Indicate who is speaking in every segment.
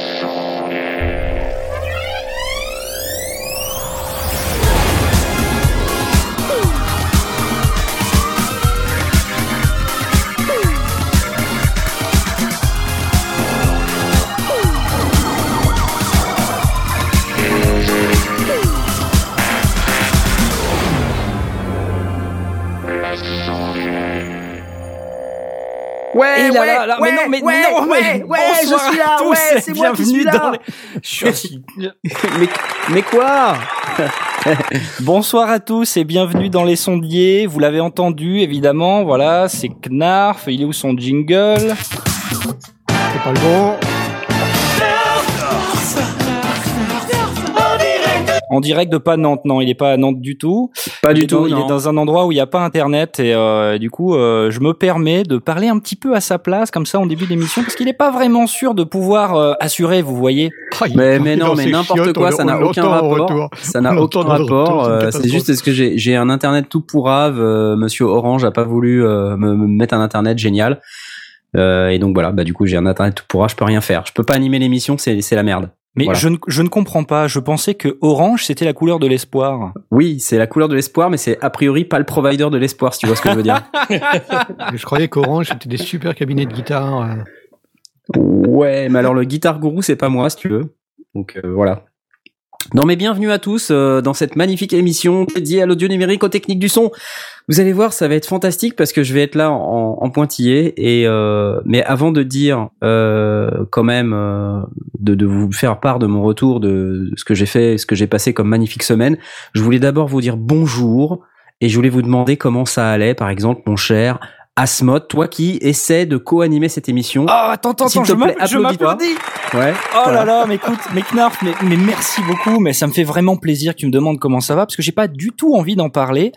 Speaker 1: Ouais,
Speaker 2: là,
Speaker 1: ouais,
Speaker 2: là, là, mais non, mais
Speaker 1: ouais,
Speaker 2: non, mais
Speaker 1: ouais, ouais, je
Speaker 2: bonsoir
Speaker 1: suis
Speaker 2: à
Speaker 1: là,
Speaker 2: tous
Speaker 1: ouais, c'est moi qui
Speaker 2: bienvenue
Speaker 1: suis
Speaker 2: dans
Speaker 1: là.
Speaker 2: les- Je suis-
Speaker 3: mais, mais quoi
Speaker 2: Bonsoir à tous et bienvenue dans les sondiers. Vous l'avez entendu, évidemment. Voilà, c'est Knarf. Il est où son jingle?
Speaker 4: C'est pas le bon.
Speaker 2: En direct de pas Nantes. Non, il est pas à Nantes du tout.
Speaker 3: Pas
Speaker 2: il
Speaker 3: du
Speaker 2: est dans-
Speaker 3: tout.
Speaker 2: Il est dans un endroit où il n'y a pas Internet et euh, du coup, euh, je me permets de parler un petit peu à sa place, comme ça, en début d'émission, parce qu'il n'est pas vraiment sûr de pouvoir euh, assurer. Vous voyez.
Speaker 4: Il-
Speaker 3: Mais, non, mais n'importe quoi,
Speaker 4: on-
Speaker 3: ça n'a aucun rapport. Ça n'a aucun rapport.
Speaker 4: c'est
Speaker 3: juste parce que j'ai j'ai un internet tout pourrave. euh, Monsieur Orange a pas voulu euh, me, me mettre un internet génial. Euh, et donc voilà, bah du coup j'ai un internet tout pourrave, je peux rien faire. Je peux pas animer l'émission, c'est la merde.
Speaker 2: Mais
Speaker 3: Voilà.
Speaker 2: je, ne, je ne comprends pas. Je pensais que orange c'était la couleur de l'espoir.
Speaker 3: Oui, c'est la couleur de l'espoir, mais c'est a priori pas le provider de l'espoir, si tu vois ce que je veux dire.
Speaker 4: Je croyais qu'Orange c'était des super cabinets de guitare. euh.
Speaker 3: Ouais, mais alors le guitar gourou, c'est pas moi, si tu veux. Donc euh, voilà. Non mais bienvenue à tous euh, dans cette magnifique émission dédiée à l'audio numérique, aux techniques du son. Vous allez voir, ça va être fantastique parce que je vais être là en, pointillé. Et euh, mais avant de dire euh, quand même euh, de, de vous faire part de mon retour, de ce que j'ai fait, ce que j'ai passé comme magnifique semaine, je voulais d'abord vous dire bonjour et je voulais vous demander comment ça allait, par exemple, mon cher Asmod, toi qui essaies de co-animer cette émission.
Speaker 2: Oh, attends, attends, attends,
Speaker 3: te
Speaker 2: je m'applaudis.
Speaker 3: Ouais.
Speaker 2: Oh
Speaker 3: voilà.
Speaker 2: là là, mais écoute, mais Knarf, mais, mais merci beaucoup, mais ça me fait vraiment plaisir que tu me demandes comment ça va, parce que j'ai pas du tout envie d'en parler.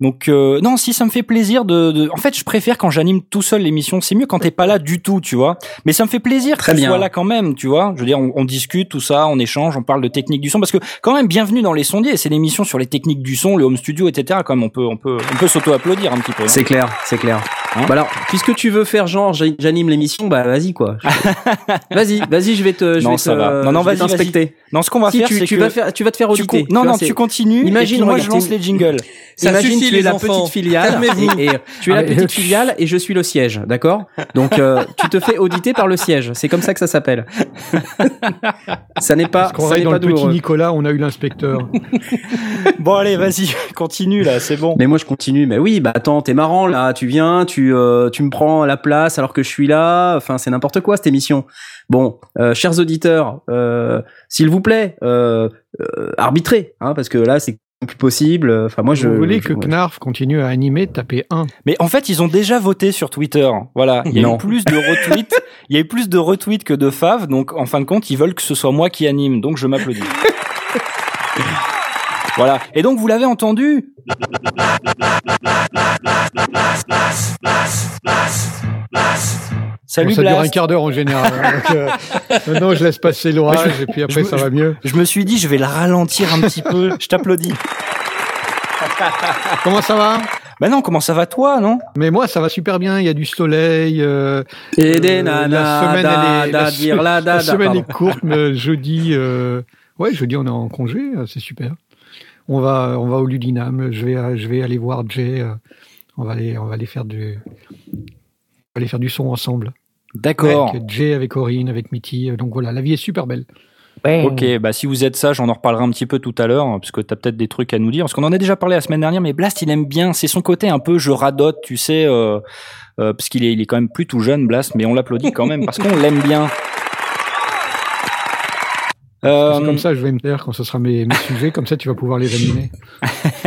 Speaker 2: Donc euh, non, si ça me fait plaisir de, de... En fait, je préfère quand j'anime tout seul l'émission. C'est mieux quand t'es pas là du tout, tu vois. Mais ça me fait plaisir
Speaker 3: Très
Speaker 2: que tu sois là quand même, tu vois. Je veux dire, on, on discute tout ça, on échange, on parle de technique du son, parce que quand même, bienvenue dans les sondiers. C'est l'émission sur les techniques du son, le home studio, etc. Quand même, on peut, on peut, on peut s'auto-applaudir un petit peu. hein.
Speaker 3: C'est clair, c'est clair.
Speaker 2: Hein
Speaker 3: bah alors, puisque tu veux faire genre j'anime l'émission, bah vas-y quoi. vas-y, vas-y, je vais te, je
Speaker 2: Non,
Speaker 3: vais
Speaker 2: ça
Speaker 3: te,
Speaker 2: va. Non, non, vas-y,
Speaker 3: t'inspecter.
Speaker 2: Non, ce qu'on va
Speaker 3: Si
Speaker 2: faire,
Speaker 3: tu, tu
Speaker 2: que
Speaker 3: vas faire, tu vas te faire
Speaker 2: tu
Speaker 3: auditer.
Speaker 2: con- Non, non, tu continues.
Speaker 3: Imagine,
Speaker 2: et puis moi, je lance les jingles.
Speaker 5: Ça
Speaker 3: Imagine
Speaker 5: suffit,
Speaker 3: tu es
Speaker 5: les
Speaker 3: la
Speaker 5: enfants.
Speaker 3: petite filiale
Speaker 5: Calmez-vous.
Speaker 3: et, et tu es la petite filiale et je suis le siège, d'accord? Donc euh, tu te fais auditer par le siège. C'est comme ça que ça s'appelle. ça n'est pas,
Speaker 4: Parce
Speaker 3: ça
Speaker 4: dans
Speaker 3: pas
Speaker 4: le petit
Speaker 3: douloureux.
Speaker 4: Nicolas, on a eu l'inspecteur.
Speaker 2: Bon, allez, vas-y, continue là, c'est bon.
Speaker 3: Mais moi je continue. Mais oui, bah attends, t'es marrant là. Tu viens, tu euh, tu me prends la place alors que je suis là. Enfin, c'est n'importe quoi cette émission. Bon, euh, chers auditeurs, euh, s'il vous plaît, euh, euh, arbitrez, hein, parce que là c'est plus possible. Enfin, moi je.
Speaker 4: Vous voulez
Speaker 3: je-
Speaker 4: que Knarf continue à animer, tapez 1.
Speaker 2: Mais en fait, ils ont déjà voté sur Twitter. Voilà, il y a
Speaker 3: Non.
Speaker 2: eu plus de retweets, il y a eu plus de retweets que de faves, donc en fin de compte, ils veulent que ce soit moi qui anime, donc je m'applaudis. voilà. Et donc vous l'avez entendu. Salut
Speaker 4: Bon, ça dure un
Speaker 2: Blast.
Speaker 4: quart d'heure en général. hein, donc, euh, maintenant, je laisse passer l'orage et puis après,
Speaker 2: je
Speaker 4: ça va mieux.
Speaker 2: Je me suis dit, je vais le ralentir un petit peu. Je t'applaudis.
Speaker 4: Comment ça va?
Speaker 2: Bah non, comment ça va toi, non?
Speaker 4: Mais moi, ça va super bien. Il y a du soleil. euh,
Speaker 3: Et des
Speaker 4: euh,
Speaker 3: nanas,
Speaker 4: la semaine,
Speaker 3: da,
Speaker 4: est,
Speaker 3: da,
Speaker 4: la,
Speaker 3: dire la, da,
Speaker 4: la semaine est courte, mais jeudi, euh, ouais, jeudi, on est en congé, euh, c'est super. On va, on va au Ludinam. Je vais, je vais aller voir Jay. euh, On va aller, on va aller faire du, on va aller faire du son ensemble.
Speaker 2: D'accord.
Speaker 4: Avec Jay, avec Corinne, avec Mitty. euh, Donc voilà, la vie est super belle.
Speaker 2: Ok, bah si vous êtes sage, on en reparlera un petit peu tout à l'heure, hein, parce que t'as peut-être des trucs à nous dire. Parce qu'on en a déjà parlé la semaine dernière, mais Blast, il aime bien. C'est son côté un peu je radote, tu sais, euh, euh, parce qu'il est, il est quand même plus tout jeune, Blast, mais on l'applaudit quand même parce qu'on l'aime bien. Euh,
Speaker 4: C'est comme ça, je vais me taire quand ce sera mes, mes sujets. Comme ça, tu vas pouvoir les animer.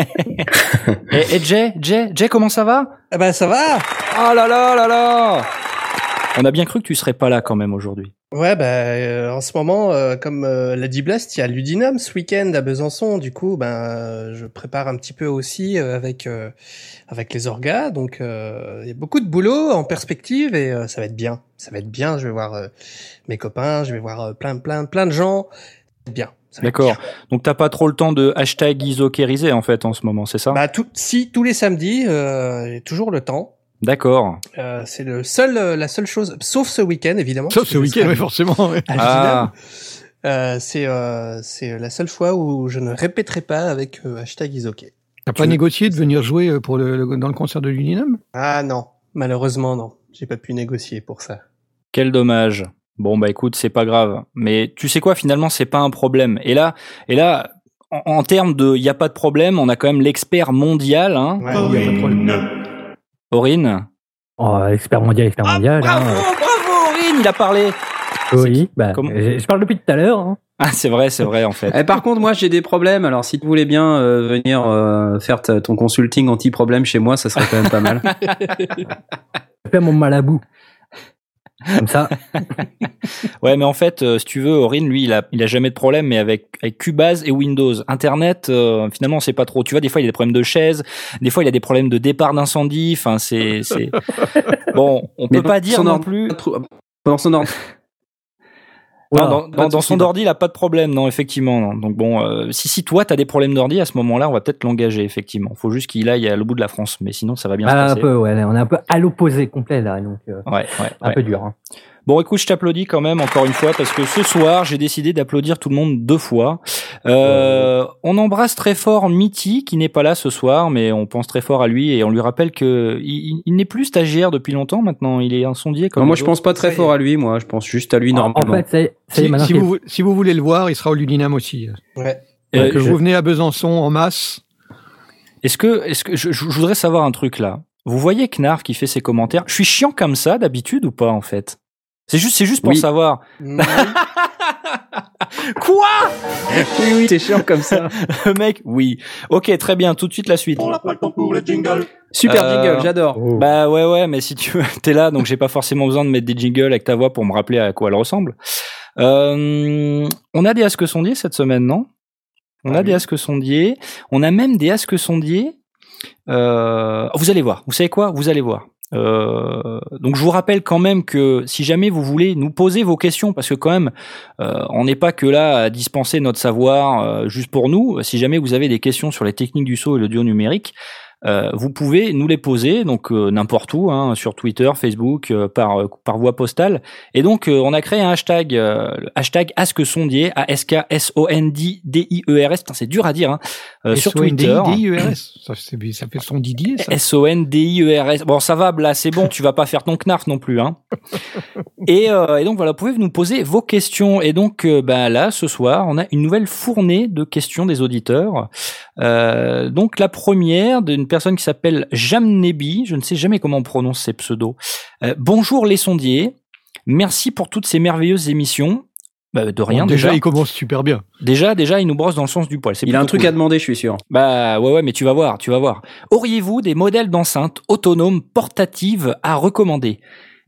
Speaker 2: et, et Jay, Jay, Jay, comment ça va?
Speaker 5: Eh ben, ça va.
Speaker 2: Oh là là là là On a bien cru que tu serais pas là quand même aujourd'hui.
Speaker 5: Ouais, bah, euh, en ce moment, euh, comme euh, l'a dit Blast, il y a Ludinum ce week-end à Besançon. Du coup, ben, euh, je prépare un petit peu aussi euh, avec euh, avec les orgas. Donc, euh, il y a beaucoup de boulot en perspective et euh, ça va être bien. Ça va être bien. Je vais voir euh, mes copains, je vais voir plein, plein, plein de gens. Ça va être Bien.
Speaker 2: D'accord. Donc t'as pas trop le temps de hashtag isokérisé en fait en ce moment, c'est ça?
Speaker 5: Bah, tout, si tous les samedis, euh, j'ai toujours le temps.
Speaker 2: D'accord.
Speaker 5: Euh, c'est le seul, euh, la seule chose, sauf ce week-end évidemment.
Speaker 4: Sauf ce week-end, oui, forcément. ouais.
Speaker 5: à
Speaker 2: Ah.
Speaker 5: Lydinam. Euh, c'est euh, c'est la seule fois où je ne répéterai pas avec euh, hashtag isok.
Speaker 4: T'as pas négocié de venir jouer pour le, le- dans le concert de l'Uninam
Speaker 5: Ah non, malheureusement non, j'ai pas pu négocier pour ça.
Speaker 2: Quel dommage. Bon bah écoute, c'est pas grave. Mais tu sais quoi, finalement, c'est pas un problème. Et là, et là, en, en termes de, il y a pas de problème, on a quand même l'expert mondial, hein,
Speaker 5: Ouais.
Speaker 4: Il y a pas de problème.
Speaker 2: Aurine.
Speaker 1: Oh, expert mondial, expert mondial.
Speaker 2: bravo,
Speaker 1: hein.
Speaker 2: bravo, Aurine, il a parlé.
Speaker 1: Oui, bah,
Speaker 2: Comment-
Speaker 1: je, parle depuis tout à l'heure. Hein.
Speaker 2: Ah, c'est vrai, c'est vrai en fait.
Speaker 3: Eh, par contre, moi, j'ai des problèmes. Alors, si tu voulais bien euh, venir euh, faire ton consulting anti-problème chez moi, ça serait quand même pas mal.
Speaker 1: Je fais mon malabou. Comme ça.
Speaker 2: Ouais, mais en fait, euh, si tu veux, Aurine, lui, il a, il a jamais de problème, mais avec, avec Cubase et Windows. Internet, euh, finalement, c'est pas trop. Tu vois, des fois, il a des problèmes de chaise, des fois, il a des problèmes de départ d'incendie. Enfin, c'est, c'est. Bon, on peut
Speaker 3: Mais
Speaker 2: pas
Speaker 3: dans
Speaker 2: dire
Speaker 3: son
Speaker 2: non plus.
Speaker 3: Dans son ordre.
Speaker 2: Non, dans, son
Speaker 3: non.
Speaker 2: ordi, il a pas de problème, non, effectivement. Non. Donc bon, euh, si si toi t'as des problèmes d'ordi à ce moment-là, on va peut-être l'engager, effectivement. Faut juste qu'il aille à l'autre bout de la France, mais sinon ça va bien
Speaker 1: Ah,
Speaker 2: se
Speaker 1: un
Speaker 2: passer.
Speaker 1: peu, ouais, on est un peu à l'opposé complet là, donc euh,
Speaker 2: Ouais, ouais,
Speaker 1: un peu dur. Hein.
Speaker 2: Bon, écoute, je t'applaudis quand même encore une fois parce que ce soir, j'ai décidé d'applaudir tout le monde deux fois. Euh, on embrasse très fort Mitty qui n'est pas là ce soir, mais on pense très fort à lui et on lui rappelle que il, il n'est plus stagiaire depuis longtemps maintenant. Il est sondier comme
Speaker 3: moi, je pense pas très fort à lui. Moi, je pense juste à lui
Speaker 1: En,
Speaker 3: normalement.
Speaker 1: en fait, ça y est, ça y est,
Speaker 4: Si, vous, si vous voulez le voir, il sera au Ludinam aussi.
Speaker 5: Ouais.
Speaker 2: Euh,
Speaker 4: que
Speaker 2: je-
Speaker 4: vous venez à Besançon en masse.
Speaker 2: Est-ce que, est-ce que je, je voudrais savoir un truc là. Vous voyez Knarf qui fait ses commentaires. Je suis chiant comme ça d'habitude ou pas en fait? C'est juste, c'est juste pour
Speaker 3: Oui.
Speaker 2: savoir. Quoi?
Speaker 3: Oui, oui, c'est chiant comme ça.
Speaker 2: Le mec, oui. Ok, très bien. Tout de suite la suite.
Speaker 3: Super
Speaker 2: Euh,
Speaker 3: jingle, j'adore.
Speaker 1: Oh.
Speaker 2: Bah ouais, ouais, mais si tu veux, t'es là, donc j'ai pas forcément besoin de mettre des jingles avec ta voix pour me rappeler à quoi elle ressemble. Euh, on a des asques sondiers cette semaine, non? On a des asques sondiers. On a même des asques sondiers. Euh, vous allez voir. Vous savez quoi? Vous allez voir. Euh, donc je vous rappelle quand même que si jamais vous voulez nous poser vos questions, parce que quand même euh, on n'est pas que là à dispenser notre savoir euh, juste pour nous. Si jamais vous avez des questions sur les techniques du saut et l'audio numérique, euh, vous pouvez nous les poser donc euh, n'importe où, hein, sur Twitter, Facebook, euh, par par voie postale. Et donc on a créé un hashtag hashtag AskSondier, A S K S O N D D I E R S. C'est dur à dire hein, sur Twitter.
Speaker 4: S-O-N-D-I-D-I-E-R-S. Ça, c'est- ça fait son Didier, ça.
Speaker 2: S-O-N-D-I-E-R-S. Bon, ça va, là, c'est bon, tu vas pas faire ton knarf non plus, hein. et, et donc, voilà, vous pouvez nous poser vos questions. Et donc, bah, là, ce soir, on a une nouvelle fournée de questions des auditeurs. Donc, la première d'une personne qui s'appelle Jamnebi. Je ne sais jamais comment on prononce ces pseudos. Euh, bonjour les sondiers. Merci pour toutes ces merveilleuses émissions. Bah, de rien,
Speaker 4: Bon,
Speaker 2: déjà.
Speaker 4: déjà, il commence super bien.
Speaker 2: Déjà, déjà, il nous brosse dans le sens du poil. C'est
Speaker 3: Il a un truc
Speaker 2: cool.
Speaker 3: à demander, je suis sûr.
Speaker 2: Bah ouais ouais mais tu vas voir, tu vas voir. Auriez-vous des modèles d'enceintes autonomes portatives à recommander?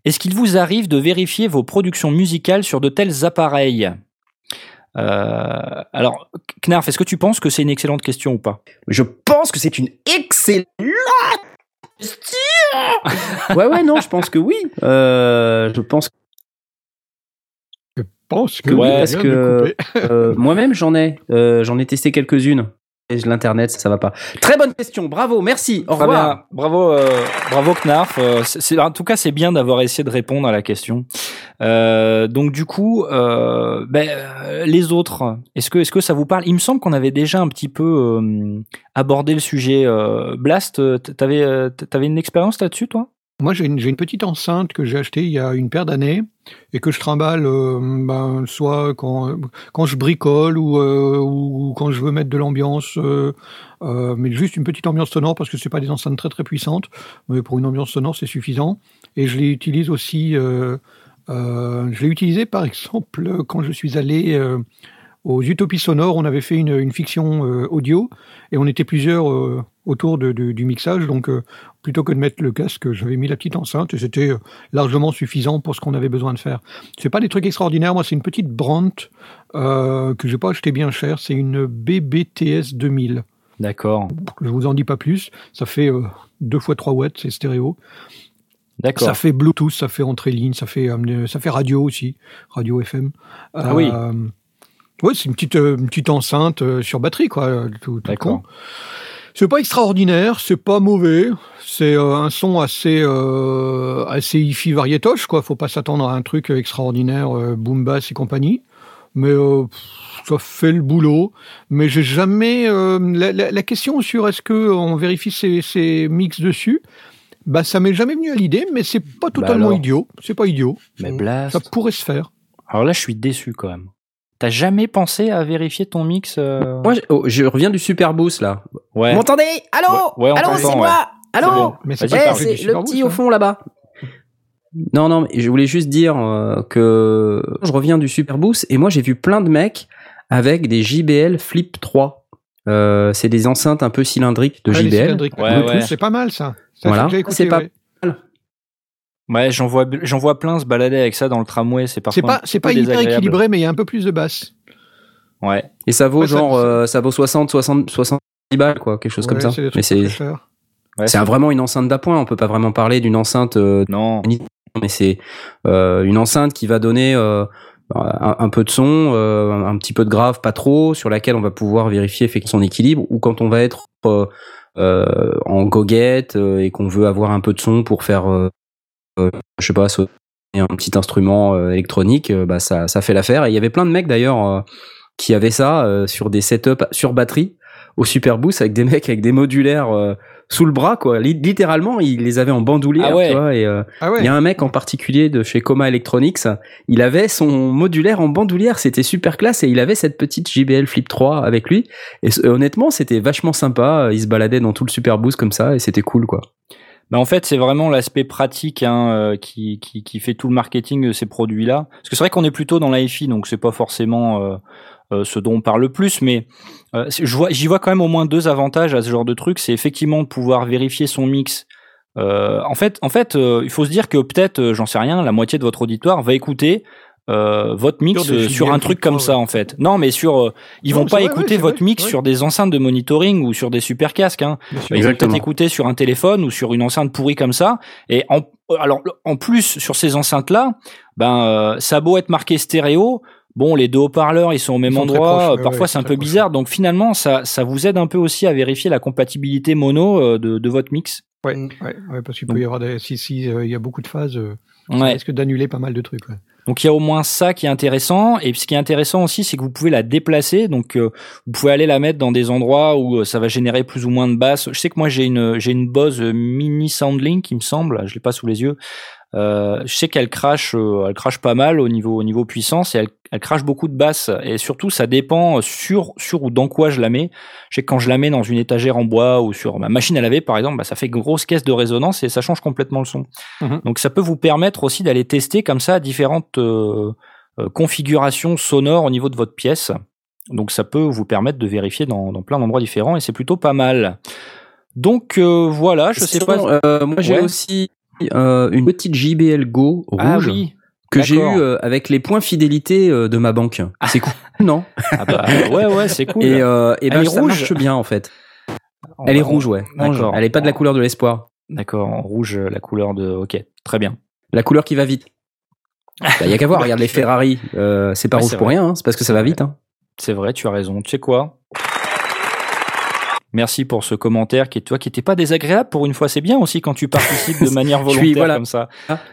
Speaker 2: Est-ce qu'il vous arrive de vérifier vos productions musicales sur de tels appareils? Euh, alors, Knarf, est-ce que tu penses que c'est une excellente question ou pas?
Speaker 3: Je pense que c'est une excellente question. ouais, ouais, non, je pense que oui. Euh, je pense
Speaker 4: Je pense que
Speaker 3: Ouais, que- que euh, moi-même j'en ai, euh, j'en ai testé quelques-unes. Et l'internet, ça, ça va pas. Très bonne question, bravo, merci, au revoir.
Speaker 2: bien. Bravo, euh, bravo Knarf. Euh, c'est- en tout cas, c'est bien d'avoir essayé de répondre à la question. Euh, donc du coup, euh, ben, euh, les autres, est-ce que est-ce que ça vous parle? Il me semble qu'on avait déjà un petit peu euh, abordé le sujet. Euh, Blast, t'avais t'avais une expérience là-dessus, toi?
Speaker 4: Moi, j'ai une, petite enceinte que j'ai achetée il y a une paire d'années et que je trimballe euh, ben, soit quand, je bricole ou, euh, ou quand je veux mettre de l'ambiance, euh, mais juste une petite ambiance sonore parce que c'est pas des enceintes très très puissantes, mais pour une ambiance sonore c'est suffisant. Et je les utilise aussi. Je l'ai utilisé par exemple quand je suis allé aux Utopies sonores. On avait fait une, une fiction audio et on était plusieurs autour de, de- du mixage, donc. euh, plutôt que de mettre le casque, j'avais mis la petite enceinte et c'était euh, largement suffisant pour ce qu'on avait besoin de faire. C'est pas des trucs extraordinaires. Moi, c'est une petite Brandt euh, que j'ai pas acheté bien cher. C'est une BBTS 2000.
Speaker 2: D'accord,
Speaker 4: Je vous en dis pas plus. Ça fait euh, deux fois 3 watts, c'est stéréo.
Speaker 2: d'accord.
Speaker 4: Ça fait Bluetooth, ça fait entrée ligne, ça fait euh, ça fait radio aussi, radio FM.
Speaker 2: Ah oui.
Speaker 4: Ouais, c'est une petite une petite enceinte sur batterie quoi, tout, con. C'est pas extraordinaire, c'est pas mauvais. C'est euh, un son assez euh, assez hi-fi variétoche quoi. Faut pas s'attendre à un truc extraordinaire, euh, boom bass et compagnie. Mais euh, ça fait le boulot. Mais j'ai jamais euh, la, la- la question sur est-ce que on vérifie ces, ces mix dessus. Bah ça m'est jamais venu à l'idée, mais c'est pas totalement
Speaker 2: alors.
Speaker 4: idiot. C'est pas idiot.
Speaker 2: Mais blast.
Speaker 4: Ça pourrait se faire.
Speaker 2: Alors là, je suis déçu quand même. T'as jamais pensé à vérifier ton mix euh
Speaker 3: Moi, je, oh, je reviens du Super Boost là.
Speaker 2: Ouais.
Speaker 3: Vous m'entendez? Allô?
Speaker 2: Ouais, ouais, on
Speaker 3: Allô, c'est
Speaker 2: ouais.
Speaker 3: moi Allô?
Speaker 2: bon.
Speaker 4: Mais c'est
Speaker 3: Eh, le petit
Speaker 4: Boost,
Speaker 3: au fond là-bas. Non, non, mais je voulais juste dire euh, que je reviens du Super Boost et moi j'ai vu plein de mecs avec des JBL Flip 3. Euh, c'est des enceintes un peu cylindriques de
Speaker 4: Ah,
Speaker 3: JBL.
Speaker 4: cylindriques.
Speaker 2: Ouais,
Speaker 4: Bluetooth,
Speaker 2: ouais.
Speaker 4: C'est pas mal ça. Ça,
Speaker 3: Voilà. C'est pas-
Speaker 4: ouais.
Speaker 2: Ouais, j'en vois, j'en vois plein se balader avec ça dans le tramway. C'est parfois
Speaker 4: C'est pas, c'est pas hyper équilibré, mais il y a un peu plus de basse.
Speaker 2: Ouais.
Speaker 3: Et ça vaut
Speaker 4: Ouais,
Speaker 3: genre,
Speaker 4: ça-
Speaker 3: euh, ça vaut 60, 60, 70 balles quoi, quelque chose comme
Speaker 4: Ouais,
Speaker 3: ça. Mais c'est.
Speaker 2: Ouais,
Speaker 3: c'est un- vraiment une enceinte d'appoint. On peut pas vraiment parler d'une enceinte euh,
Speaker 2: Non.
Speaker 3: mais c'est euh, une enceinte qui va donner euh, un, un peu de son, euh, un, petit peu de grave, pas trop, sur laquelle on va pouvoir vérifier effectivement son équilibre, ou quand on va être euh, euh, en goguette euh, et qu'on veut avoir un peu de son pour faire, euh, je sais pas, sonner un petit instrument euh, électronique, euh, bah ça, ça fait l'affaire. Et il y avait plein de mecs d'ailleurs euh, qui avaient ça euh, sur des setups sur batterie au Super Boost avec des mecs avec des modulaires euh, sous le bras quoi. Li- Littéralement, ils les avaient en bandoulière,
Speaker 2: Ah ouais.
Speaker 3: tu vois, et euh,
Speaker 4: Ah ouais.
Speaker 3: il y a un mec en particulier de chez Coma Electronics, il avait son modulaire en bandoulière, c'était super classe et il avait cette petite JBL Flip 3 avec lui. Et honnêtement, c'était vachement sympa. Il se baladait dans tout le Super Boost comme ça et c'était cool quoi.
Speaker 2: Mais en fait, c'est vraiment l'aspect pratique hein, euh, qui, qui, qui fait tout le marketing de ces produits-là. Parce que c'est vrai qu'on est plutôt dans l'AFI, donc c'est pas forcément euh, euh, ce dont on parle le plus, mais j'y vois quand même au moins deux avantages à ce genre de truc. C'est effectivement pouvoir vérifier son mix. En fait, en fait, il faut se dire que peut-être, j'en sais rien, la moitié de votre auditoire va écouter euh, votre mix
Speaker 4: Sur
Speaker 2: euh, sur un truc comme
Speaker 4: 3,
Speaker 2: ça
Speaker 4: ouais.
Speaker 2: en fait. Non, mais sur, euh, ils
Speaker 4: Non,
Speaker 2: vont pas
Speaker 4: vrai,
Speaker 2: écouter
Speaker 4: ouais,
Speaker 2: votre
Speaker 4: vrai,
Speaker 2: mix
Speaker 4: ouais.
Speaker 2: sur des enceintes de monitoring ou sur des super casques. Hein. Ils vont
Speaker 3: Exactement.
Speaker 2: peut-être écouter sur un téléphone ou sur une enceinte pourrie comme ça. Et en, alors, en plus, sur ces enceintes-là, ben, euh, ça a beau être marqué stéréo. Bon, les deux haut-parleurs, ils sont au même endroit.
Speaker 4: proches, ouais,
Speaker 2: Parfois,
Speaker 4: ouais,
Speaker 2: c'est un peu
Speaker 4: proches.
Speaker 2: bizarre. Donc, finalement, ça, ça vous aide un peu aussi à vérifier la compatibilité mono de, de votre mix?
Speaker 4: Ouais,
Speaker 5: Mm.
Speaker 4: ouais, ouais, parce qu'il peut y avoir des. Si, si, euh, il y a beaucoup de phases, euh, ça risque d'annuler pas mal de trucs.
Speaker 2: Donc il y a au moins ça qui est intéressant. Et ce qui est intéressant aussi, c'est que vous pouvez la déplacer. Donc euh, vous pouvez aller la mettre dans des endroits où euh, ça va générer plus ou moins de basses. Je sais que moi j'ai une j'ai une Bose euh, Mini Soundlink, il me semble. Je l'ai pas sous les yeux. Euh, je sais qu'elle crache, euh, elle crache pas mal au niveau au niveau puissance et elle, elle crache beaucoup de basses. Et surtout, ça dépend sur sur ou dans quoi je la mets. Je sais que quand je la mets dans une étagère en bois ou sur ma machine à laver, par exemple, bah, ça fait grosse caisse de résonance et ça change complètement le son.
Speaker 4: Mhm.
Speaker 2: Donc ça peut vous permettre aussi d'aller tester comme ça différentes euh, configurations sonores au niveau de votre pièce. Donc ça peut vous permettre de vérifier dans, dans plein d'endroits différents et c'est plutôt pas mal. Donc euh, voilà, je sais pas.
Speaker 3: Euh, moi j'ai
Speaker 2: Ouais.
Speaker 3: aussi euh, une petite JBL Go rouge
Speaker 2: ah oui.
Speaker 3: que j'ai eu euh, avec les points fidélité euh, de ma banque. C'est cool, non
Speaker 2: Ah bah, ouais ouais c'est cool.
Speaker 3: Et, euh, et ben
Speaker 2: Elle est
Speaker 3: ça
Speaker 2: rouge
Speaker 3: marche bien en fait.
Speaker 2: On
Speaker 3: Elle est rouge, ouais. Elle est pas de la couleur de l'espoir.
Speaker 2: D'accord, en rouge la couleur de. Ok, très bien.
Speaker 3: La couleur qui va vite. Il y a qu'à voir, regarde les Ferrari, c'est pas
Speaker 2: Ouais,
Speaker 3: rouge pour
Speaker 2: vrai.
Speaker 3: rien, hein, c'est parce que ça va vite. Hein.
Speaker 2: C'est vrai, tu as raison. Tu sais quoi? Merci pour ce commentaire qui est toi qui était pas désagréable pour une fois. C'est bien aussi quand tu participes de manière
Speaker 3: suis-
Speaker 2: volontaire
Speaker 3: voilà.
Speaker 2: comme ça.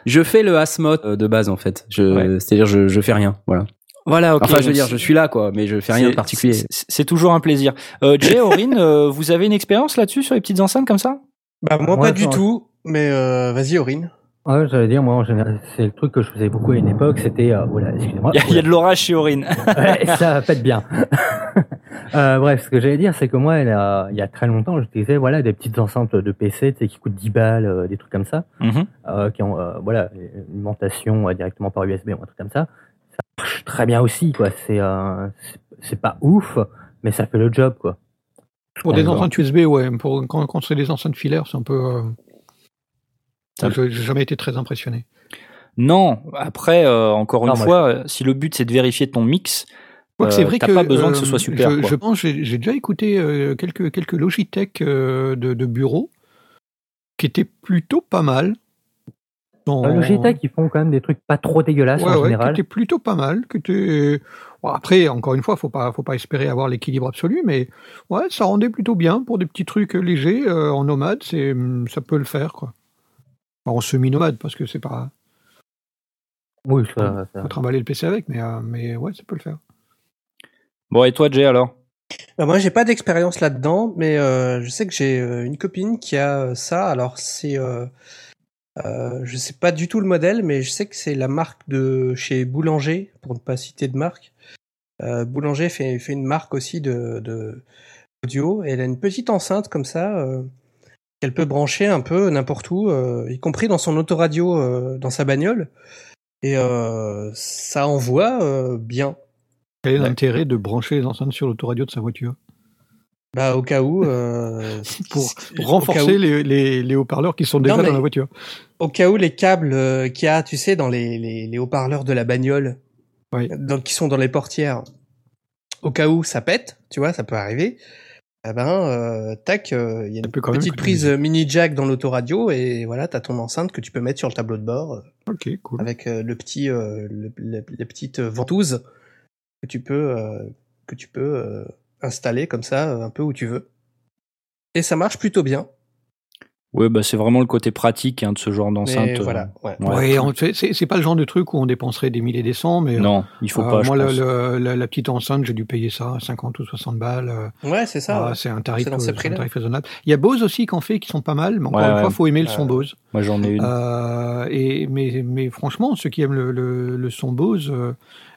Speaker 3: Je fais le Asmot euh, de base en fait.
Speaker 2: Ouais.
Speaker 3: C'est-à-dire je, je fais rien. Voilà.
Speaker 2: Voilà. ok,
Speaker 3: enfin, je veux dire, je suis là quoi, mais je fais rien de particulier.
Speaker 2: c'est- toujours un plaisir. Euh, Jay, Aurine, euh, vous avez une expérience là-dessus sur les petites enceintes comme ça?
Speaker 5: Bah moi,
Speaker 1: Moi,
Speaker 5: pas du tout, mais euh, vas-y Aurine.
Speaker 1: Ouais, j'allais dire, moi, en général, c'est le truc que je faisais beaucoup à une époque, c'était, euh, voilà, excusez-moi.
Speaker 2: Il y, a- il y a de l'orage chez Aurine.
Speaker 1: Ouais, ça pète bien. euh, bref, ce que j'allais dire, c'est que moi, il y a, il y a très longtemps, j'utilisais, voilà, des petites enceintes de PC, tu sais, qui coûtent 10 balles, euh, des trucs comme ça,
Speaker 2: Mhm.
Speaker 1: euh, qui ont, euh, voilà, une alimentation euh, directement par USB ou un truc comme ça. Ça marche très bien aussi, quoi. C'est, euh, c'est- pas ouf, mais ça fait le job, quoi.
Speaker 4: Pour des enceintes USB, ouais. Pour, quand, quand c'est des enceintes filaires, c'est un peu.
Speaker 2: Ça-
Speaker 4: J'ai j'ai jamais été très impressionné.
Speaker 2: Non, après, euh, encore une
Speaker 1: Non,
Speaker 2: fois, euh, si le but c'est de vérifier ton mix,
Speaker 4: Quoique
Speaker 2: Euh,
Speaker 4: c'est vrai
Speaker 2: t'as
Speaker 4: que
Speaker 2: pas besoin que ce soit super,
Speaker 4: Je,
Speaker 2: quoi.
Speaker 4: je pense, j'ai j'ai déjà écouté euh, quelques quelques Logitech euh, de, de bureau qui étaient plutôt pas mal. Dans-
Speaker 1: Euh, Logitech, ils font quand même des trucs pas trop dégueulasses
Speaker 4: ouais,
Speaker 1: en
Speaker 4: ouais,
Speaker 1: général.
Speaker 4: qui était plutôt pas mal. Bon, après, encore une fois, faut pas, faut pas espérer avoir l'équilibre absolu, mais ouais, ça rendait plutôt bien pour des petits trucs légers euh, en nomade. C'est, ça peut le faire, quoi. En semi-nomade, parce que c'est pas,
Speaker 1: Oui, ça, ça-
Speaker 4: faut trimballer le PC avec, mais, euh, mais ouais, ça peut le faire.
Speaker 2: Bon, et toi, Jay, alors?
Speaker 5: Bah, moi, j'ai pas d'expérience là-dedans, mais euh, je sais que j'ai euh, une copine qui a euh, ça. Alors, c'est, euh, euh, je sais pas du tout le modèle, mais je sais que c'est la marque de chez Boulanger, pour ne pas citer de marque. Euh, Boulanger fait, fait une marque aussi de, de audio. Et elle a une petite enceinte comme ça euh, qu'elle peut brancher un peu n'importe où, euh, y compris dans son autoradio, euh, dans sa bagnole. Et euh, ça envoie euh, bien.
Speaker 4: Quel est
Speaker 2: Ouais.
Speaker 4: l'intérêt de brancher les enceintes sur l'autoradio de sa voiture?
Speaker 5: Bah, au cas où. euh,
Speaker 4: Pour renforcer
Speaker 5: où-
Speaker 4: les, les, les haut-parleurs qui sont déjà
Speaker 5: Non,
Speaker 4: dans la voiture.
Speaker 5: au cas où les câbles euh, qu'il y a, tu sais, dans les, les, les haut-parleurs de la bagnole,
Speaker 4: Oui.
Speaker 5: donc qui sont dans les portières, au cas où ça pète, tu vois, ça peut arriver. Eh ben, euh, tac, euh, il y a une petite prise euh, mini jack dans l'autoradio et voilà, t'as ton enceinte que tu peux mettre sur le tableau de bord euh,
Speaker 4: Ok, cool.
Speaker 5: avec le petit, le, le- la petite ventouse que tu peux, que tu peux installer comme ça, un peu où tu veux. Et ça marche plutôt bien.
Speaker 2: Oui, bah, c'est vraiment le côté pratique hein, de ce genre d'enceinte. Euh,
Speaker 5: voilà, ouais.
Speaker 2: ouais.
Speaker 4: Ouais, on- c'est- pas le genre de truc où on dépenserait des milliers et des cents, mais
Speaker 2: Non, il faut
Speaker 4: euh,
Speaker 2: pas, je
Speaker 4: moi,
Speaker 2: pense.
Speaker 4: la, la petite enceinte, j'ai dû payer ça 50 ou 60 balles. euh,
Speaker 5: Ouais, c'est ça.
Speaker 4: Ah,
Speaker 5: ouais.
Speaker 4: c'est un tarif,
Speaker 5: dans ces
Speaker 4: un tarif raisonnable. Il y a Bose aussi qui en fait, qui sont pas mal, mais encore
Speaker 2: Ouais,
Speaker 4: une fois, faut aimer le son Bose.
Speaker 2: Moi, j'en ai une.
Speaker 4: Euh, et mais, mais franchement, ceux qui aiment le, le, le son Bose, euh,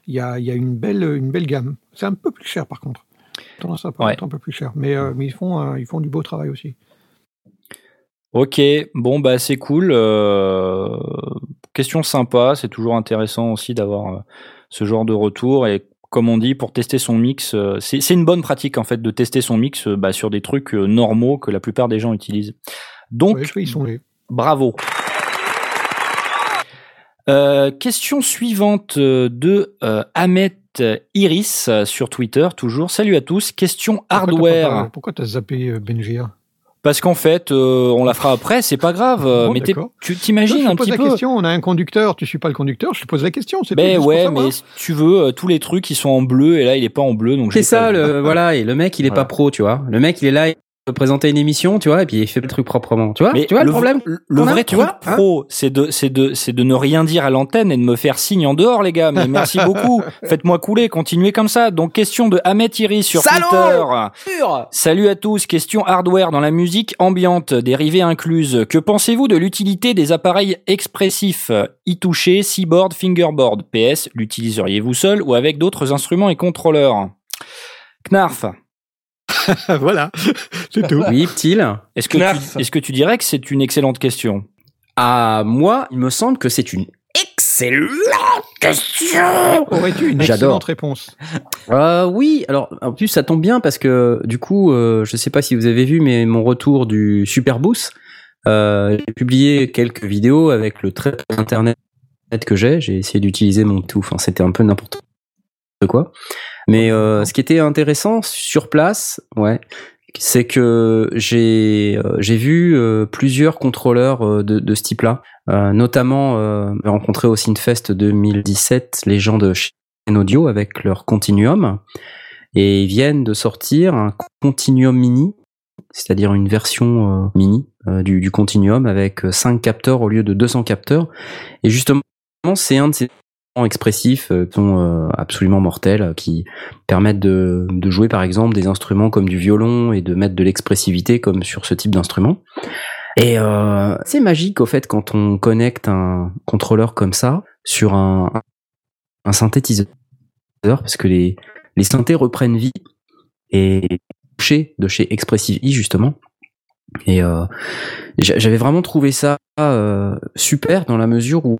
Speaker 4: il y, a, il y a une belle, une belle gamme. C'est un peu plus cher par contre. Tendance à un peu plus cher, mais, euh, mais ils font, euh, ils font du beau travail aussi.
Speaker 2: Ok, bon bah c'est cool. euh, question sympa, c'est toujours intéressant aussi d'avoir euh, ce genre de retour et comme on dit pour tester son mix, euh, c'est une bonne pratique en fait de tester son mix bah, sur des trucs normaux que la plupart des gens utilisent. Donc
Speaker 4: Ouais, je fais, ils sont les.
Speaker 2: bravo. Question suivante de Ahmet Iris sur Twitter toujours. Salut à tous. Question hardware.
Speaker 4: Pourquoi t'as- zappé euh, Benjir
Speaker 2: Parce qu'en fait, euh, on la fera après, c'est pas grave. euh,
Speaker 4: Bon,
Speaker 2: mais tu t'imagines
Speaker 4: je te
Speaker 2: un
Speaker 4: pose
Speaker 2: petit
Speaker 4: la
Speaker 2: peu.
Speaker 4: question. On a un conducteur, tu suis pas le conducteur, je te pose la question. C'est tout,
Speaker 2: Ben ouais, mais si tu veux, euh, tous les trucs qui sont en bleu et là il est pas en bleu, donc
Speaker 3: C'est ça, le, voilà, et le mec, il est
Speaker 2: Voilà.
Speaker 3: pas pro, tu vois. Le mec, il est là, présenter une émission, tu vois, et puis il fait le truc proprement, tu vois.
Speaker 2: Mais
Speaker 3: tu vois le, problème
Speaker 2: le
Speaker 3: a,
Speaker 2: vrai
Speaker 3: tu
Speaker 2: truc
Speaker 3: vois, hein
Speaker 2: pro, c'est de, c'est de, c'est de ne rien dire à l'antenne et de me faire signe en dehors, les gars. Mais merci beaucoup. Faites-moi couler, continuez comme ça. Donc question de Ahmet Iris sur
Speaker 3: Salaud
Speaker 2: Twitter. Salut à tous. Question hardware dans la musique ambiante, dérivée incluse. Que pensez-vous de l'utilité des appareils expressifs e-toucher, Seaboard, Fingerboard? PS, l'utiliseriez-vous seul ou avec d'autres instruments et contrôleurs? Knarf,
Speaker 4: voilà, c'est tout.
Speaker 3: Oui, Ptil.
Speaker 2: est-ce que, tu, est-ce que tu dirais que c'est une excellente question?
Speaker 3: À moi, il me semble que c'est une excellente question.
Speaker 4: Aurais-tu une
Speaker 3: J'adore.
Speaker 4: excellente réponse?
Speaker 3: Euh, oui, alors en plus ça tombe bien parce que du coup, euh, je sais pas si vous avez vu, mais mon retour du Super Boost, euh, j'ai publié quelques vidéos avec le trait internet que j'ai. J'ai essayé d'utiliser mon tout. Enfin, c'était un peu n'importe quoi. Mais euh, ce qui était intéressant sur place, ouais, c'est que j'ai euh, j'ai vu euh, plusieurs contrôleurs euh, de, de ce type-là, Euh, notamment euh, j'ai rencontré au Synfest 2017 les gens de chez Audio avec leur Continuum. Et ils viennent de sortir un Continuum Mini, c'est-à-dire une version euh, mini du, du Continuum avec 5 capteurs au lieu de 200 capteurs. Et justement, c'est un de ces expressifs euh, qui sont euh, absolument mortels, euh, qui permettent de, jouer par exemple des instruments comme du violon et de mettre de l'expressivité comme sur ce type d'instrument. Et euh, c'est magique au fait quand on connecte un contrôleur comme ça sur un, synthétiseur parce que les, synthés reprennent vie et chez de chez Expressive E justement et euh, j'a- j'avais vraiment trouvé ça euh, super dans la mesure où,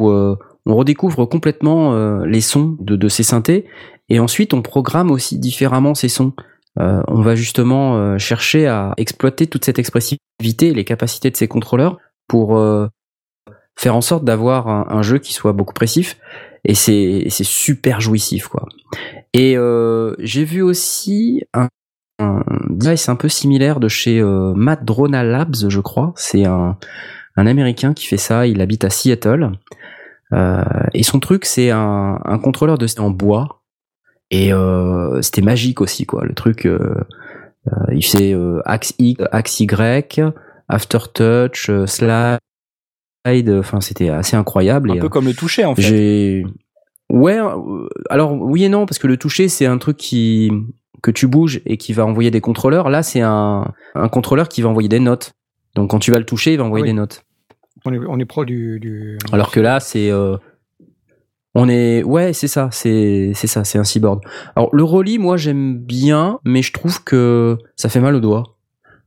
Speaker 3: euh, on redécouvre complètement euh, les sons de, de ces synthés et ensuite on programme aussi différemment ces sons Euh, on va justement euh, chercher à exploiter toute cette expressivité et les capacités de ces contrôleurs pour euh, faire en sorte d'avoir un, jeu qui soit beaucoup pressif et c'est super jouissif quoi. Et euh, j'ai vu aussi un, un device un peu similaire de chez euh, Madrona Labs, je crois. C'est un un Américain qui fait ça. Il habite à Seattle. Euh, et son truc, c'est un, un contrôleur de en bois. Et euh, c'était magique aussi, quoi. Le truc, euh, il fait axe X, axe Y, aftertouch, euh, slide. Enfin, c'était assez incroyable.
Speaker 2: Un
Speaker 3: et,
Speaker 2: peu comme le toucher en fait.
Speaker 3: j'ai ouais alors oui et non parce que le toucher c'est un truc qui que tu bouges et qui va envoyer des contrôleurs là c'est un un contrôleur qui va envoyer des notes donc quand tu vas le toucher il va envoyer
Speaker 4: Ah oui.
Speaker 3: des notes
Speaker 4: On est, on est pro du. du...
Speaker 3: alors que là c'est euh, on est ouais c'est ça c'est c'est ça c'est un cyborg. Alors le rolly moi j'aime bien mais je trouve que ça fait mal aux doigts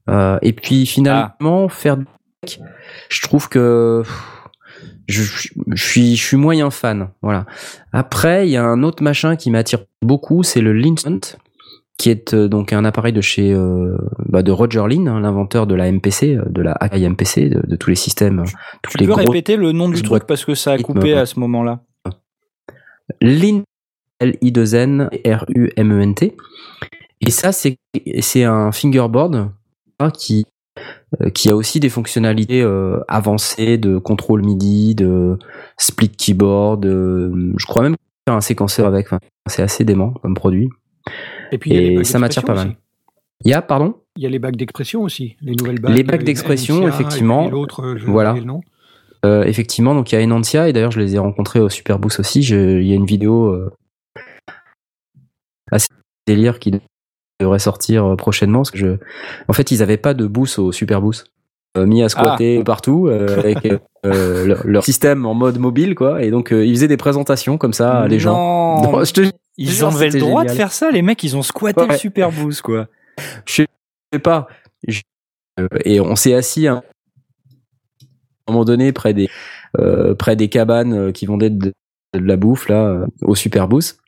Speaker 3: Euh, et puis finalement faire du deck, je trouve que je, je, je suis je suis moyen fan voilà. Après il y a un autre machin qui m'attire beaucoup c'est le Linson qui est euh, donc un appareil de chez euh, bah, de Roger Lin hein, l'inventeur de la MPC euh, de la Akai MPC de, de tous les systèmes tous
Speaker 2: Tu
Speaker 3: les
Speaker 2: peux
Speaker 3: gros
Speaker 2: répéter le nom du truc parce que ça a coupé à ce moment-là.
Speaker 3: Lin L-I-2-N R-U-M-E-N-T. Et ça, c'est, c'est un fingerboard hein, qui, euh, qui a aussi des fonctionnalités euh, avancées de contrôle MIDI, de split keyboard. de- je crois même faire un séquenceur avec. Enfin, c'est assez dément comme produit.
Speaker 4: Et puis
Speaker 3: Et ça m'attire pas mal.
Speaker 4: aussi.
Speaker 3: Il y a, pardon
Speaker 4: Il y a les bacs d'expression aussi, les nouvelles bacs.
Speaker 3: Les bacs d'expression, effectivement.
Speaker 4: L'autre,
Speaker 3: Voilà.
Speaker 4: oublié le nom.
Speaker 3: Euh, effectivement, donc il y a Enantia et d'ailleurs je les ai rencontrés au Superboost aussi. Je- Il y a une vidéo euh, assez délire qui devrait sortir euh, prochainement parce que je, en fait, ils avaient pas de boost au Superboost mis à squatter partout euh, avec euh, leur, leur système en mode mobile quoi. Et donc euh, ils faisaient des présentations comme ça à les gens.
Speaker 2: Non.
Speaker 3: Non, je te
Speaker 2: Ils
Speaker 3: jure,
Speaker 2: avaient le droit de faire ça, les mecs, ils ont squatté le. Super Boost, quoi.
Speaker 3: je sais pas. Je- euh, et on s'est assis à un moment donné près des euh, près des cabanes euh, qui vendaient de, de la bouffe là euh, au Super Boost.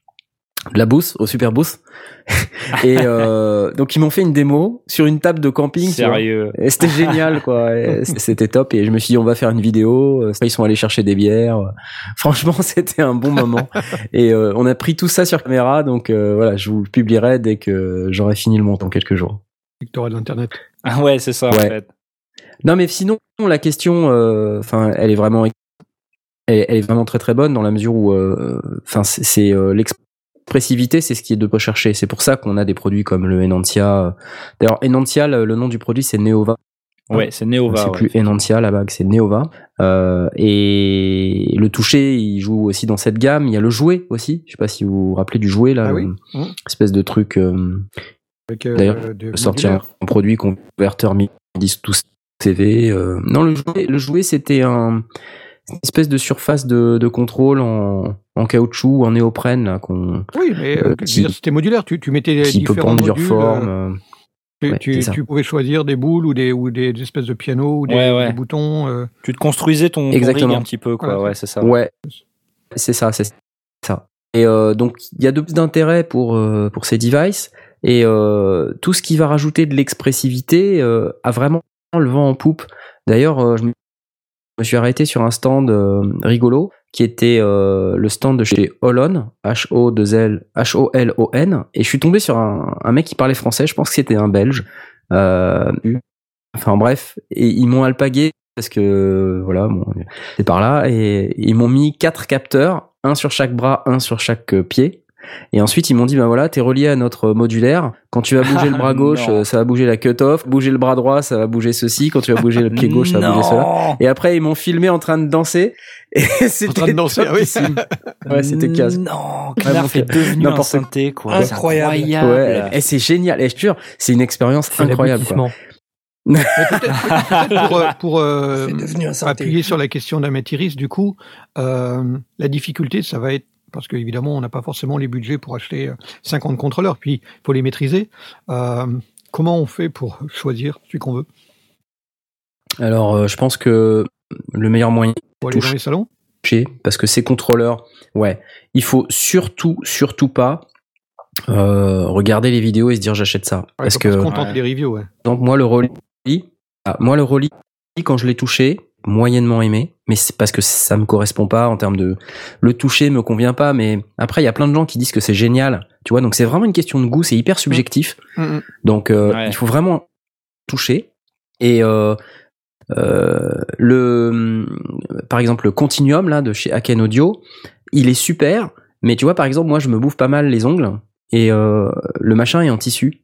Speaker 3: De la bouffe au Super Boost. et euh, donc ils m'ont fait une démo sur une table de camping.
Speaker 2: Sérieux.
Speaker 3: Et c'était génial quoi. Et C'était top et je me suis dit on va faire une vidéo. Euh, Ils sont allés chercher des bières. Franchement c'était un bon moment. Et euh, on a pris tout ça sur caméra donc euh, voilà je vous le publierai dès que j'aurai fini le montant quelques jours.
Speaker 4: Victoire d'Internet.
Speaker 2: Ah ouais, c'est ça, en
Speaker 3: Ouais.
Speaker 2: fait.
Speaker 3: Non, mais sinon, la question, euh, enfin, elle est vraiment, elle, est vraiment très très bonne dans la mesure où, euh, enfin, c'est- c'est l'expressivité, c'est ce qui est de rechercher. C'est pour ça qu'on a des produits comme le Enantia. D'ailleurs, Enantia, le, le nom du produit, c'est Neova.
Speaker 2: Ouais, c'est
Speaker 3: Donc,
Speaker 2: Neova.
Speaker 3: c'est
Speaker 2: ouais.
Speaker 3: plus Enantia la bague, c'est Neova. Euh, et le toucher, il joue aussi dans cette gamme. Il y a le jouet aussi. Je sais pas si vous vous rappelez du jouet là,
Speaker 4: Ah oui.
Speaker 3: espèce de truc. euh,
Speaker 4: euh,
Speaker 3: D'ailleurs, sortir un produit converteur MIDI tous CV. euh, Non, le jouet, le jouet c'était un une espèce de surface de, de contrôle en, en caoutchouc ou en néoprène là, qu'on
Speaker 4: Oui, mais
Speaker 3: euh,
Speaker 4: euh, c'était modulaire. Tu, tu mettais
Speaker 3: qui peut
Speaker 4: différents
Speaker 3: prendre plusieurs
Speaker 4: modules,
Speaker 3: formes.
Speaker 4: euh,
Speaker 3: euh.
Speaker 4: tu,
Speaker 3: ouais,
Speaker 4: tu- pouvais choisir des boules ou des, ou des, des espèces de pianos ou des,
Speaker 2: Ouais, ouais.
Speaker 4: des boutons. euh.
Speaker 2: Tu te construisais ton, ton
Speaker 3: Exactement.
Speaker 2: rig un petit peu, quoi.
Speaker 4: Voilà.
Speaker 2: Ouais, c'est ça.
Speaker 3: Ouais, c'est ça, c'est ça. Et euh, donc il y a de plus d'intérêt pour euh, pour ces devices et euh, tout ce qui va rajouter de l'expressivité euh, a vraiment le vent en poupe. D'ailleurs, euh, je me me suis arrêté sur un stand euh, rigolo qui était euh, le stand de chez Holon, H-O-2-L, H-O-L-O-N, et je suis tombé sur un, un mec qui parlait français, je pense que c'était un Belge. Euh, enfin bref, et ils m'ont alpagué parce que voilà, bon, c'est par là, et ils m'ont mis quatre capteurs, un sur chaque bras, un sur chaque euh, pied. Et ensuite, ils m'ont dit, ben voilà, t'es relié à notre modulaire. Quand tu vas bouger le bras gauche, euh, ça va bouger la cut-off. Bouger le bras droit, ça va bouger ceci. Quand tu vas bouger le pied gauche, ça va bouger cela. Et après, ils m'ont filmé en train de danser. Et c'était
Speaker 4: En train de danser, ah oui.
Speaker 3: Ouais, c'était casse.
Speaker 2: Non, est devenu un synthé, quoi.
Speaker 5: Incroyable.
Speaker 2: C'est incroyable.
Speaker 3: Ouais, et c'est génial. Et je te jure, c'est une expérience incroyable. quoi.
Speaker 4: peut-être pour, euh, pour euh, appuyer sur la question d'Améthyris, du coup, euh, la difficulté, ça va être parce qu'évidemment, on n'a pas forcément les budgets pour acheter euh, 50 contrôleurs, puis il faut les maîtriser. Euh, comment on fait pour choisir celui qu'on veut?
Speaker 3: Alors, euh, je pense que le meilleur moyen
Speaker 4: Pour aller dans les salons?
Speaker 3: toucher, parce que ces contrôleurs, ouais, il faut surtout, surtout pas euh, regarder les vidéos et se dire j'achète ça.
Speaker 4: Ouais,
Speaker 3: parce que
Speaker 4: se
Speaker 2: ouais.
Speaker 4: des reviews, ouais.
Speaker 3: Donc moi le Rolly, ah, moi le Rolly quand je l'ai touché, moyennement aimé, mais c'est parce que ça me correspond pas en termes de le toucher me convient pas, mais après il y a plein de gens qui disent que c'est génial, tu vois, donc c'est vraiment une question de goût, c'est hyper subjectif,
Speaker 4: Mm, mm.
Speaker 3: donc euh,
Speaker 2: Ouais.
Speaker 3: il faut vraiment toucher et euh, Euh, le, par exemple, le Continuum là de chez Aken Audio, il est super, mais tu vois, par exemple, moi, je me bouffe pas mal les ongles et euh, le machin est en tissu.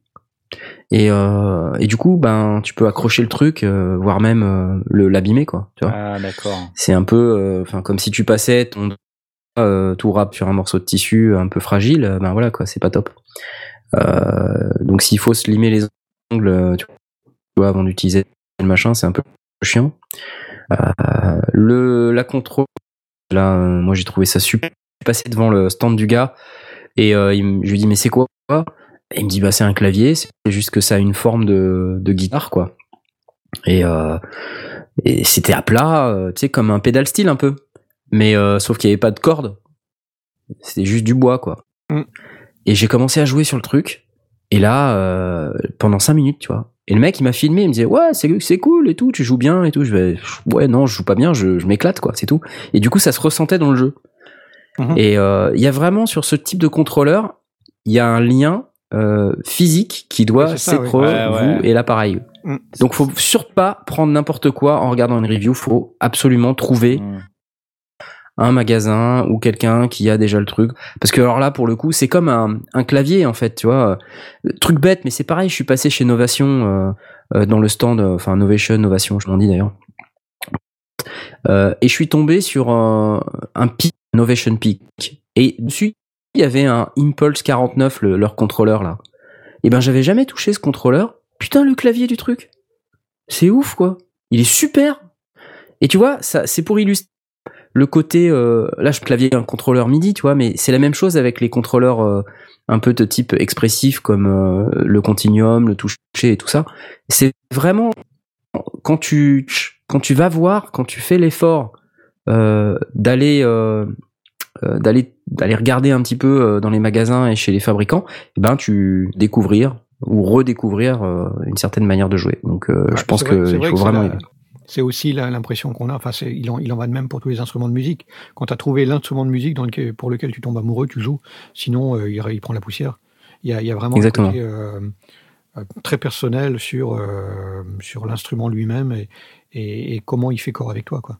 Speaker 3: Et, euh, et du coup, ben, tu peux accrocher le truc, euh, voire même euh, le l'abîmer, quoi. Tu vois.
Speaker 2: Ah, d'accord.
Speaker 3: C'est un peu, euh, enfin, comme si tu passais ton doigt, euh, tout rap sur un morceau de tissu un peu fragile. euh, Ben voilà, quoi, c'est pas top. Euh, donc, s'il faut se limer les ongles, tu vois, avant d'utiliser le machin, c'est un peu chiant. Euh, le la contrôle, là, moi, j'ai trouvé ça super. Je suis passé devant le stand du gars et euh, il je lui dis mais c'est quoi? Et il me dit bah c'est un clavier, c'est juste que ça a une forme de, de guitare quoi. Et, euh, et c'était à plat, euh, tu sais comme un pédale style un peu, mais euh, sauf qu'il y avait pas de cordes. C'était juste du bois quoi.
Speaker 4: Mm.
Speaker 3: Et j'ai commencé à jouer sur le truc. Et là euh, pendant cinq minutes tu vois. Et le mec il m'a filmé, il me disait ouais c'est c'est cool et tout, tu joues bien et tout. Je vais ouais non je joue pas bien, je, je m'éclate quoi, c'est tout. Et du coup ça se ressentait dans le jeu.
Speaker 4: Mhm.
Speaker 3: Et euh, il y a vraiment sur ce type de contrôleur, il y a un lien euh, physique qui doit
Speaker 4: oui.
Speaker 2: Ouais,
Speaker 3: vous
Speaker 2: ouais.
Speaker 3: et l'appareil.
Speaker 4: Mm.
Speaker 3: Donc faut surtout pas prendre n'importe quoi en regardant une review, faut absolument trouver un magasin ou quelqu'un qui a déjà le truc parce que alors là pour le coup, c'est comme un, un clavier en fait, tu vois. Euh, Truc bête mais c'est pareil, je suis passé chez Novation euh, euh, dans le stand euh, enfin Novation, Novation, je m'en dis d'ailleurs. Euh, et je suis tombé sur un, un Peak, Novation Peak. Et dessus, il y avait un Impulse 49, le- leur contrôleur là. Et ben j'avais jamais touché ce contrôleur. Putain, le clavier du truc. C'est ouf quoi. Il est super. Et tu vois, ça c'est pour illustrer le côté euh, là je clavier un contrôleur MIDI, tu vois, mais c'est la même chose avec les contrôleurs euh, un peu de type expressif comme euh, le Continuum, le toucher et tout ça. C'est vraiment quand tu vas voir, quand tu fais l'effort d'aller d'aller d'aller regarder un petit peu euh, dans les magasins et chez les fabricants, eh ben tu découvrir ou redécouvrir euh, une certaine manière de jouer. Donc euh, je pense qu'il
Speaker 4: vrai
Speaker 3: faut
Speaker 4: que c'est
Speaker 3: vraiment
Speaker 4: aussi l'impression qu'on a. Enfin, c'est- il en, il en va de même pour tous les instruments de musique. Quand tu as trouvé l'instrument de musique dans lequel, pour lequel tu tombes amoureux, tu joues. Sinon, euh, il, il prend la poussière. Il y a, il y a vraiment
Speaker 3: Exactement.
Speaker 4: un côté euh, euh, très personnel sur, euh, sur l'instrument lui-même et, et, et comment il fait corps avec toi. Quoi.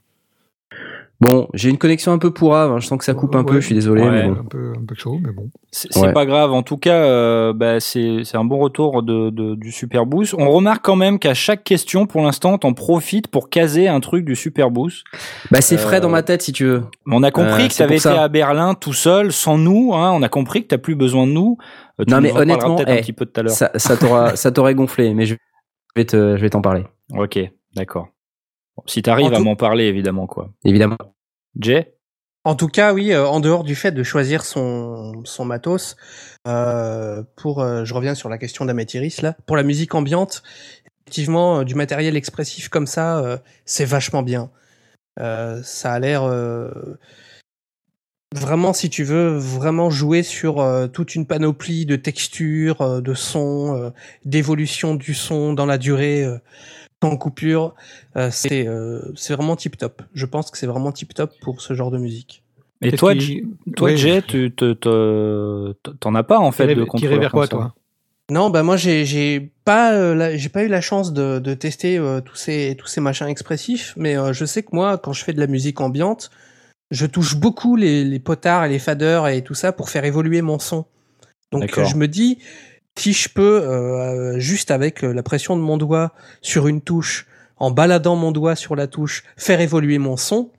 Speaker 3: Bon, j'ai une connexion un peu pourrave, hein, je sens que ça coupe un peu, je suis désolé.
Speaker 2: Ouais.
Speaker 3: mais bon.
Speaker 4: Un, peu, un peu chaud, mais bon.
Speaker 2: C'est
Speaker 3: Ouais.
Speaker 2: pas grave. En tout cas, euh, bah, c'est c'est un bon retour de, de- du Super Boost. On remarque quand même qu'à chaque question, pour l'instant, t'en profites pour caser un truc du Super Boost.
Speaker 3: Bah c'est frais
Speaker 2: Euh,
Speaker 3: dans ma tête si tu veux.
Speaker 2: On a compris
Speaker 3: Euh,
Speaker 2: que t'avais été à Berlin tout seul, sans nous. Hein. On a compris que t'as plus besoin de nous. Euh, tu
Speaker 3: Non,
Speaker 2: nous
Speaker 3: mais honnêtement,
Speaker 2: peut-être
Speaker 3: eh,
Speaker 2: un petit peu tout à l'heure.
Speaker 3: Ça, ça t'aura ça t'aurait gonflé, mais je vais te je vais t'en parler,
Speaker 2: Ok, d'accord. Bon, si t'arrives
Speaker 5: En
Speaker 2: à m'en parler, évidemment, quoi.
Speaker 3: évidemment.
Speaker 2: Jay?
Speaker 5: En tout cas, oui, euh, en dehors du fait de choisir son, son matos, euh, pour, euh, je reviens sur la question d'Améthyris, là, pour la musique ambiante, effectivement, euh, du matériel expressif comme ça, euh, c'est vachement bien. Euh, ça a l'air euh, vraiment, si tu veux, vraiment jouer sur euh, toute une panoplie de textures, euh, de sons, euh, d'évolution du son dans la durée, euh, sans coupure. Euh, c'est euh, c'est vraiment tip top. Je pense que c'est vraiment tip top pour ce genre de musique.
Speaker 2: Et toi,
Speaker 4: qui-
Speaker 2: toi
Speaker 4: Ouais,
Speaker 2: Jay, tu te- te- t'en as pas en fait de contrôleur
Speaker 4: vers quoi, toi?
Speaker 5: Non, bah moi j'ai j'ai pas euh, j'ai pas eu la chance de, de tester euh, tous ces tous ces machins expressifs, mais euh, je sais que moi quand je fais de la musique ambiante, je touche beaucoup les, les potards et les faders et tout ça pour faire évoluer mon son. Donc je me dis si je peux euh, juste avec euh, la pression de mon doigt sur une touche, en baladant mon doigt sur la touche, faire évoluer mon son.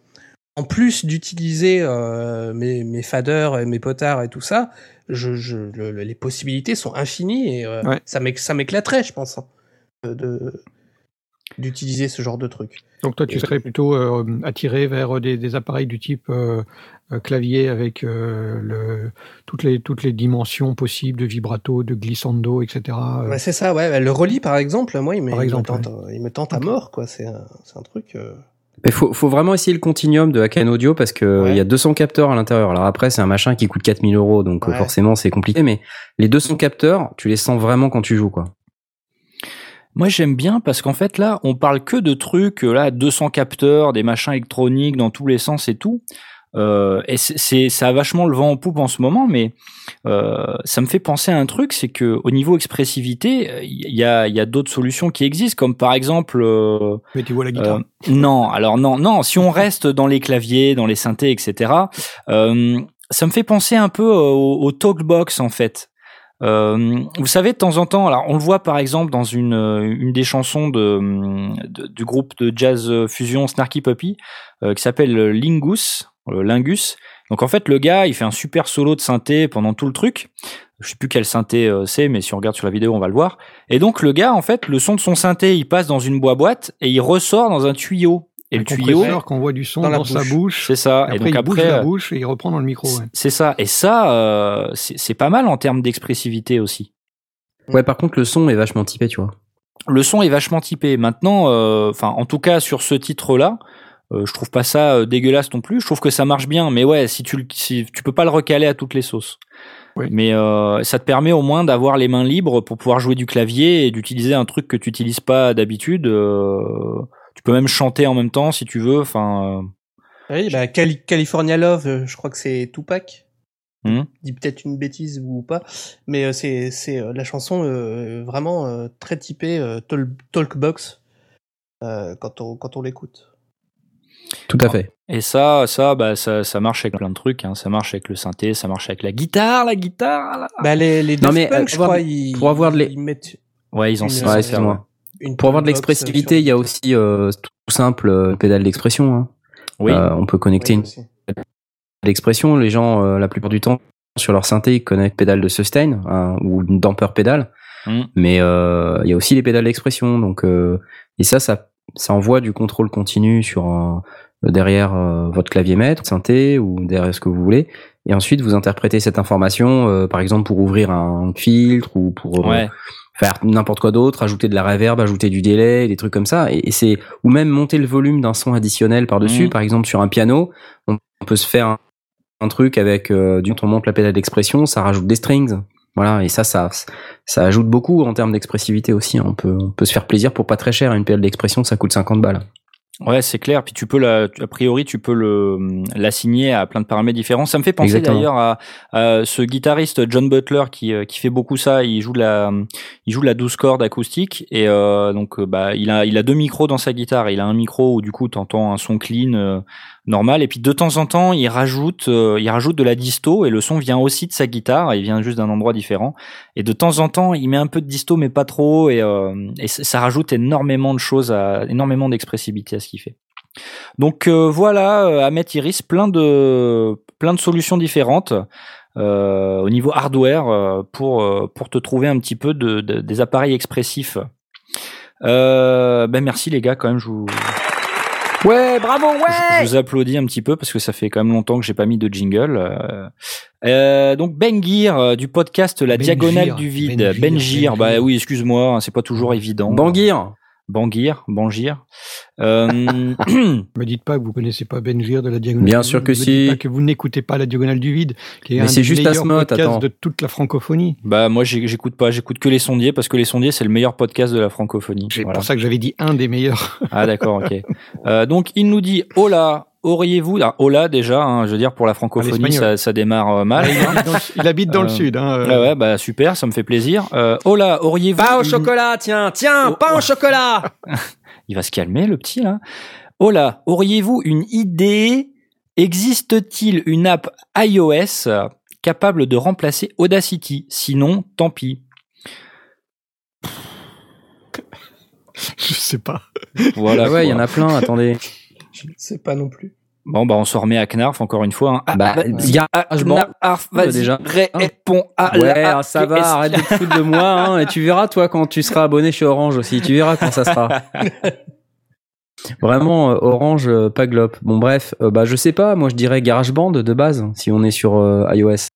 Speaker 5: En plus d'utiliser euh, mes, mes faders et mes potards et tout ça, je, je, le- le- les possibilités sont infinies et euh,
Speaker 4: Ouais.
Speaker 5: ça m'éc- ça m'éclaterait, je pense, hein, de- de d'utiliser ce genre de truc.
Speaker 4: Donc toi, tu serais plutôt euh, attiré vers des, des appareils du type euh, euh, clavier avec euh, le, toutes, les, toutes les dimensions possibles de vibrato, de glissando, etc. euh,
Speaker 5: Ouais, c'est ça, ouais. Le Rolly, par exemple, moi, il me, il tente, euh, il me tente à mort, quoi. C'est un, truc. euh,
Speaker 3: Mais faut, faut vraiment essayer le Continuum de Akan Audio parce que
Speaker 5: Ouais.
Speaker 3: il y a 200 capteurs à l'intérieur. Alors après, c'est un machin qui coûte 4000 euros, donc euh,
Speaker 5: Ouais.
Speaker 3: forcément c'est compliqué. Mais les 200 capteurs, tu les sens vraiment quand tu joues, quoi.
Speaker 2: Moi, j'aime bien parce qu'en fait, là, on parle que de trucs, euh, là, 200 capteurs, des machins électroniques dans tous les sens et tout. Euh, et c'est ça a vachement le vent en poupe en ce moment, mais euh, ça me fait penser à un truc, c'est que au niveau expressivité, il y a, y a d'autres solutions qui existent, comme par exemple. Euh,
Speaker 4: Mais tu vois la guitare.
Speaker 2: euh, non, alors non, non. Si on reste dans les claviers, dans les synthés, etc. euh, ça me fait penser un peu au, au talkbox en fait. Euh, vous savez, de temps en temps, alors on le voit par exemple dans une, euh, une des chansons de, de- du groupe de jazz fusion Snarky Puppy, euh, qui s'appelle Lingus, euh, Lingus. Donc en fait, le gars, il fait un super solo de synthé pendant tout le truc. Je sais plus quel synthé euh, c'est, mais si on regarde sur la vidéo, on va le voir. Et donc le gars, en fait, le son de son synthé, il passe dans une boîte et il ressort dans un tuyau. Et
Speaker 4: un
Speaker 2: le tuyau,
Speaker 4: compresseur qu'on voit du son
Speaker 5: dans
Speaker 4: sa
Speaker 5: bouche.
Speaker 2: c'est ça.
Speaker 4: Et
Speaker 2: Et
Speaker 4: après,
Speaker 2: donc
Speaker 4: il bouge
Speaker 2: après,
Speaker 4: la
Speaker 2: euh,
Speaker 4: bouche et il reprend dans le micro. ouais.
Speaker 2: c'est ça. Et ça, euh, c'est pas mal en termes d'expressivité aussi.
Speaker 3: Ouais, par contre, le son est vachement typé, tu vois.
Speaker 2: Le son est vachement typé. Maintenant, euh, enfin, en tout cas sur ce titre-là, euh, je trouve pas ça euh, dégueulasse non plus. Je trouve que ça marche bien. Mais ouais, si tu le- si tu peux pas le recaler à toutes les sauces.
Speaker 4: Oui.
Speaker 2: Mais euh, ça te permet au moins d'avoir les mains libres pour pouvoir jouer du clavier et d'utiliser un truc que tu utilises pas d'habitude. euh, tu peux même chanter en même temps si tu veux. Enfin, euh,
Speaker 5: Oui, bah, Cali- California Love, euh, je crois que c'est Tupac.
Speaker 2: Mhm.
Speaker 5: Dis peut-être une bêtise ou pas, mais euh, c'est c'est la chanson euh, vraiment euh, très typée euh, talkbox euh, quand on quand on l'écoute.
Speaker 3: Tout à fait.
Speaker 2: Et ça, ça, bah, ça, ça marche avec plein de trucs. Hein. Ça marche avec le synthé, ça marche avec la guitare, la guitare. là.
Speaker 5: Bah les les
Speaker 3: Non, mais,
Speaker 5: Punk,
Speaker 3: euh,
Speaker 5: je
Speaker 3: pour
Speaker 5: crois,
Speaker 3: avoir-
Speaker 5: ils,
Speaker 3: pour avoir
Speaker 5: ils mettent
Speaker 2: Ouais, ils ont
Speaker 5: Une-
Speaker 2: ça.
Speaker 5: Ouais. Une
Speaker 3: Pour avoir de l'expressivité, il y a aussi euh, tout simple euh, pédale d'expression. Hein.
Speaker 2: Oui.
Speaker 3: Euh, on peut connecter
Speaker 5: Oui,
Speaker 3: une
Speaker 5: aussi.
Speaker 3: l'expression. Les gens, euh, la plupart du temps, sur leur synthé, ils connectent pédale de sustain hein, ou une damper pédale.
Speaker 2: Mm.
Speaker 3: Mais euh, il y a aussi les pédales d'expression. Donc, euh, et ça, ça, ça envoie du contrôle continu sur un- derrière euh, votre clavier maître, synthé ou derrière ce que vous voulez. Et ensuite, vous interprétez cette information, euh, par exemple, pour ouvrir un filtre ou pour euh,
Speaker 2: Ouais.
Speaker 3: Faire n'importe quoi d'autre, ajouter de la reverb, ajouter du délai, des trucs comme ça. Et, et c'est ou même monter le volume d'un son additionnel par dessus.
Speaker 2: Mhm.
Speaker 3: Par exemple, sur un piano, on peut se faire un, un truc avec euh, du on monte la pédale d'expression, ça rajoute des strings. Voilà, et ça, ça, ça ajoute beaucoup en termes d'expressivité aussi. hein. On peut, on peut se faire plaisir pour pas très cher. Une pédale d'expression, ça coûte 50 balles.
Speaker 2: Ouais, c'est clair. Puis tu peux la, a priori, tu peux le l'assigner à plein de paramètres différents. Ça me fait penser d'ailleurs à, à ce guitariste John Butler qui, euh, qui fait beaucoup ça. Il joue de la, il joue de la 12 cordes acoustique et euh, donc euh, bah il a, il a deux micros dans sa guitare. Il a un micro où du coup t'entends un son clean euh, normal et puis de temps en temps il rajoute, euh, il rajoute de la disto et le son vient aussi de sa guitare. Il vient juste d'un endroit différent et de temps en temps il met un peu de disto mais pas trop et, euh, ça rajoute énormément de choses, énormément d'expressivité à ce qu'il fait. Donc euh, voilà, Ahmet Iris, plein de plein de solutions différentes au niveau hardware pour pour te trouver un petit peu de, de- des appareils expressifs. Ben merci les gars, quand même je vous
Speaker 3: Ouais, bravo,
Speaker 2: je vous applaudis un petit peu parce que ça fait quand même longtemps que j'ai pas mis de jingle. Euh, euh, donc Ben Gear euh, du podcast La Diagonale du Vide.
Speaker 4: Benjir,
Speaker 2: Benjir, bah oui, excuse-moi, hein, c'est pas toujours évident.
Speaker 3: Banguir.
Speaker 2: Bangir, Bangir. Euh,
Speaker 4: Me dites pas que vous connaissez pas Benjir de la Diagonale
Speaker 3: Bien
Speaker 4: du
Speaker 3: sûr
Speaker 4: Vide.
Speaker 3: que
Speaker 4: Me dites
Speaker 3: si.
Speaker 4: pas que vous n'écoutez pas la Diagonale du Vide, qui est
Speaker 3: Mais
Speaker 4: un
Speaker 3: c'est
Speaker 4: des
Speaker 3: juste
Speaker 4: meilleurs
Speaker 3: Asmoth,
Speaker 4: podcasts
Speaker 3: attends.
Speaker 4: de toute la francophonie.
Speaker 2: bah moi j'écoute pas, j'écoute que les sondiers parce que les sondiers c'est le meilleur podcast de la francophonie.
Speaker 4: C'est
Speaker 2: Voilà.
Speaker 4: pour ça que j'avais dit un des meilleurs.
Speaker 2: Ah d'accord, ok. Euh, donc il nous dit Hola, auriez-vous ah, Hola déjà, hein, je veux dire pour la francophonie ça, ça démarre euh, mal.
Speaker 4: il, habite dans le, il habite dans le sud. Hein,
Speaker 2: Ouais, ouais, bah super, ça me fait plaisir. Euh, Hola, auriez-vous
Speaker 3: Pas au chocolat, tiens, tiens,
Speaker 2: Oh,
Speaker 3: pas
Speaker 2: oh.
Speaker 3: au chocolat.
Speaker 2: Il va se calmer, le petit, là. Oh là, auriez-vous une idée? Existe-t-il une app iOS capable de remplacer Audacity? Sinon, tant pis.
Speaker 4: Je sais pas.
Speaker 2: Voilà.
Speaker 3: Ah ouais, il y en a plein, attendez.
Speaker 5: Je ne sais pas non plus.
Speaker 2: Bon, bah, on s'en remet à Knarf encore une fois. hein. Ah,
Speaker 3: Bah, garage
Speaker 2: ah. Knarf, vas-y,
Speaker 3: déjà.
Speaker 2: réponds à
Speaker 3: Ouais,
Speaker 2: la
Speaker 3: ah, ça va, arrête de te foutre de moi, hein, et tu verras, toi, quand tu seras abonné chez Orange aussi, tu verras quand ça sera. Vraiment, euh, Orange, euh, pas Glop. Bon, bref, euh, bah, je sais pas, moi, je dirais GarageBand de base, si on est sur iOS.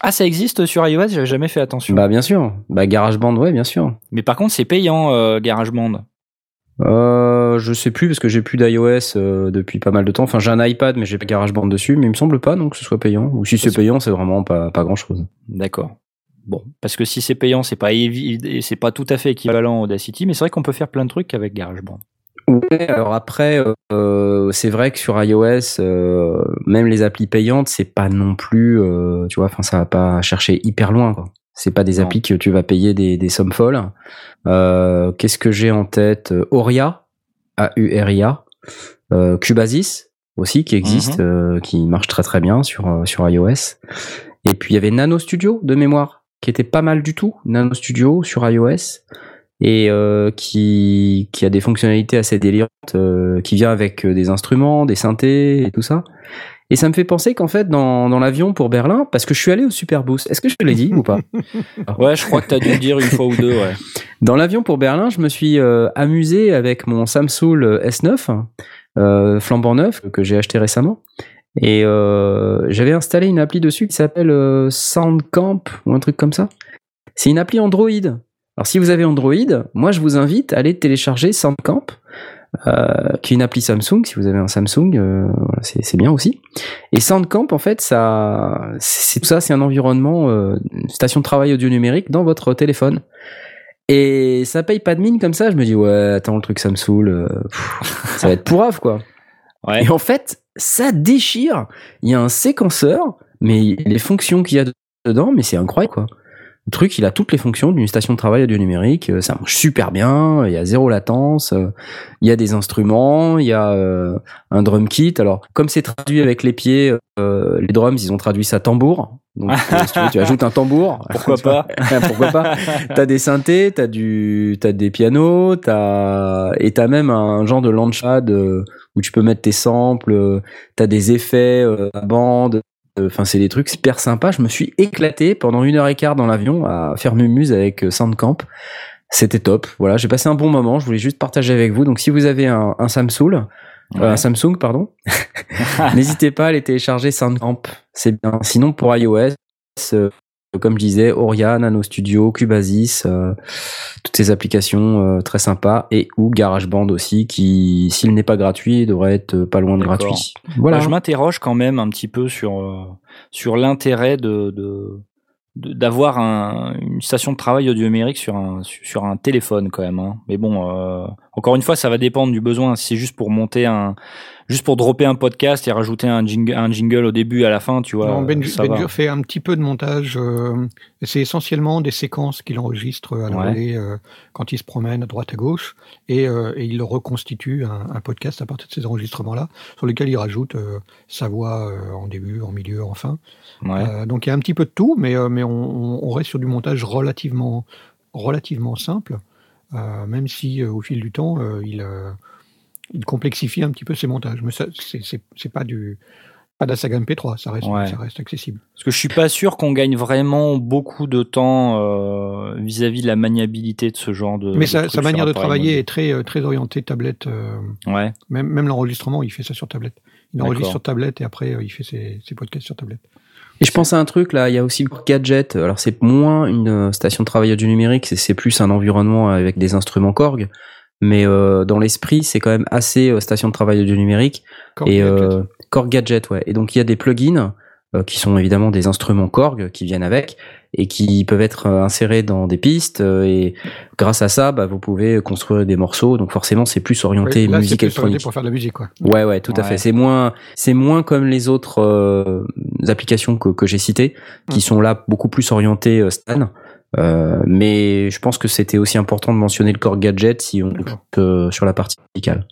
Speaker 2: Ah, ça existe sur iOS? J'avais jamais fait attention.
Speaker 3: Bah, bien sûr. Bah, GarageBand, ouais, bien sûr.
Speaker 2: Mais par contre, c'est payant, GarageBand.
Speaker 3: Euh, je sais plus, parce que j'ai plus d'iOS euh, depuis pas mal de temps. Enfin, j'ai un iPad, mais j'ai pas GarageBand dessus, mais il me semble pas, donc, que ce soit payant. Ou si c'est payant, c'est vraiment pas, pas grand chose.
Speaker 2: D'accord. Bon, parce que si c'est payant, c'est pas c'est pas tout à fait équivalent à Audacity, mais c'est vrai qu'on peut faire plein de trucs avec GarageBand.
Speaker 3: Ouais, alors après, euh, c'est vrai que sur iOS, euh, même les applis payantes, c'est pas non plus, tu vois, enfin, ça va pas chercher hyper loin, quoi. C'est pas des
Speaker 2: Non.
Speaker 3: applis que tu vas payer des, des sommes folles. Euh, Qu'est-ce que j'ai en tête? Auria, A-U-R-I-A, euh, Cubasis aussi qui existe, euh, qui marche très très bien sur sur iOS. Et puis il y avait Nano Studio de mémoire, qui était pas mal du tout. Nano Studio sur iOS et euh, qui, qui a des fonctionnalités assez délirantes, euh, qui vient avec des instruments, des synthés et tout ça. Et ça me fait penser qu'en fait, dans, dans l'avion pour Berlin, parce que je suis allé au Superboost, est-ce que je te l'ai dit ou pas?
Speaker 2: Ouais, je crois que t'as dû le dire une fois ou deux, ouais.
Speaker 3: Dans l'avion pour Berlin, je me suis euh, amusé avec mon Samsung S9, euh, flambant neuf, que j'ai acheté récemment. Et euh, j'avais installé une appli dessus qui s'appelle euh, Soundcamp ou un truc comme ça. C'est une appli Android. Alors si vous avez Android, moi je vous invite à aller télécharger Soundcamp, euh, qui est une appli Samsung. Si vous avez un Samsung, euh, c'est bien aussi. Et Soundcamp, en fait, ça, c'est tout ça, c'est un environnement, euh, une station de travail audio numérique dans votre téléphone. Et ça paye pas de mine comme ça. Je me dis ouais, attends le truc ça me saoule. pff, ça va être pourrave quoi.
Speaker 2: Ouais.
Speaker 3: Et en fait, ça déchire. Il y a un séquenceur, mais les fonctions qu'il y a dedans, mais c'est incroyable quoi. Le truc, il a toutes les fonctions d'une station de travail audio numérique. euh, Ça marche super bien. Il y a zéro latence. euh, Il y a des instruments. Il y a euh, un drum kit. Alors, comme c'est traduit avec les pieds, euh, les drums, ils ont traduit ça tambour. Donc, si tu, veux, tu ajoutes un tambour.
Speaker 2: Pourquoi
Speaker 3: vois. Pourquoi pas? T'as des synthés, t'as du, t'as des pianos, t'as et t'as même un genre de launchpad où tu peux mettre tes samples. T'as des effets à bande. Enfin, c'est des trucs super sympas. Je me suis éclaté pendant une heure et quart dans l'avion à faire mumuse avec euh, Soundcamp. C'était top. Voilà, j'ai passé un bon moment. Je voulais juste partager avec vous. Donc, si vous avez un, un Samsung, euh, un Samsung, pardon, n'hésitez pas à aller télécharger Soundcamp. C'est bien. Sinon, pour iOS, euh, comme je disais, Oria, Nano Studio, Cubasis, euh, toutes ces applications euh, très sympas et ou GarageBand aussi, qui, s'il n'est pas gratuit, devrait être euh, pas loin de gratuit. Voilà.
Speaker 2: Je m'interroge quand même un petit peu sur euh, sur l'intérêt de d'avoir un, une station de travail audio numérique sur un sur un téléphone quand même. hein. Mais bon, encore une fois, ça va dépendre du besoin. Si c'est juste pour monter un, juste pour dropper un podcast et rajouter un jingle, un jingle au début à la fin, tu vois,
Speaker 4: Non, Ben,
Speaker 2: ça va.
Speaker 4: Benjur fait un petit peu de montage. euh, c'est essentiellement des séquences qu'il enregistre à la
Speaker 2: Ouais.
Speaker 4: euh, quand il se promène à droite à gauche et, euh, et il reconstitue un, un podcast à partir de ces enregistrements-là, sur lesquels il rajoute euh, sa voix euh, en début, en milieu, en fin.
Speaker 2: Ouais.
Speaker 4: Euh, donc il y a un petit peu de tout, mais, euh, mais on, on- reste sur du montage relativement, relativement simple, euh, même si euh, au fil du temps, euh, il, euh, il complexifie un petit peu ses montages. Mais ça, c'est- pas du pas de la saga MP3, ça reste,
Speaker 2: Ouais.
Speaker 4: ça reste accessible.
Speaker 2: Parce que je suis pas sûr qu'on gagne vraiment beaucoup de temps euh, vis-à-vis de la maniabilité de ce genre de.
Speaker 4: Mais
Speaker 2: de
Speaker 4: sa, manière de travailler
Speaker 2: mobile.
Speaker 4: est très, euh, très orientée tablette. euh,
Speaker 2: Ouais.
Speaker 4: même même l'enregistrement, il fait ça sur tablette. Il enregistre sur tablette et après, euh, il fait ses, ses podcasts sur tablette.
Speaker 3: Et je pense à un truc là, il y a aussi le Gadget. Alors c'est moins une euh, station de travail du numérique, c'est- plus un environnement avec des instruments Korg. Mais euh, dans l'esprit, c'est quand même assez euh, station de travail du numérique.
Speaker 4: Korg
Speaker 3: et
Speaker 4: Gadget.
Speaker 3: euh, Korg Gadget, ouais. Et donc il y a des plugins euh, qui sont évidemment des instruments Korg qui viennent avec et qui peuvent être euh, insérés dans des pistes. euh, et grâce à ça, bah, vous pouvez construire des morceaux. Donc forcément, c'est plus orienté
Speaker 4: Oui, là, c'est
Speaker 3: musique
Speaker 4: plus orienté pour faire de la musique, quoi.
Speaker 3: Ouais, ouais, tout à fait. C'est moins, c'est moins comme les autres euh, applications que, que j'ai citées, qui
Speaker 4: Mm.
Speaker 3: sont là beaucoup plus orientées euh, Stan. Euh, mais je pense que c'était aussi important de mentionner le Core Gadget si on coupe euh, sur la partie musicale.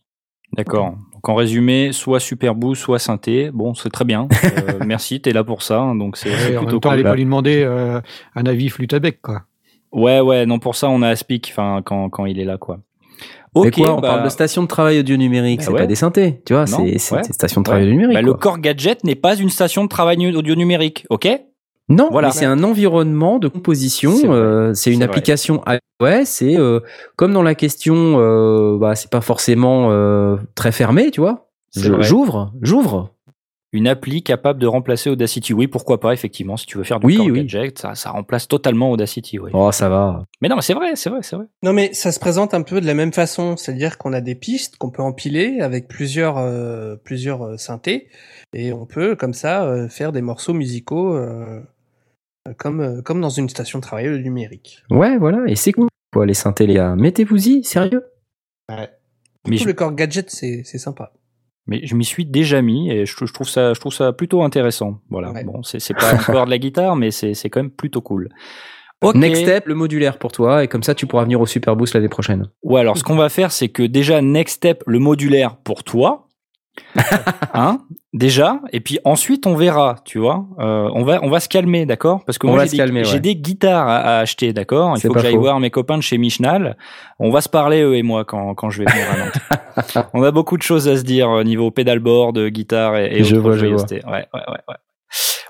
Speaker 2: D'accord. Donc en résumé, soit Superboost, soit synthé. Bon, c'est très bien. Euh, merci, t'es là pour ça. hein, donc c'est
Speaker 4: en
Speaker 2: plutôt
Speaker 4: même temps,
Speaker 2: cool.
Speaker 4: allez pas lui demander euh, un avis flûte à bec, quoi.
Speaker 2: Ouais, ouais. Non, pour ça, on a Aspic. Enfin, quand quand il est là, quoi.
Speaker 3: mais
Speaker 2: Ok.
Speaker 3: quoi, on
Speaker 2: bah,
Speaker 3: parle de station de travail audio numérique,
Speaker 2: Bah
Speaker 3: c'est
Speaker 2: ouais.
Speaker 3: pas des synthés, tu vois,
Speaker 2: Non,
Speaker 3: c'est c'est
Speaker 2: ouais.
Speaker 3: des stations de travail
Speaker 2: Ouais.
Speaker 3: audio numérique.
Speaker 2: bah, le
Speaker 3: quoi.
Speaker 2: Core Gadget n'est pas une station de travail nu- audio numérique, ok?
Speaker 3: Non,
Speaker 2: Voilà.
Speaker 3: mais c'est un environnement de composition.
Speaker 2: C'est
Speaker 3: euh, une
Speaker 2: vrai.
Speaker 3: application iOS. Et euh, comme dans la question, euh, bah, c'est pas forcément euh, très fermé, tu vois. J'ouvre, j'ouvre.
Speaker 2: Une appli capable de remplacer Audacity. Oui, pourquoi pas, effectivement, si tu veux faire du
Speaker 3: Oui, oui.
Speaker 2: Gadget, ça, ça remplace totalement Audacity, oui.
Speaker 3: Oh, ça va.
Speaker 2: Mais non, mais c'est vrai, c'est vrai, c'est vrai.
Speaker 5: Non mais ça se présente un peu de la même façon, c'est-à-dire qu'on a des pistes qu'on peut empiler avec plusieurs euh, plusieurs synthés et on peut comme ça euh, faire des morceaux musicaux comme euh, comme dans une station de travail numérique.
Speaker 3: Ouais, voilà. Et c'est cool. Quoi, les synthés, les gars. Mettez-vous-y, sérieux.
Speaker 5: Ouais.
Speaker 2: Mais
Speaker 5: Tout
Speaker 2: je,
Speaker 5: le corps gadget, c'est c'est sympa.
Speaker 2: mais je m'y suis déjà mis et je, je trouve ça, je trouve ça plutôt intéressant. Voilà.
Speaker 5: Ouais.
Speaker 2: Bon, c'est pas encore de la guitare, mais c'est c'est quand même plutôt cool.
Speaker 3: Next step, le modulaire pour toi, et comme ça tu pourras venir au Super Boost l'année prochaine.
Speaker 2: Ouais, alors ce qu'on va faire, c'est que déjà next step, le modulaire pour toi, hein, déjà, et puis ensuite on verra, tu vois. Euh, on va on va se calmer, d'accord? Parce que
Speaker 3: On
Speaker 2: moi j'ai des,
Speaker 3: ouais.
Speaker 2: guitares à, à acheter, d'accord? Il faut que j'aille voir mes copains de chez Michnal. On va se parler eux et moi quand quand je vais venir à Nantes. on a beaucoup de choses à se dire au niveau pedalboard, guitare et, et
Speaker 3: Je
Speaker 2: autres
Speaker 3: vois, je
Speaker 2: joyeusetés. Ouais, ouais, ouais, ouais.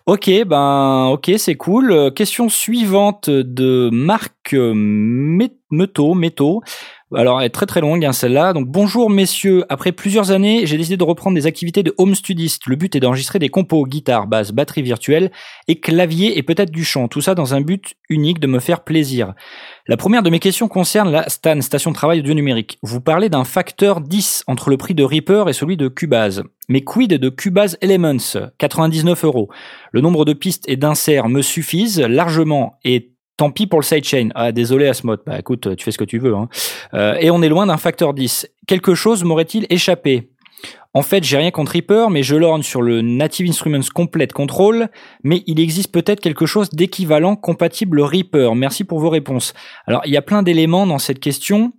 Speaker 2: Ok, ben, ok, c'est cool. Euh, Question suivante de Marc euh, Met- Meto, Meto. Alors, elle est très très longue, hein, celle-là. Donc, bonjour messieurs. Après plusieurs années, j'ai décidé de reprendre des activités de home studiste. Le but est d'enregistrer des compos, guitare, basse, batterie virtuelle et clavier et peut-être du chant. Tout ça dans un but unique de me faire plaisir. La première de mes questions concerne la STAN, station de travail audio numérique. Vous parlez d'un facteur 10 entre le prix de Reaper et celui de Cubase. Mais quid de Cubase Elements? 99 euros. Le nombre de pistes et d'inserts me suffisent largement et tant pis pour le sidechain. Ah, désolé Asmod. Bah écoute, tu fais ce que tu veux. Hein. Euh, et on est loin d'un facteur 10. Quelque chose m'aurait-il échappé? En fait, j'ai rien contre Reaper, mais je lorne sur le Native Instruments Complete Control, mais il existe peut-être quelque chose d'équivalent compatible Reaper. Merci pour vos réponses. Alors, il y a plein d'éléments dans cette question.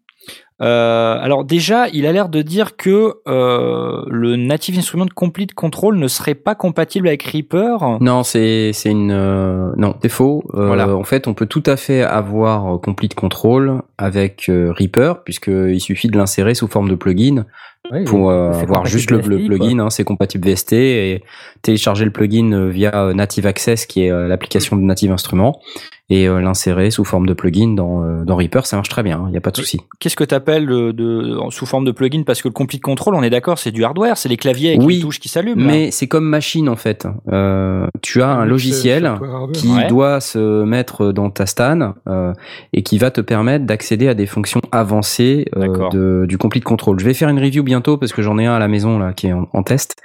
Speaker 2: Euh, alors déjà, il a l'air de dire que euh, le Native Instrument Complete Control ne serait pas compatible avec Reaper.
Speaker 3: Non, c'est c'est une euh, non, faux. Euh,
Speaker 2: Voilà.
Speaker 3: En fait, on peut tout à fait avoir euh, Complete Control avec euh, Reaper, puisque il suffit de l'insérer sous forme de plugin
Speaker 1: Oui,
Speaker 3: pour euh, avoir
Speaker 1: compatible
Speaker 3: juste le,
Speaker 1: VST,
Speaker 3: plugin. hein, c'est compatible VST et télécharger le plugin euh, via euh, Native Access, qui est euh, l'application de Native Instruments, et euh, l'insérer sous forme de plugin dans euh, dans Reaper. Ça marche très bien. Il n'y a pas de souci.
Speaker 2: Qu'est-ce que tu appelles de, de- sous forme de plugin? Parce que le Complete Control, on est d'accord, c'est du hardware, c'est les claviers avec
Speaker 3: Oui,
Speaker 2: les touches qui s'allument.
Speaker 3: Mais c'est comme machine en fait. Euh, tu as un
Speaker 4: Mix, euh,
Speaker 3: logiciel qui
Speaker 2: Ouais.
Speaker 3: doit se mettre dans ta stan euh, et qui va te permettre d'accéder à des fonctions avancées euh, de, du complete control. Je vais faire une review bientôt parce que j'en ai un à la maison là qui est en, en test.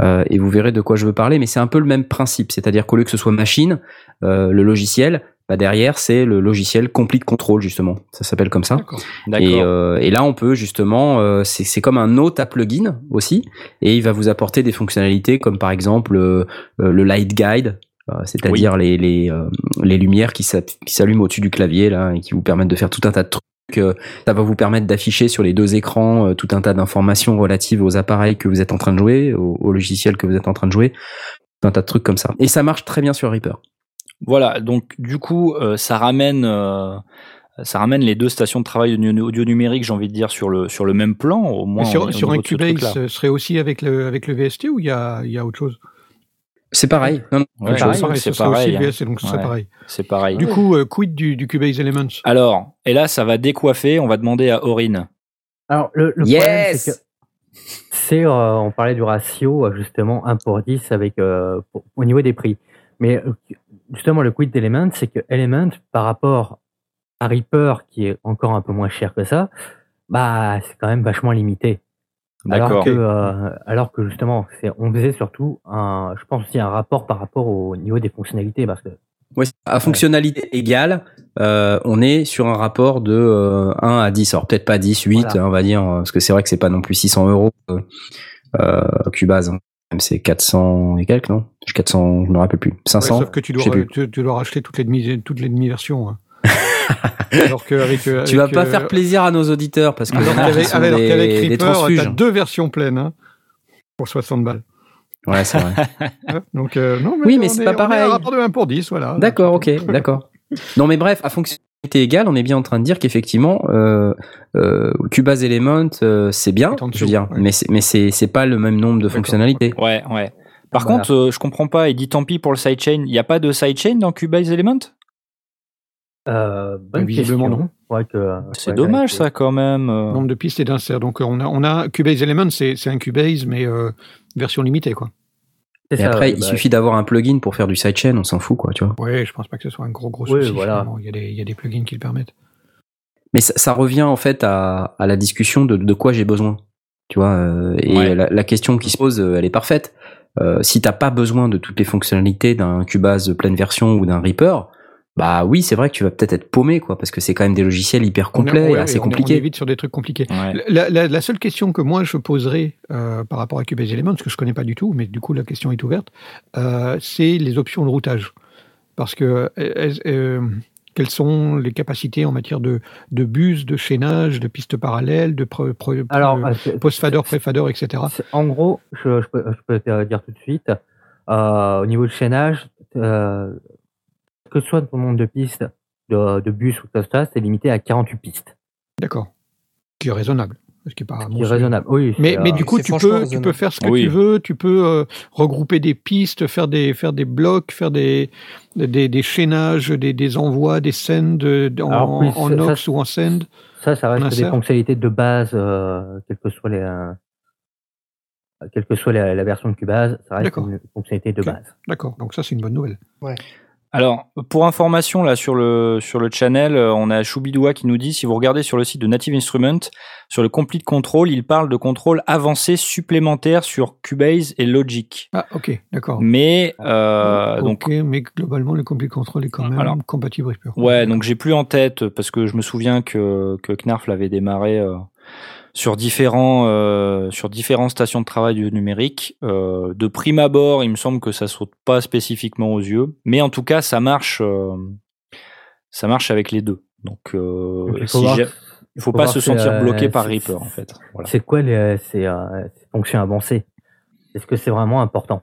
Speaker 3: Euh, et vous verrez de quoi je veux parler, mais c'est un peu le même principe, c'est-à-dire qu'au lieu que ce soit machine, euh, le logiciel, bah derrière c'est le logiciel complete control justement, ça s'appelle comme ça.
Speaker 4: D'accord.
Speaker 2: D'accord.
Speaker 3: Et, euh, et là, on peut justement, euh, c'est c'est comme un hôte à plugin aussi, et il va vous apporter des fonctionnalités comme par exemple le light guide, c'est-à-dire les les, euh, les lumières qui s'app- qui s'allument au-dessus du clavier là et qui vous permettent de faire tout un tas de trucs. Ça va vous permettre d'afficher sur les deux écrans euh, tout un tas d'informations relatives aux appareils que vous êtes en train de jouer, au, au logiciel que vous êtes en train de jouer, tout un tas de trucs comme ça. Et ça marche très bien sur Reaper.
Speaker 2: Voilà, donc du coup, euh, ça ramène, euh, ça ramène les deux stations de travail audio numérique, j'ai envie de dire, sur le sur le même plan, au moins.
Speaker 4: Sur, un. Cubase, ce serait aussi avec le, avec le VST ou il y a, il y a autre chose?
Speaker 3: C'est pareil. Non, non,
Speaker 2: Ouais, c'est pareil, hein. Ouais. c'est pareil.
Speaker 4: Du coup, euh, quid du, du Cubase Elements?
Speaker 2: Alors, et là, ça va décoiffer. On va demander à Aurine.
Speaker 1: Alors, le, le problème,
Speaker 3: Yes
Speaker 1: c'est euh, on parlait du ratio, euh, justement, 1 pour 10 avec, euh, pour- au niveau des prix. Mais euh, justement, le quid d'Element, c'est que Element, par rapport à Reaper, qui est encore un peu moins cher que ça, bah, c'est quand même vachement limité. Alors que, euh, alors que justement, c'est, on faisait surtout un, je pense aussi un rapport par rapport au niveau des fonctionnalités, parce que
Speaker 3: à fonctionnalité égale, euh, on est sur un rapport de euh, 1 à 10. Alors peut-être pas 10, 8,
Speaker 1: Voilà.
Speaker 3: on va dire, euh, parce que c'est vrai que c'est pas non plus 600 euros euh, euh, Cubase. hein. Même c'est 400 et quelques, non? 400, je me rappelle plus. 500
Speaker 4: Ouais, Sauf que tu dois, tu, tu dois racheter toutes les demi, toutes les demi-versions. hein. alors euh,
Speaker 3: Tu vas pas
Speaker 4: euh,
Speaker 3: faire plaisir à nos auditeurs parce que
Speaker 4: Alors qu'avec alors
Speaker 3: des,
Speaker 4: qu'avec
Speaker 3: des
Speaker 4: Reaper, t'as
Speaker 3: transfuges.
Speaker 4: deux versions pleines hein, pour 60 balles.
Speaker 3: Ouais, c'est vrai.
Speaker 4: Hein, Donc, euh, non,
Speaker 3: Oui, mais c'est
Speaker 4: est-
Speaker 3: pas
Speaker 4: on est
Speaker 3: pareil.
Speaker 4: à un rapport de 1 pour 10, voilà.
Speaker 3: D'accord, ok, d'accord. Non, mais bref, à fonctionnalité égale, on est bien en train de dire qu'effectivement, euh, euh, Cubase Element, euh, c'est bien, je veux dire,
Speaker 4: ouais.
Speaker 3: mais c'est mais c'est c'est pas le même nombre de
Speaker 4: D'accord,
Speaker 3: fonctionnalités.
Speaker 2: Ouais, ouais. Par
Speaker 1: Voilà.
Speaker 2: contre, euh, je comprends pas. Il dit tant pis pour le sidechain. Il n'y a pas de sidechain dans Cubase Element
Speaker 1: euh, bonne
Speaker 4: Visiblement,
Speaker 1: question.
Speaker 4: non.
Speaker 1: Ouais, que-
Speaker 2: C'est
Speaker 1: ouais,
Speaker 2: dommage ça quand même. euh.
Speaker 4: Nombre de pistes et d'inserts. Donc, euh, on a, on a Cubase Elements, c'est c'est un Cubase, mais euh, version limitée, quoi.
Speaker 1: C'est
Speaker 3: Et
Speaker 1: ça,
Speaker 3: après,
Speaker 1: ouais,
Speaker 3: il
Speaker 1: bah,
Speaker 3: suffit d'avoir un plugin pour faire du sidechain, on s'en fout, quoi, tu vois.
Speaker 4: Ouais, je pense pas que ce soit un gros, gros
Speaker 1: Oui,
Speaker 4: souci.
Speaker 1: voilà.
Speaker 4: Il y, a des, il y a des plugins qui le permettent.
Speaker 3: Mais ça, ça revient en fait à, à la discussion de, de quoi j'ai besoin, tu vois. euh, et
Speaker 2: Ouais.
Speaker 3: la, la question qui se pose, euh, elle est parfaite. Euh, si t'as pas besoin de toutes les fonctionnalités d'un Cubase pleine version ou d'un Reaper, bah oui, c'est vrai que tu vas peut-être être paumé, quoi, parce que c'est quand même des logiciels hyper complets
Speaker 4: ouais,
Speaker 3: et assez
Speaker 4: on est-
Speaker 3: compliqués.
Speaker 4: On est vite sur des trucs compliqués.
Speaker 2: Ouais.
Speaker 4: La, la- la seule question que moi je poserais euh, par rapport à Cubase Elements, que je connais pas du tout, mais du coup la question est ouverte, euh, c'est les options de routage. Parce que euh, elles- euh, quelles sont les capacités en matière de, de bus, de chaînage, de pistes parallèles, de pre- pre-
Speaker 1: Alors,
Speaker 4: pre-
Speaker 1: c'est-
Speaker 4: post-fader, pré-fader, etc.
Speaker 1: c'est- en gros, je, je peux, je peux te dire tout de suite, euh, au niveau de chaînage, euh, que ce soit ton nombre de pistes, de, de bus ou de tosta, c'est limité à 48 pistes.
Speaker 4: D'accord. Ce qui est raisonnable. Ce qui est pas
Speaker 1: Ce qui est raisonnable. Oui,
Speaker 4: Mais, mais du coup, tu peux, tu peux faire ce que
Speaker 2: Oui.
Speaker 4: tu veux, tu peux euh, regrouper des pistes, faire des, faire des blocs, faire des, des, des chaînages, des, des envois, des sends de- de- en,
Speaker 1: Alors, oui,
Speaker 4: en
Speaker 1: ça- ça,
Speaker 4: ou en send.
Speaker 1: Ça, ça reste des fonctionnalités de base, euh, quelle que soit les, euh, quelle que soit la, la version de Cubase, ça reste une fonctionnalité de base.
Speaker 4: D'accord, donc ça c'est une bonne nouvelle.
Speaker 2: Alors, pour information, là, sur le, sur le channel, euh, on a Choubidoua qui nous dit, si vous regardez sur le site de Native Instruments, sur le Complete Control, il parle de contrôle avancé supplémentaire sur Cubase et Logic.
Speaker 4: Ah ok, d'accord.
Speaker 2: Mais, euh, donc,
Speaker 4: ok, mais globalement le complete control est quand même
Speaker 2: Alors,
Speaker 4: compatible.
Speaker 2: Ouais, donc j'ai plus en tête parce que je me souviens que que Knarf l'avait démarré euh, sur différents euh, sur différentes stations de travail du numérique. Euh, de prime abord, il me semble que ça saute pas spécifiquement aux yeux, mais en tout cas, ça marche euh, ça marche avec les deux. Donc, euh,
Speaker 1: il faut
Speaker 2: si
Speaker 1: voir-
Speaker 2: j'ai- il faut pas se sentir
Speaker 1: euh,
Speaker 2: bloqué par Reaper en fait. Voilà.
Speaker 1: C'est quoi les, euh, ces fonctions avancées Est-ce que c'est vraiment important?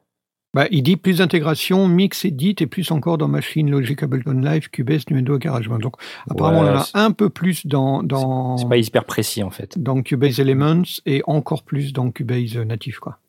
Speaker 4: Bah, il dit plus d'intégration, mix, edit et plus encore dans Machine, Logic, Ableton Live, Cubase, Nuendo et GarageBand. Donc apparemment
Speaker 2: Ouais,
Speaker 4: on en a un peu plus dans, dans,
Speaker 2: C'est pas hyper précis en fait.
Speaker 4: dans Cubase Elements et encore plus dans Cubase natif. Quoi.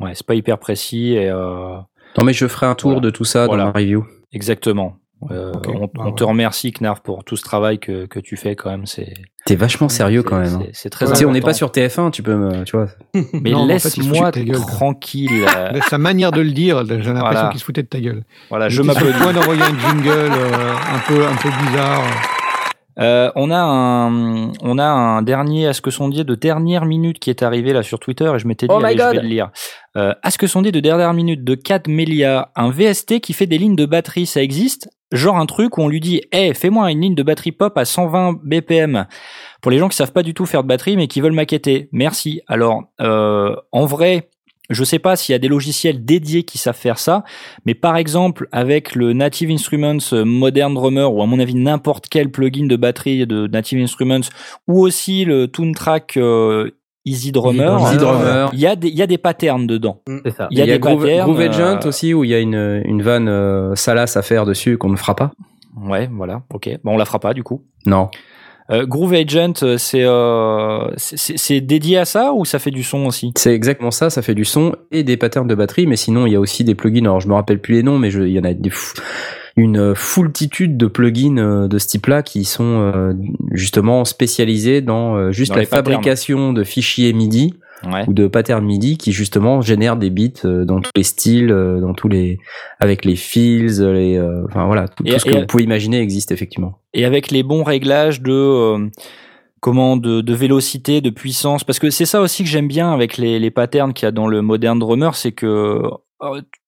Speaker 2: Ouais, c'est pas hyper précis et euh,
Speaker 3: Non, mais je ferai un tour
Speaker 2: Voilà.
Speaker 3: de tout ça
Speaker 2: Voilà.
Speaker 3: dans ma review.
Speaker 2: exactement. Euh, on
Speaker 4: bah
Speaker 2: on te
Speaker 4: ouais.
Speaker 2: remercie Knarf pour tout ce travail que, que tu fais quand même. C'est
Speaker 3: T'es vachement sérieux quand même. hein.
Speaker 2: c'est- très
Speaker 3: Tu sais, on n'est pas sur TF1, tu peux me, tu vois.
Speaker 2: Mais
Speaker 4: en fait,
Speaker 2: laisse-moi tranquille. euh,
Speaker 4: Sa manière de le dire, j'ai l'impression
Speaker 2: Voilà.
Speaker 4: qu'il se foutait de ta gueule.
Speaker 2: voilà,
Speaker 4: Il
Speaker 2: je m'applaudis.
Speaker 4: point d'envoyer un jingle euh, un peu un peu bizarre.
Speaker 2: Euh, on a un, on a un dernier Ask Sondier de dernière minute qui est arrivé là sur Twitter et je m'étais dit
Speaker 3: Oh
Speaker 2: allez, je vais le lire. Euh, Ask Sondier de dernière minute de Cat Melia, un VST qui fait des lignes de batterie, ça existe? Genre un truc où on lui dit, hey, fais-moi une ligne de batterie pop à 120 BPM. Pour les gens qui savent pas du tout faire de batterie mais qui veulent maqueter. Merci. Alors, euh, en vrai, je sais pas s'il y a des logiciels dédiés qui savent faire ça, mais par exemple avec le Native Instruments euh, Modern Drummer ou à mon avis n'importe quel plugin de batterie de Native Instruments ou aussi le Toontrack euh, Easy Drummer,
Speaker 1: Easy
Speaker 3: Drummer.
Speaker 2: il y a des il y a des patterns dedans.
Speaker 1: C'est ça.
Speaker 2: Il y a des
Speaker 3: Groove,
Speaker 2: patterns,
Speaker 3: Groove Agent
Speaker 2: euh,
Speaker 3: aussi, où il y a une, une vanne euh, salace à faire dessus qu'on ne fera pas.
Speaker 2: Ouais, voilà, ok. Bon, on la fera pas du coup.
Speaker 3: Non.
Speaker 2: Euh, Groove Agent, euh, c'est euh, c'est- c'est c'est dédié à ça ou ça fait du son aussi?
Speaker 3: C'est exactement ça, ça fait du son et des patterns de batterie, mais sinon il y a aussi des plugins, alors je me rappelle plus les noms, mais je- il y en a des fou- une foultitude de plugins euh, de ce type-là qui sont euh, justement spécialisés dans euh, juste
Speaker 2: Dans
Speaker 3: la fabrication de fichiers MIDI
Speaker 2: Ouais.
Speaker 3: ou de patterns MIDI qui justement génèrent des bits dans tous les styles, dans tous les avec les fills, les enfin voilà tout,
Speaker 2: Et-
Speaker 3: tout ce que vous pouvez imaginer existe effectivement.
Speaker 2: et avec les bons réglages de euh, comment de, de vélocité, de puissance, parce que c'est ça aussi que j'aime bien avec les, les patterns qu'il y a dans le Modern Drummer, c'est que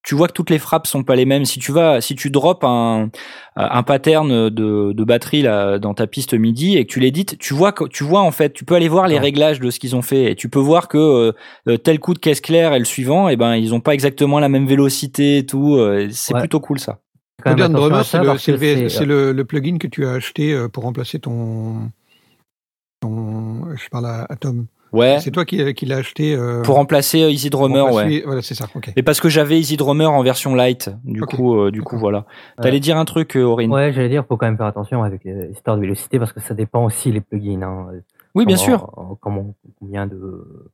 Speaker 2: tu vois que toutes les frappes sont pas les mêmes. Si tu vas, si tu drops un, un pattern de, de batterie là dans ta piste MIDI et que tu l'édites, tu vois que tu vois en fait, tu peux aller voir les réglages de ce qu'ils ont fait et tu peux voir que euh, tel coup de caisse claire et le suivant, et ben ils ont pas exactement la même vélocité et tout. euh, C'est
Speaker 1: Ouais.
Speaker 2: plutôt cool ça.
Speaker 4: Modern Drummer, c'est le, plugin que tu as acheté euh, pour remplacer ton. ton je parle à, à Tom.
Speaker 2: Ouais.
Speaker 4: C'est toi qui, qui l'as acheté. euh,
Speaker 2: Pour remplacer euh, Easy Drummer, ouais.
Speaker 4: Voilà, c'est ça. Ok.
Speaker 2: Mais parce que j'avais Easy Drummer en version light, du coup, euh, du coup, voilà. T'allais dire un truc, euh, Aurine
Speaker 1: Ouais, j'allais dire, faut quand même faire attention avec les histoires de vélocité parce que ça dépend aussi les plugins. Hein.
Speaker 2: Oui, bien sûr.
Speaker 1: euh, Comment, combien de,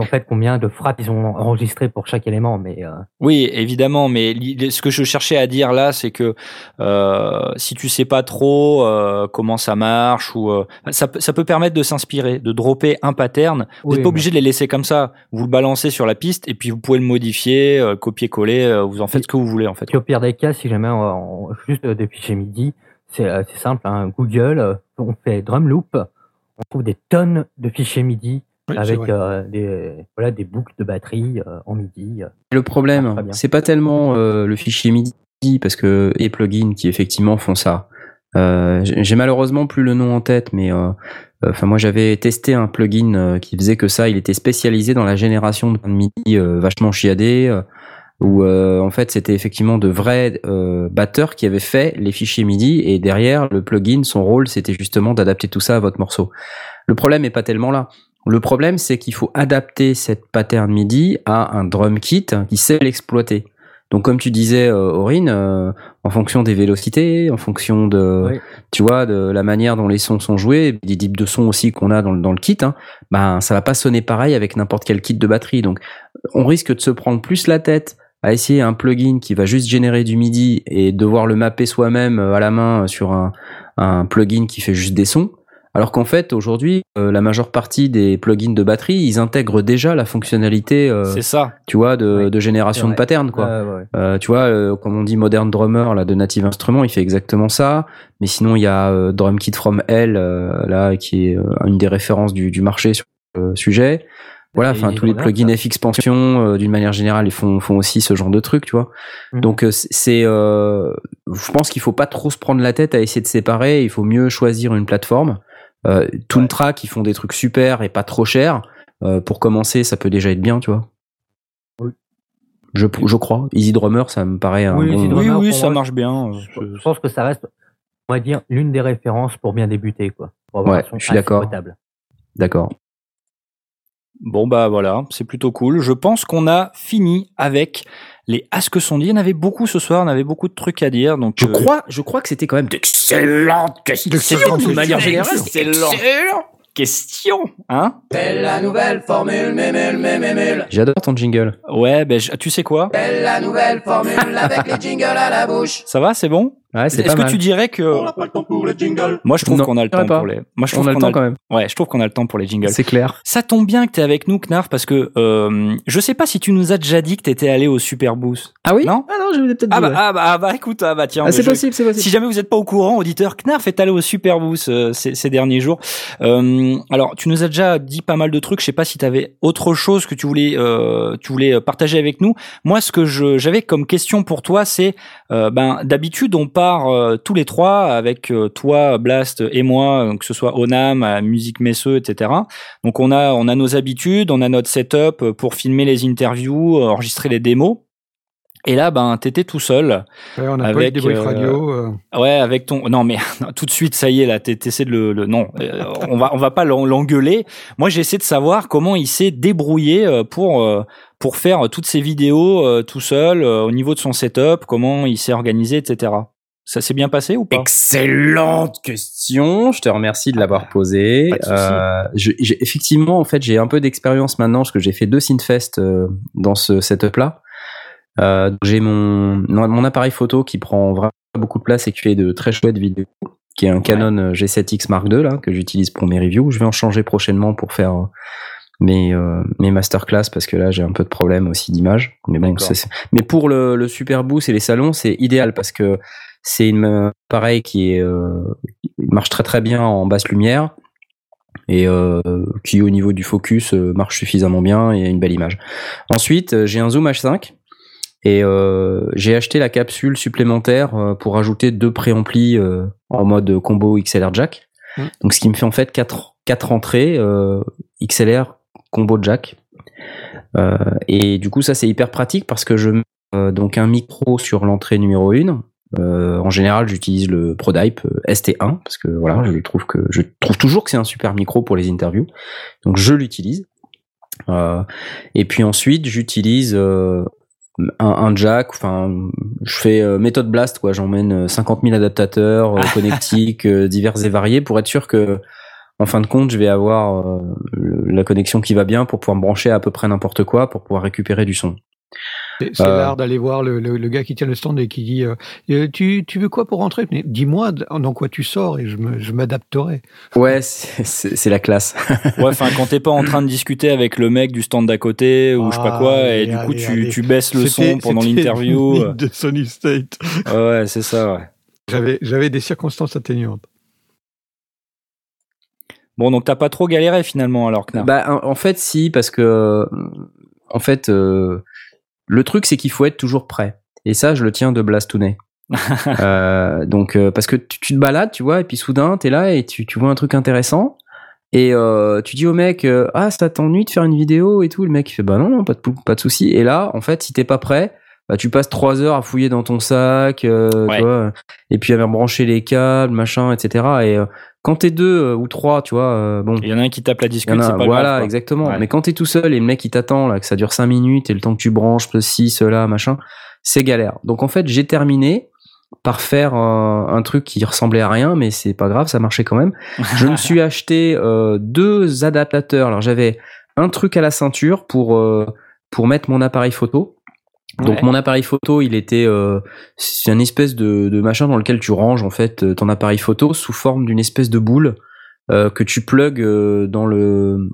Speaker 1: en fait, combien de frappes ils ont enregistré pour chaque élément, mais euh,
Speaker 2: Oui, évidemment. Mais ce que je cherchais à dire là, c'est que euh, si tu sais pas trop euh, comment ça marche ou ça, peut- ça peut permettre de s'inspirer, de dropper un pattern. Vous
Speaker 1: Oui,
Speaker 2: n'êtes pas
Speaker 1: mais-
Speaker 2: obligé de les laisser comme ça. Vous le balancez sur la piste et puis vous pouvez le modifier, copier-coller. vous en faites ce que vous voulez en fait.
Speaker 1: Puis au pire des cas, si jamais on, on- juste des fichiers MIDI, c'est simple. Hein, Google, on fait drum loop, on trouve des tonnes de fichiers MIDI
Speaker 4: Oui,
Speaker 1: avec euh, des voilà des boucles de batterie euh, en MIDI. euh.
Speaker 3: Le problème, c'est pas tellement euh, le fichier MIDI parce que et plugins qui effectivement font ça. Euh, j'ai malheureusement plus le nom en tête, mais euh, enfin moi j'avais testé un plugin qui faisait que ça. Il était spécialisé dans la génération de MIDI vachement chiadé où en fait c'était effectivement de vrais batteurs qui avaient fait les fichiers MIDI et derrière le plugin son rôle c'était justement d'adapter tout ça à votre morceau. Le problème est pas tellement là. Le problème, c'est qu'il faut adapter cette pattern MIDI à un drum kit qui sait l'exploiter. Donc, comme tu disais, euh, Aurine, euh, en fonction des vélocités, en fonction de, tu vois, de la manière dont les sons sont joués, des types de sons aussi qu'on a dans, le kit, hein, ben ça va pas sonner pareil avec n'importe quel kit de batterie. Donc, on risque de se prendre plus la tête à essayer un plugin qui va juste générer du MIDI et devoir le mapper soi-même euh, à la main sur un, un plugin qui fait juste des sons alors qu'en fait, aujourd'hui, euh, la majeure partie des plugins de batterie, ils intègrent déjà la fonctionnalité, euh,
Speaker 2: c'est ça,
Speaker 3: tu vois, de, de génération de patterns, quoi. Euh, tu vois, comme on dit Modern Drummer là de Native Instruments, il fait exactement ça. Mais sinon, il y a Drum Kit from Hell là, qui est une des références du, du marché sur le sujet. Voilà, enfin tous les plugins FX expansion d'une manière générale, ils font font aussi ce genre de trucs, tu vois. Mmh. Donc c'est, je pense qu'il faut pas trop se prendre la tête à essayer de séparer. Il faut mieux choisir une plateforme. Euh, ils font des trucs super et pas trop chers. Euh, pour commencer, ça peut déjà être bien, tu vois. Oui. Je, je crois. Easy Drummer, ça me paraît un
Speaker 2: oui,
Speaker 3: bon...
Speaker 2: Oui, oui, ça marche bien.
Speaker 1: Je, pense que ça reste, on va dire, l'une des références pour bien débuter, quoi.
Speaker 3: ouais, je suis d'accord. D'accord.
Speaker 2: Bon bah voilà, c'est plutôt cool. Je pense qu'on a fini avec les Ask sont dit. Il y en avait beaucoup ce soir, on avait beaucoup de trucs à dire. Donc
Speaker 3: je euh, crois, je crois que c'était quand même d'excellentes questions
Speaker 2: de manière générale. Excellent question, hein
Speaker 6: Belle la nouvelle formule, mémule, mémule.
Speaker 3: J'adore ton jingle.
Speaker 2: Ouais, ben tu sais quoi?
Speaker 6: Belle la nouvelle formule avec les jingles à la bouche.
Speaker 2: Ça va, c'est bon?
Speaker 3: Ouais,
Speaker 2: c'est Est-ce que tu dirais que
Speaker 6: on n'a pas le temps pour les jingles
Speaker 2: Moi, je trouve qu'on a le temps pour les. Moi, je trouve
Speaker 3: on a le temps quand même.
Speaker 2: Ouais, je trouve qu'on a le temps pour les jingles.
Speaker 3: C'est clair.
Speaker 2: Ça tombe bien que tu es avec nous, Knarf, parce que euh, je sais pas si tu nous as déjà dit que t'étais allé au Super Boost.
Speaker 3: Ah oui
Speaker 2: Non
Speaker 3: Ah non, je vous ai peut-être dit.
Speaker 2: Ah bah, ah bah, ah bah, écoute, ah bah tiens.
Speaker 3: Ah, c'est possible, c'est possible.
Speaker 2: Si jamais vous êtes pas au courant, auditeur, Knarf est allé au Super Boost euh, ces, ces, derniers jours. Euh, alors, tu nous as déjà dit pas mal de trucs. Je sais pas si tu avais autre chose que tu voulais, euh, tu voulais partager avec nous. Moi, ce que j'avais comme question pour toi, c'est, euh, ben, d'habitude, on part euh, tous les trois avec euh, toi, Blast et moi, que ce soit Onam, Musique Messeux, etc. Donc, on a, on a nos habitudes, on a notre setup pour filmer les interviews, enregistrer les démos. Et là, ben, t'étais tout seul.
Speaker 4: Ouais, on a avec des radio. Euh...
Speaker 2: Ouais, avec ton. Non, mais tout de suite, ça y est, là, t'essaies de le. le... Non, euh, on va, on va pas l'engueuler. Moi, j'essaie de savoir comment il s'est débrouillé euh, pour euh, pour faire toutes ces vidéos tout seul au niveau de son setup, comment il s'est organisé, etc. Ça s'est bien passé ou pas?
Speaker 3: Excellente question. Je te remercie de l'avoir posée. Euh, effectivement, en fait, j'ai un peu d'expérience maintenant parce que j'ai fait deux Synfest dans ce setup-là. Euh, j'ai mon, mon appareil photo qui prend vraiment beaucoup de place et qui fait de très chouettes vidéos, qui est un Canon euh, G7X Mark II là que j'utilise pour mes reviews. Je vais en changer prochainement pour faire euh, mes euh, mes masterclass parce que là j'ai un peu de problème aussi d'image. Mais bon, mais pour le, le Super Boost et les salons, c'est idéal parce que c'est une appareil qui est euh, marche très très bien en basse lumière et euh, qui au niveau du focus marche suffisamment bien et a une belle image. Ensuite, j'ai un zoom H5 et euh, j'ai acheté la capsule supplémentaire euh, pour ajouter deux préamplis euh, en mode combo XLR jack. Mmh. Donc ce qui me fait en fait quatre, quatre entrées euh, XLR combo jack. Euh, et du coup ça c'est hyper pratique parce que je mets donc un micro sur l'entrée numéro 1. En général j'utilise le ProDype ST1 parce que voilà je trouve que je trouve toujours que c'est un super micro pour les interviews. Donc je l'utilise. et puis ensuite j'utilise un, un, jack, enfin, je fais euh, méthode blast, quoi. J'emmène 50 euh, 000 adaptateurs, euh, connectiques, divers et variés pour être sûr que, en fin de compte, je vais avoir la connexion qui va bien pour pouvoir me brancher à, peu près n'importe quoi pour pouvoir récupérer du son.
Speaker 4: C'est euh, l'art d'aller voir le, le, le, gars qui tient le stand et qui dit euh, tu, tu veux quoi pour rentrer? Dis-moi dans quoi tu sors et je m'adapterai.
Speaker 3: Ouais, c'est la classe.
Speaker 2: ouais, enfin quand t'es pas en train de discuter avec le mec du stand d'à côté ou je sais pas quoi et allez, du coup allez, tu, allez. tu baisses le son pendant l'interview.
Speaker 4: de Sony State.
Speaker 2: ouais, c'est ça. Ouais.
Speaker 4: J'avais j'avais des circonstances atténuantes.
Speaker 2: Bon, donc t'as pas trop galéré finalement alors que
Speaker 3: Bah en fait si parce que en fait euh, le truc, c'est qu'il faut être toujours prêt. Et ça, je le tiens de Blastounet. euh, donc euh, parce que tu, tu te balades, tu vois, et puis soudain t'es là et tu, tu vois un truc intéressant. Et euh, tu dis au mec, euh, ah, ça t'ennuie de faire une vidéo et tout? Le mec il fait, bah non, non, pas de, pas de souci. Et là, en fait, si t'es pas prêt, bah, tu passes trois heures à fouiller dans ton sac, euh,
Speaker 2: Ouais.
Speaker 3: tu vois, et puis à brancher les câbles, machin, etc. Et euh, quand t'es deux euh, ou trois, tu vois, euh, bon,
Speaker 2: Il y en a un qui tape la discute, c'est pas
Speaker 3: voilà,
Speaker 2: grave.
Speaker 3: exactement.
Speaker 2: Ouais.
Speaker 3: Mais quand t'es tout seul et le mec il t'attend là, que ça dure cinq minutes et le temps que tu branches ceci, cela, machin, c'est galère. Donc en fait, j'ai terminé par faire un truc qui ressemblait à rien, mais c'est pas grave, ça marchait quand même. Je me suis acheté deux adaptateurs. Alors j'avais un truc à la ceinture pour euh, pour mettre mon appareil photo. Donc
Speaker 2: Ouais.
Speaker 3: mon appareil photo, il était euh, c'est une espèce de, de machin dans lequel tu ranges en fait euh, ton appareil photo sous forme d'une espèce de boule euh, que tu plugs euh, dans le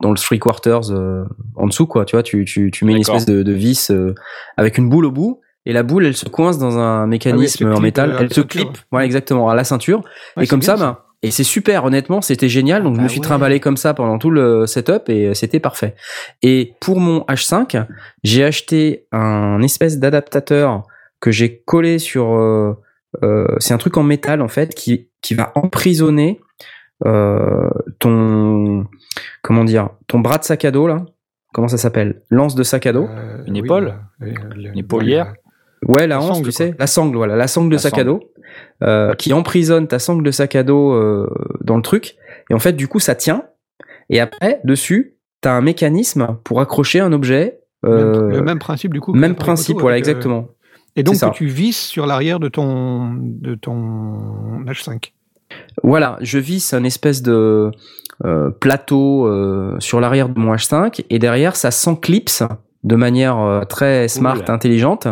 Speaker 3: dans le three quarters euh, en dessous quoi. Tu vois, tu tu, tu mets une espèce de, de vis euh, avec une boule au bout. Et la boule, elle se coince dans un mécanisme
Speaker 4: se
Speaker 3: en métal. Elle se clip, ouais, exactement, à la ceinture.
Speaker 4: Ouais,
Speaker 3: et comme ça, ben, et c'est super, honnêtement, c'était génial. Donc je
Speaker 4: Bah
Speaker 3: me suis
Speaker 4: ouais.
Speaker 3: trimballé comme ça pendant tout le setup et euh, c'était parfait. Et pour mon H5, j'ai acheté un espèce d'adaptateur que j'ai collé sur. euh, euh, c'est un truc en métal en fait qui qui va emprisonner euh, ton comment dire ton bras de sac à dos là. Comment ça s'appelle? Lance de sac à dos.
Speaker 4: Euh,
Speaker 2: Une épaule?
Speaker 4: le- le- le-
Speaker 2: Une épaulière?
Speaker 3: Ouais, la
Speaker 4: La
Speaker 3: hanche,
Speaker 4: sangle,
Speaker 3: tu
Speaker 4: quoi.
Speaker 3: sais, la sangle, voilà, la sangle de
Speaker 2: La
Speaker 3: sac à dos, euh, qui emprisonne ta sangle de sac à dos euh, dans le truc. Et en fait, du coup, ça tient. Et après, dessus, t'as un mécanisme pour accrocher un objet. euh,
Speaker 4: le même principe du coup.
Speaker 3: même principe, voilà,
Speaker 4: avec,
Speaker 3: exactement.
Speaker 4: Et donc que tu visses sur l'arrière de ton de ton H5.
Speaker 3: Voilà, je visse un espèce de euh, plateau euh, sur l'arrière de mon H5 et derrière, ça s'enclipse de manière euh, très smart, intelligente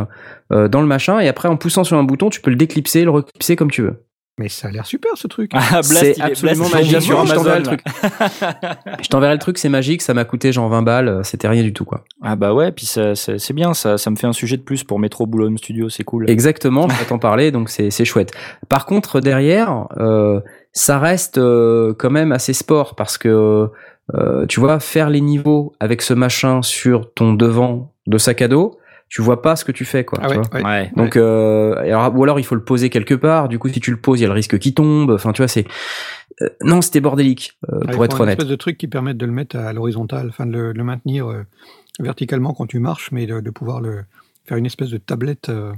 Speaker 3: dans le machin. Et après, en poussant sur un bouton, tu peux le déclipser, le reclipser comme tu veux.
Speaker 4: Mais ça a l'air super ce truc.
Speaker 2: Ah, Blast,
Speaker 3: C'est absolument magique.
Speaker 2: sur
Speaker 3: Je t'enverrai le truc. Je t'enverrai le truc, c'est magique, ça m'a coûté genre 20 balles, euh, c'était rien du tout quoi.
Speaker 2: Ah bah ouais, puis ça, ça- c'est bien, ça, ça me fait un sujet de plus pour Metro Boulogne Studio, c'est cool.
Speaker 3: Exactement, je vais t'en parler, donc c'est c'est chouette. Par contre, derrière, euh, ça reste euh, quand même assez sport parce que euh, tu vois, faire les niveaux avec ce machin sur ton devant de sac à dos, tu vois pas ce que tu fais quoi.
Speaker 4: Ah
Speaker 3: tu
Speaker 4: ouais,
Speaker 3: vois.
Speaker 4: ouais.
Speaker 3: Donc, euh, alors, ou alors il faut le poser quelque part. Du coup, si tu le poses, il y a le risque qu'il tombe. Enfin, tu vois, c'est euh, non, c'était bordélique euh,
Speaker 4: Ah, il
Speaker 3: pour être honnête.
Speaker 4: espèce de truc qui permette de le mettre à l'horizontale, enfin de le, le maintenir euh, verticalement quand tu marches, mais de, de pouvoir le faire une espèce de tablette euh,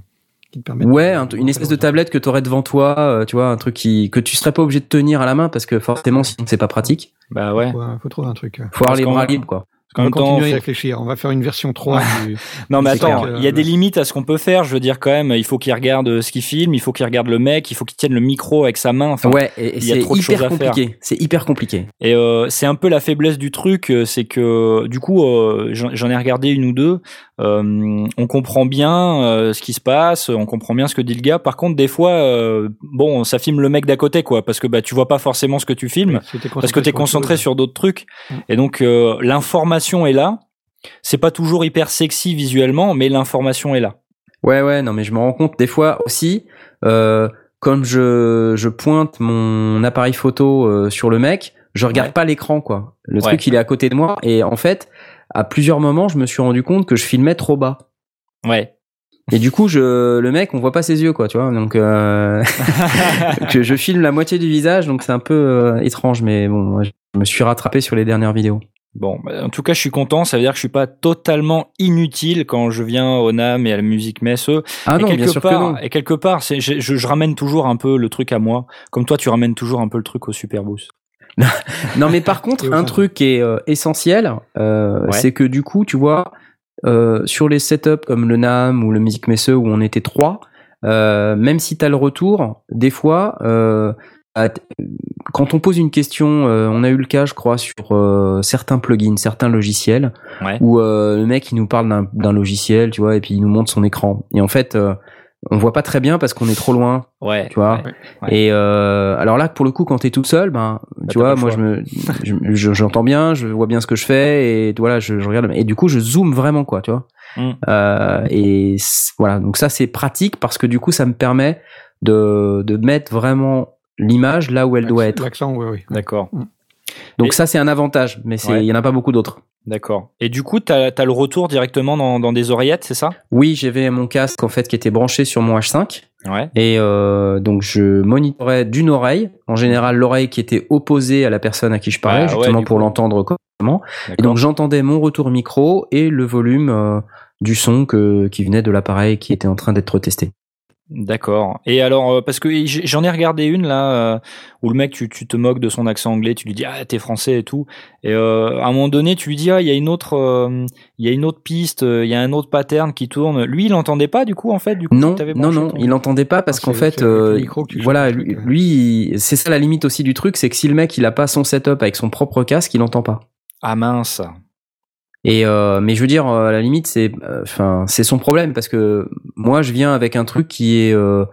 Speaker 4: qui te permet.
Speaker 3: Ouais,
Speaker 4: de-
Speaker 3: une espèce de tablette que tu aurais devant toi, euh, tu vois, un truc qui que tu serais pas obligé de tenir à la main parce que forcément sinon c'est pas pratique.
Speaker 2: Bah ouais.
Speaker 4: Faut, faut trouver un truc.
Speaker 3: Faut avoir les bras libres quoi.
Speaker 4: On va
Speaker 2: même temps,
Speaker 4: continuer à réfléchir. On va faire une version 3 du.
Speaker 2: Non mais attends, il y a des limites à ce qu'on peut faire. Je veux dire quand même, il faut qu'il regarde euh, ce qu'il filme, il faut qu'il regarde le mec, il faut qu'il tienne le micro avec sa main. Enfin,
Speaker 3: Ouais, et, et
Speaker 2: il y a
Speaker 3: c'est
Speaker 2: trop de choses
Speaker 3: hyper
Speaker 2: à faire.
Speaker 3: compliqué. C'est hyper compliqué.
Speaker 2: Et euh, c'est un peu la faiblesse du truc, euh, c'est que du coup, euh, j'en ai regardé une ou deux. Euh, on comprend bien euh, ce qui se passe, on comprend bien ce que dit le gars. Par contre, des fois, euh, bon, ça filme le mec d'à côté, quoi, parce que bah tu vois pas forcément ce que tu filmes, parce que t'es concentré sur d'autres trucs. Et donc euh, l'information est là. C'est pas toujours hyper sexy visuellement, mais l'information est là.
Speaker 3: Ouais, ouais, non, mais je me rends compte des fois aussi, euh, comme je, je pointe mon appareil photo euh, sur le mec, je regarde
Speaker 2: Ouais.
Speaker 3: pas l'écran, quoi. Le
Speaker 2: Ouais.
Speaker 3: truc, il est à côté de moi, et en fait, à plusieurs moments, je me suis rendu compte que je filmais trop bas.
Speaker 2: Ouais.
Speaker 3: Et du coup, je, le mec, on voit pas ses yeux, quoi, tu vois. Donc, euh, que je filme la moitié du visage, donc c'est un peu euh, étrange, mais bon, je me suis rattrapé sur les dernières vidéos.
Speaker 2: Bon, bah, en tout cas, je suis content. Ça veut dire que je suis pas totalement inutile quand je viens au NAM et à la musique messe.
Speaker 3: Ah
Speaker 2: et
Speaker 3: non,
Speaker 2: quelque
Speaker 3: bien sûr
Speaker 2: part,
Speaker 3: que non.
Speaker 2: Et quelque part, je, je- je ramène toujours un peu le truc à moi. Comme toi, tu ramènes toujours un peu le truc au Super Boost.
Speaker 3: Non, mais par contre, un truc qui est euh, essentiel, euh,
Speaker 2: Ouais.
Speaker 3: c'est que du coup, tu vois, euh, sur les setups comme le NAM ou le Music Messe où on était trois, euh, même si tu as le retour, des fois, euh, quand on pose une question, euh, on a eu le cas, je crois, sur euh, certains plugins, certains logiciels,
Speaker 2: Ouais.
Speaker 3: où euh, le mec il nous parle d'un- d'un logiciel, tu vois, et puis il nous montre son écran. Et en fait, euh, on voit pas très bien parce qu'on est trop loin
Speaker 2: Ouais.
Speaker 3: tu vois.
Speaker 2: ouais. Ouais.
Speaker 3: Et euh, alors là, pour le coup, quand t'es tout seul, ben, tu
Speaker 2: t'as pas
Speaker 3: vois, moi,
Speaker 2: choix.
Speaker 3: je me, je- je- j'entends bien, je vois bien ce que je fais, et voilà, je, je regarde. Et du coup, je zoome vraiment, quoi, tu vois.
Speaker 2: Mm.
Speaker 3: Euh, et voilà, donc ça, c'est pratique parce que du coup, ça me permet de, de mettre vraiment l'image là où elle doit être.
Speaker 4: L'accent, oui, oui.
Speaker 2: D'accord.
Speaker 4: Mm.
Speaker 3: Donc
Speaker 2: Et-
Speaker 3: ça c'est un avantage, mais c'est
Speaker 2: Ouais.
Speaker 3: il y en a pas beaucoup d'autres.
Speaker 2: D'accord. Et du coup, t'as as le retour directement dans, dans des oreillettes, c'est ça?
Speaker 3: Oui, j'avais mon casque en fait qui était branché sur mon H5
Speaker 2: Ouais.
Speaker 3: et euh, donc je monitorais d'une oreille, en général l'oreille qui était opposée à la personne à qui je parlais,
Speaker 2: Ah ouais,
Speaker 3: justement pour l'entendre correctement. Et donc j'entendais mon retour micro et le volume euh, du son que, qui venait de l'appareil qui était en train d'être testé.
Speaker 2: D'accord. Et alors, euh, parce que j'en ai regardé une là euh, où le mec, tu, tu te moques de son accent anglais, tu lui dis ah t'es français et tout. Et euh, à un moment donné, tu lui dis ah il y a une autre, euh, il y a une autre piste, il y a un autre pattern qui tourne. Lui, il entendait pas du coup en fait. Du coup,
Speaker 3: Non,
Speaker 2: t'avais
Speaker 3: non, non,
Speaker 2: ton-
Speaker 3: il n'entendait pas parce
Speaker 4: Ah,
Speaker 3: qu'en
Speaker 4: c'est-
Speaker 3: fait, euh, voilà, lui, c'est ça la limite aussi du truc, c'est que si le mec il a pas son setup avec son propre casque, il entend pas.
Speaker 2: Ah mince.
Speaker 3: Et euh, mais je veux dire, euh, à la limite, c'est, euh, enfin, c'est son problème parce que moi, je viens avec un truc qui est, euh,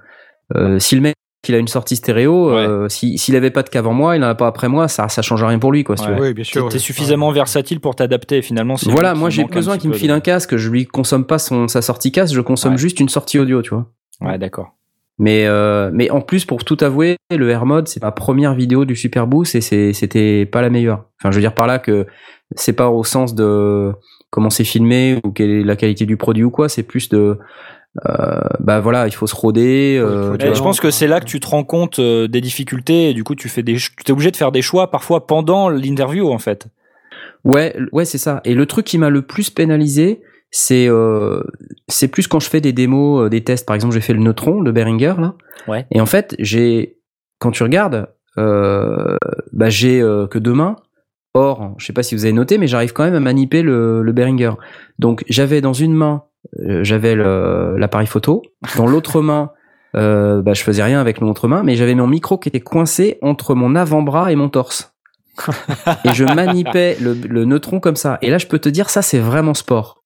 Speaker 3: euh, si le mec il a une sortie stéréo, euh, si- s'il avait pas de qu'avant moi, il en a pas après moi, ça, ça change rien pour lui, quoi. si tu
Speaker 2: Ouais.
Speaker 4: Oui, bien sûr.
Speaker 2: t'es
Speaker 4: ouais.
Speaker 2: suffisamment versatile pour t'adapter finalement.
Speaker 3: Voilà, moi j'ai besoin qu'il me file
Speaker 2: de-
Speaker 3: un casque, je lui consomme pas son sa sortie casque, je consomme
Speaker 2: Ouais.
Speaker 3: juste une sortie audio, tu vois.
Speaker 2: Ouais, d'accord.
Speaker 3: Mais euh, mais en plus pour tout avouer, le Air Mode c'est ma première vidéo du Super Boost et c'était pas la meilleure. Enfin je veux dire par là que c'est pas au sens de comment c'est filmé ou quelle est la qualité du produit ou quoi, c'est plus de euh, bah voilà il faut se roder. euh, tu vois.
Speaker 2: je pense que c'est là que tu te rends compte euh, des difficultés et du coup tu fais des, tu es obligé de faire des choix parfois pendant l'interview en fait.
Speaker 3: Ouais, ouais, c'est ça. Et le truc qui m'a le plus pénalisé, c'est euh, c'est plus quand je fais des démos, euh, des tests. Par exemple, j'ai fait le Neutron de Behringer là.
Speaker 2: Ouais.
Speaker 3: Et en fait, j'ai quand tu regardes, euh, bah j'ai euh, que deux mains. Or, je sais pas si vous avez noté, mais j'arrive quand même à maniper le, le Behringer. Donc, j'avais dans une main, euh, j'avais l'appareil photo. Dans l'autre main, euh, bah, je faisais rien avec l'autre main, mais j'avais mon micro qui était coincé entre mon avant-bras et mon torse. et je manipais le, le neutron comme ça. Et là, je peux te dire, ça, c'est vraiment sport.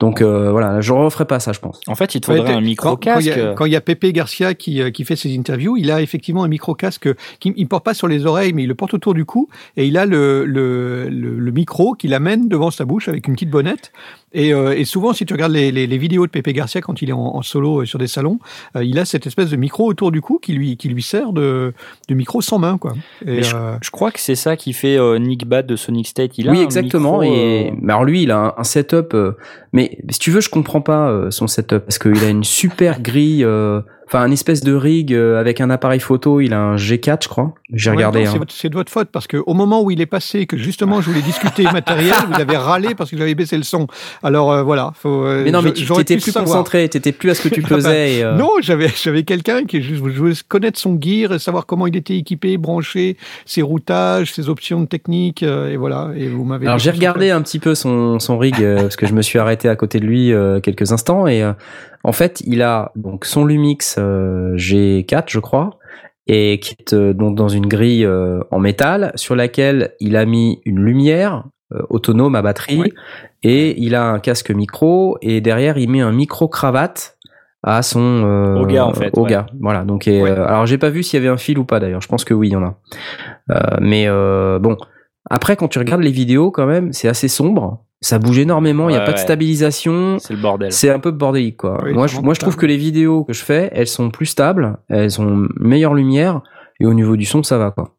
Speaker 3: Donc euh, voilà, je referai pas ça, je pense.
Speaker 2: En fait, il te faudrait un micro
Speaker 4: quand- Quand il y
Speaker 2: casque.
Speaker 4: a- quand il y a Pepe Garcia qui, euh, qui fait ses interviews, il a effectivement un micro-casque qui il porte pas sur les oreilles, mais il le porte autour du cou et il a le, le, le, le micro qu'il amène devant sa bouche avec une petite bonnette. Et, euh, et souvent, si tu regardes les, les, les vidéos de Pepe Garcia quand il est en, en solo euh, sur des salons, euh, il a cette espèce de micro autour du cou qui lui, qui lui sert de, de micro sans main. Quoi. Et,
Speaker 2: Mais
Speaker 4: euh,
Speaker 2: Je crois que c'est ça qui fait euh, Nick Bad de Sonic State. Il a
Speaker 3: oui,
Speaker 2: un
Speaker 3: exactement.
Speaker 2: micro,
Speaker 3: et
Speaker 2: euh,
Speaker 3: mais alors lui, il a un, un setup. euh, mais si tu veux, je comprends pas euh, son setup parce qu'il a une super grille. Enfin, un espèce de rig euh, avec un appareil photo. Il a un G4, je crois. J'ai regardé. hein.
Speaker 4: c'est de votre faute parce que au moment où il est passé, que justement je voulais discuter matériel, vous avez râlé parce que j'avais baissé le son. Alors euh, voilà. Faut, euh,
Speaker 3: Mais non, mais tu étais plus
Speaker 4: savoir.
Speaker 3: concentré, t'étais plus à ce que tu
Speaker 4: Ah bah,
Speaker 3: faisais. et, euh,
Speaker 4: Non, j'avais j'avais quelqu'un qui je voulais connaître son gear, savoir comment il était équipé, branché, ses routages, ses options techniques, euh, et voilà. Et vous m'avez.
Speaker 3: Alors j'ai regardé un petit peu son, son rig euh, parce que je me suis arrêté à côté de lui euh, quelques instants et euh, en fait il a donc son Lumix euh, G4 je crois et qui est euh, donc dans une grille euh, en métal sur laquelle il a mis une lumière autonome à batterie
Speaker 4: Oui.
Speaker 3: et il a un casque micro et derrière il met un micro cravate à son euh,
Speaker 2: Au gars, en fait,
Speaker 3: au
Speaker 2: ouais.
Speaker 3: gars voilà donc et,
Speaker 4: Ouais.
Speaker 3: euh, alors j'ai pas vu s'il y avait un fil ou pas d'ailleurs je pense que oui il y en a Euh, mais bon après, quand tu regardes les vidéos, quand même, c'est assez sombre. Ça bouge énormément. Il n'y a
Speaker 2: Ouais,
Speaker 3: pas de stabilisation.
Speaker 2: c'est le bordel.
Speaker 3: C'est un peu bordélique, quoi.
Speaker 4: Oui,
Speaker 3: moi, je, moi, je trouve que les vidéos que je fais, elles sont plus stables, elles ont meilleure lumière, et au niveau du son, ça va, quoi.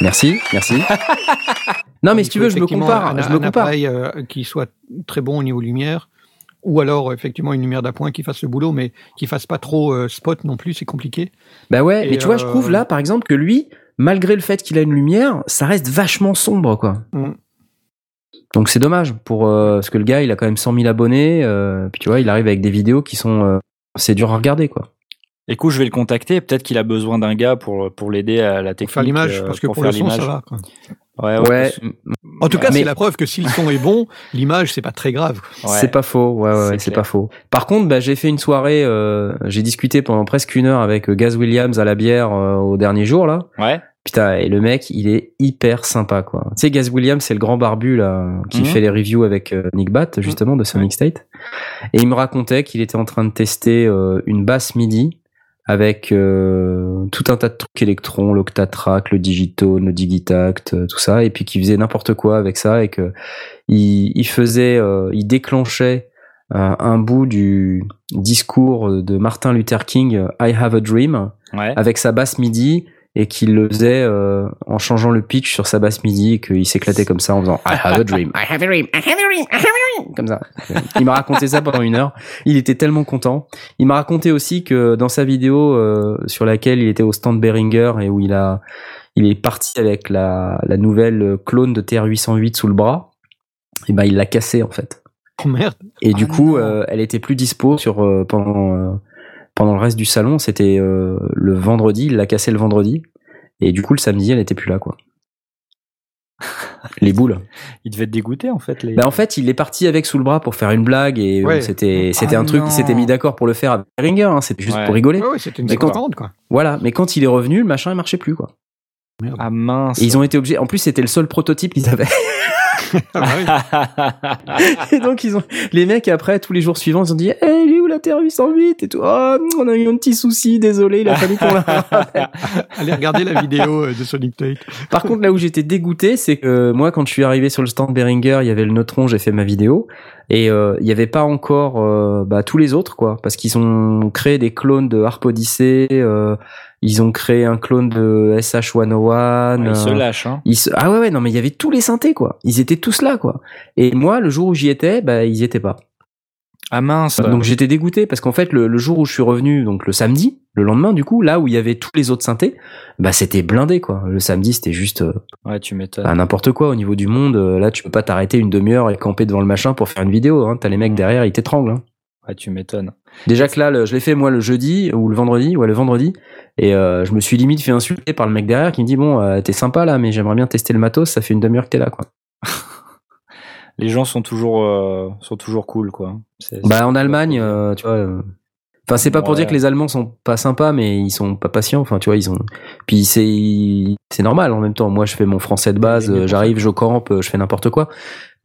Speaker 3: Merci, merci. non, mais
Speaker 4: Il
Speaker 3: si tu veux, je me compare.
Speaker 4: Un,
Speaker 3: je me
Speaker 4: un
Speaker 3: compare.
Speaker 4: appareil euh, qui soit très bon au niveau lumière, ou alors effectivement une lumière d'appoint qui fasse le boulot, mais qui fasse pas trop euh, spot non plus, c'est compliqué.
Speaker 3: Bah ouais,
Speaker 4: Et
Speaker 3: mais tu vois, je
Speaker 4: euh,
Speaker 3: trouve là, par exemple, que lui, malgré le fait qu'il a une lumière, ça reste vachement sombre, quoi.
Speaker 4: Mm.
Speaker 3: Donc c'est dommage pour euh, parce que le gars, il a quand même 100 000 abonnés. euh, puis tu vois, il arrive avec des vidéos qui sont, euh, c'est dur à regarder, quoi.
Speaker 2: Écoute, je vais le contacter. Peut-être qu'il a besoin d'un gars pour pour l'aider à la
Speaker 4: Pour
Speaker 2: technique.
Speaker 4: faire l'image,
Speaker 2: euh,
Speaker 4: parce que pour,
Speaker 2: faire
Speaker 4: le son,
Speaker 2: l'image.
Speaker 4: ça va. quoi.
Speaker 2: Ouais, ouais.
Speaker 3: Ouais,
Speaker 4: En tout cas,
Speaker 3: Mais-
Speaker 4: c'est la preuve que si le son est bon, l'image, c'est pas très grave.
Speaker 2: Ouais.
Speaker 3: c'est pas faux. Ouais, ouais,
Speaker 2: C'est
Speaker 3: pas faux. Par contre, bah, j'ai fait une soirée. euh, j'ai discuté pendant presque une heure avec euh, Gaz Williams à la bière euh, au dernier jour là.
Speaker 2: Ouais.
Speaker 3: Putain, et le mec, il est hyper sympa, quoi. Tu sais, Gaz Williams, c'est le grand barbu, là, qui
Speaker 2: Mhm.
Speaker 3: fait les reviews avec euh, Nick Bat, justement, de Sonic State. Et il me racontait qu'il était en train de tester euh, une basse MIDI avec euh, tout un tas de trucs électrons, l'Octatrack, le Digitone, le Digitact, tout ça, et puis qu'il faisait n'importe quoi avec ça, et que il, il faisait, il déclenchait un bout du discours de Martin Luther King, I Have a Dream,
Speaker 2: Ouais.
Speaker 3: avec sa basse MIDI et qu'il le faisait euh, en changeant le pitch sur sa basse midi et qu'il s'éclatait comme ça en faisant I have a dream, I have a dream, I have a dream, I have a dream, comme ça. Il m'a raconté ça pendant une heure. Il était tellement content. Il m'a raconté aussi que dans sa vidéo euh, sur laquelle il était au stand Behringer et où il a, il est parti avec la, la nouvelle clone de TR-808 sous le bras, et ben il l'a cassé en fait.
Speaker 4: Oh merde.
Speaker 3: Et du
Speaker 2: Ah
Speaker 3: coup, euh, elle était plus dispo sur euh, pendant pendant le reste du salon. C'était euh, le vendredi. Il l'a cassé le vendredi. Et du coup, le samedi, elle était plus là, quoi. Les boules.
Speaker 2: Il devait être dégoûté en fait. Les...
Speaker 3: Bah en fait, il est parti avec sous le bras pour faire une blague et euh,
Speaker 4: Ouais.
Speaker 3: c'était c'était
Speaker 2: Ah
Speaker 3: un truc. Il s'était mis d'accord pour le faire avec Ringer. Hein, c'était juste
Speaker 2: Ouais.
Speaker 3: pour rigoler.
Speaker 4: Ouais, ouais, c'était une seconde quoi.
Speaker 3: Voilà. Mais quand il est revenu, le machin, il marchait plus, quoi.
Speaker 2: Ah mince.
Speaker 3: Et ils ont été obligés. En plus, c'était le seul prototype qu'ils avaient.
Speaker 4: Ah, bah oui.
Speaker 3: Et donc ils ont les mecs après tous les jours suivants ils ont dit hey, il est où la Terre 808 et tout? Oh, on a eu un petit souci désolé il a fallu qu'on la.
Speaker 4: Allez regarder la vidéo euh, de Sonic Tate.
Speaker 3: Par contre là où j'étais dégoûté c'est que moi quand je suis arrivé sur le stand Behringer il y avait le Neutron j'ai fait ma vidéo et euh, il y avait pas encore euh, bah, tous les autres quoi parce qu'ils ont créé des clones de Harp Odyssey euh, ils ont créé un clone de SH101
Speaker 2: Ouais, il se
Speaker 3: euh,
Speaker 2: lâche. Hein.
Speaker 3: ils se- Ah ouais, ouais, non, mais il y avait tous les synthés, quoi. Ils étaient tous là, quoi. Et moi, le jour où j'y étais, bah, ils y étaient pas.
Speaker 2: Ah mince.
Speaker 3: Donc j'étais dégoûté parce qu'en fait, le, le jour où je suis revenu, donc le samedi, le lendemain, du coup, là où il y avait tous les autres synthés, bah, c'était blindé, quoi. Le samedi, c'était juste euh,
Speaker 2: Ouais, tu m'étonnes.
Speaker 3: bah, n'importe quoi au niveau du monde. Euh, Là, tu peux pas t'arrêter une demi-heure et camper devant le machin pour faire une vidéo, hein. T'as les mecs derrière, ils t'étranglent, hein.
Speaker 2: Tu m'étonnes.
Speaker 3: Déjà que là, le- je l'ai fait moi le jeudi ou le vendredi, ouais le vendredi, et euh, je me suis limite fait insulter par le mec derrière qui me dit bon, euh, t'es sympa là, mais j'aimerais bien tester le matos, ça fait une demi-heure que t'es là, quoi.
Speaker 2: Les gens sont toujours euh, sont toujours cool quoi. C'est-
Speaker 3: Bah
Speaker 2: c'est-
Speaker 3: en Allemagne, tu vois. Enfin, c'est pas pour
Speaker 2: Ouais.
Speaker 3: dire que les Allemands sont pas sympas, mais ils sont pas patients. Enfin, tu vois, ils ont. Puis c'est c'est normal en même temps. Moi, je fais mon français de base, j'arrive, je campe, je fais n'importe quoi.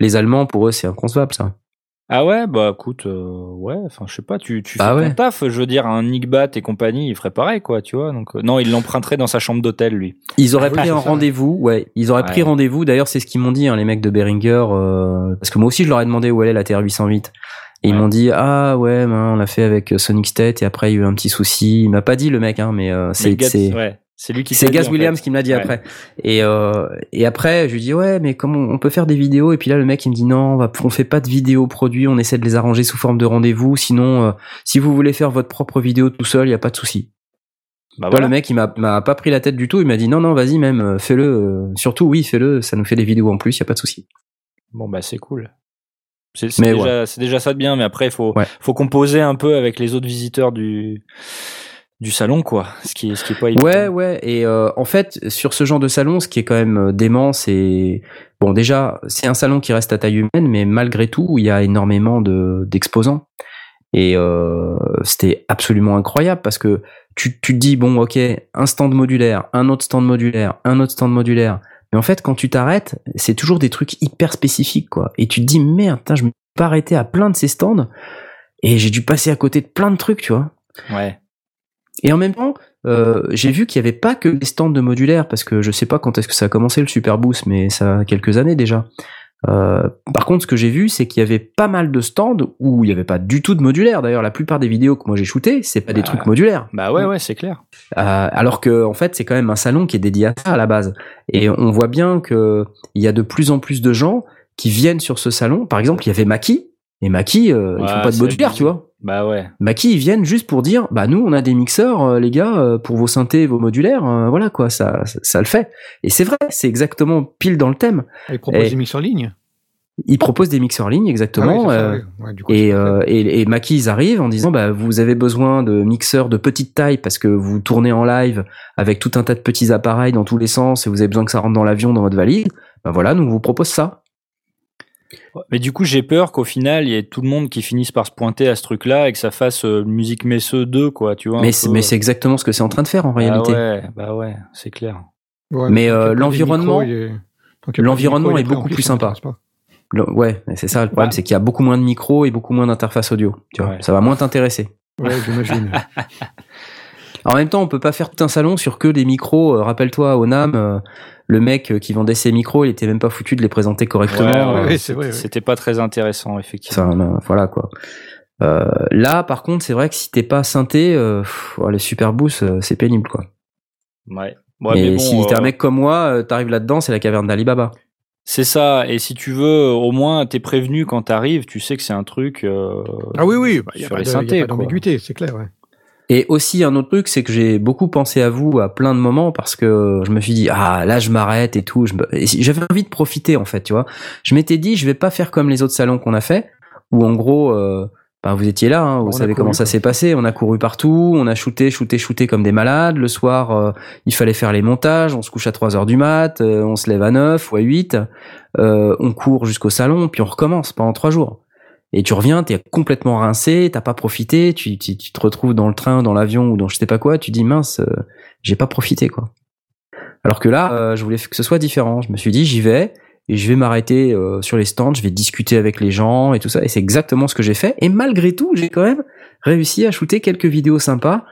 Speaker 3: Les Allemands, pour eux, c'est inconcevable ça.
Speaker 2: Ah ouais, bah écoute, euh, ouais, enfin je sais pas, tu, tu
Speaker 3: Bah
Speaker 2: fais
Speaker 3: ouais.
Speaker 2: ton taf, je veux dire, un Nick Bat et compagnie, il ferait pareil quoi, tu vois. Donc euh, non, il l'emprunterait dans sa chambre d'hôtel lui.
Speaker 3: Ils auraient
Speaker 4: Ah
Speaker 3: pris un rendez-vous, ouais. Ils auraient pris rendez-vous. D'ailleurs, c'est ce qu'ils m'ont dit, hein, les mecs de Behringer, euh, parce que moi aussi, je leur ai demandé où elle est la TR-808. Et ils m'ont dit ah ouais, ben, on l'a fait avec Sonic State et après il y a eu un petit souci. Il m'a pas dit le mec, hein, mais euh, c'est
Speaker 2: ouais, c'est lui qui
Speaker 3: c'est
Speaker 2: dit,
Speaker 3: Gaz
Speaker 2: en
Speaker 3: Williams
Speaker 2: fait.
Speaker 3: qui me l'a dit
Speaker 2: Ouais.
Speaker 3: après. Et euh, et après je lui dis ouais mais comment on peut faire des vidéos? Et puis là le mec il me dit non on, va, on fait pas de vidéos produits on essaie de les arranger sous forme de rendez-vous sinon euh, si vous voulez faire votre propre vidéo tout seul il y a pas de souci.
Speaker 2: Bah
Speaker 3: le mec il m'a m'a pas pris la tête du tout il m'a dit non non vas-y même euh, fais-le euh, surtout oui fais-le ça nous fait des vidéos en plus il y a pas de souci.
Speaker 2: Bon bah c'est cool. C'est déjà, c'est déjà ça de bien, mais après il faut,
Speaker 3: Ouais.
Speaker 2: faut composer un peu avec les autres visiteurs du du salon quoi, ce qui ce qui est pas évident.
Speaker 3: Ouais, ouais. Et euh, en fait, sur ce genre de salon, ce qui est quand même euh, dément, c'est bon. Déjà, c'est un salon qui reste à taille humaine, mais malgré tout, il y a énormément de d'exposants. Et euh, c'était absolument incroyable parce que tu, tu te dis bon, ok, un stand modulaire, un autre stand modulaire, un autre stand modulaire. Mais en fait, quand tu t'arrêtes, c'est toujours des trucs hyper spécifiques, quoi. Et tu te dis merde, putain, je me suis pas arrêté à plein de ces stands et j'ai dû passer à côté de plein de trucs, tu vois.
Speaker 2: Ouais.
Speaker 3: Et en même temps, euh, j'ai vu qu'il y avait pas que des stands de modulaire, parce que je sais pas quand est-ce que ça a commencé le Super Boost, mais ça a quelques années déjà. Euh, par contre, ce que j'ai vu, c'est qu'il y avait pas mal de stands où il y avait pas du tout de modulaire. D'ailleurs, la plupart des vidéos que moi j'ai shootées, c'est pas des
Speaker 2: Bah,
Speaker 3: trucs modulaires.
Speaker 2: Bah ouais ouais, c'est clair.
Speaker 3: Euh, alors que en fait, c'est quand même un salon qui est dédié à ça à la base. Et on voit bien que il y a de plus en plus de gens qui viennent sur ce salon. Par exemple, il y avait Maki. Et Maki, euh, ils
Speaker 2: Ouais,
Speaker 3: font pas de modulaire, tu vois.
Speaker 2: Bah ouais.
Speaker 3: Maki, ils viennent juste pour dire, bah nous, on a des mixeurs, euh, les gars, euh, pour vos synthés, vos modulaires, euh, voilà quoi, ça, ça, ça le fait. Et c'est vrai, c'est exactement pile dans le thème.
Speaker 4: Il propose
Speaker 3: Et-
Speaker 4: des mix en ligne.
Speaker 3: Ils proposent des mixeurs en ligne,
Speaker 4: Ah oui,
Speaker 3: exactement.
Speaker 4: oui. Ouais, du coup,
Speaker 3: et, euh, et, et Maki, ils arrivent en disant, bah vous avez besoin de mixeurs de petite taille parce que vous tournez en live avec tout un tas de petits appareils dans tous les sens et vous avez besoin que ça rentre dans l'avion, dans votre valise. Bah voilà, nous on vous propose ça.
Speaker 2: Mais du coup, j'ai peur qu'au final, il y ait tout le monde qui finisse par se pointer à ce truc-là et que ça fasse euh, musique Messeux 2, quoi, tu vois.
Speaker 3: Mais
Speaker 2: peu.
Speaker 3: c'est, mais c'est exactement ce que c'est en train de faire en
Speaker 2: Bah
Speaker 3: réalité.
Speaker 2: ouais, bah ouais, c'est clair.
Speaker 4: Ouais,
Speaker 3: mais, euh, l'environnement-
Speaker 4: est-
Speaker 3: l'environnement beaucoup plus sympa. Le- ouais, c'est ça le problème,
Speaker 2: Bah.
Speaker 3: c'est qu'il y a beaucoup moins de micros et beaucoup moins d'interface audio. Tu vois,
Speaker 2: Ouais.
Speaker 3: ça va moins t'intéresser.
Speaker 4: Ouais, j'imagine.
Speaker 3: En même temps, on peut pas faire tout un salon sur que des micros. Euh, Rappelle-toi, au NAM, euh, le mec euh, qui vendait ses micros, il était même pas foutu de les présenter correctement.
Speaker 2: Ouais,
Speaker 3: Euh,
Speaker 4: ouais, c'est vrai, ouais.
Speaker 2: C'était pas très intéressant, effectivement.
Speaker 3: Enfin, non, voilà quoi. Euh, là, par contre, c'est vrai que si t'es pas synthé, euh, pff, ouais, les super boosts, euh, c'est pénible quoi.
Speaker 2: Ouais. Ouais,
Speaker 3: mais
Speaker 2: mais bon,
Speaker 3: si t'es
Speaker 2: euh,
Speaker 3: un mec comme moi, euh, t'arrives là-dedans, c'est la caverne d'Alibaba.
Speaker 2: C'est ça. Et si tu veux, au moins, t'es prévenu quand t'arrives. Tu sais que c'est un truc. euh,
Speaker 4: Ah oui, oui, il n'y a a pas d'ambiguïté, c'est clair. Ouais.
Speaker 3: Et aussi un autre truc, c'est que j'ai beaucoup pensé à vous à plein de moments parce que je me suis dit ah là je m'arrête et tout. J'avais envie de profiter en fait, tu vois. Je m'étais dit je vais pas faire comme les autres salons qu'on a fait où en gros euh, ben, vous étiez là, hein, vous
Speaker 4: On
Speaker 3: savez comment ça s'est passé. On a couru partout, on a shooté, shooté, shooté comme des malades. Le soir, euh, il fallait faire les montages. On se couche à 3 heures du mat, euh, on se lève à 9 ou à 8. euh, on court jusqu'au salon, puis on recommence pendant trois jours. Et tu reviens, t'es complètement rincé, t'as pas profité, tu, tu, tu te retrouves dans le train, dans l'avion ou dans je sais pas quoi, tu dis mince, euh, j'ai pas profité quoi. Alors que là, euh, je voulais que ce soit différent. Je me suis dit j'y vais et je vais m'arrêter euh, sur les stands, je vais discuter avec les gens et tout ça. Et c'est exactement ce que j'ai fait. Et malgré tout, j'ai quand même réussi à shooter quelques vidéos sympas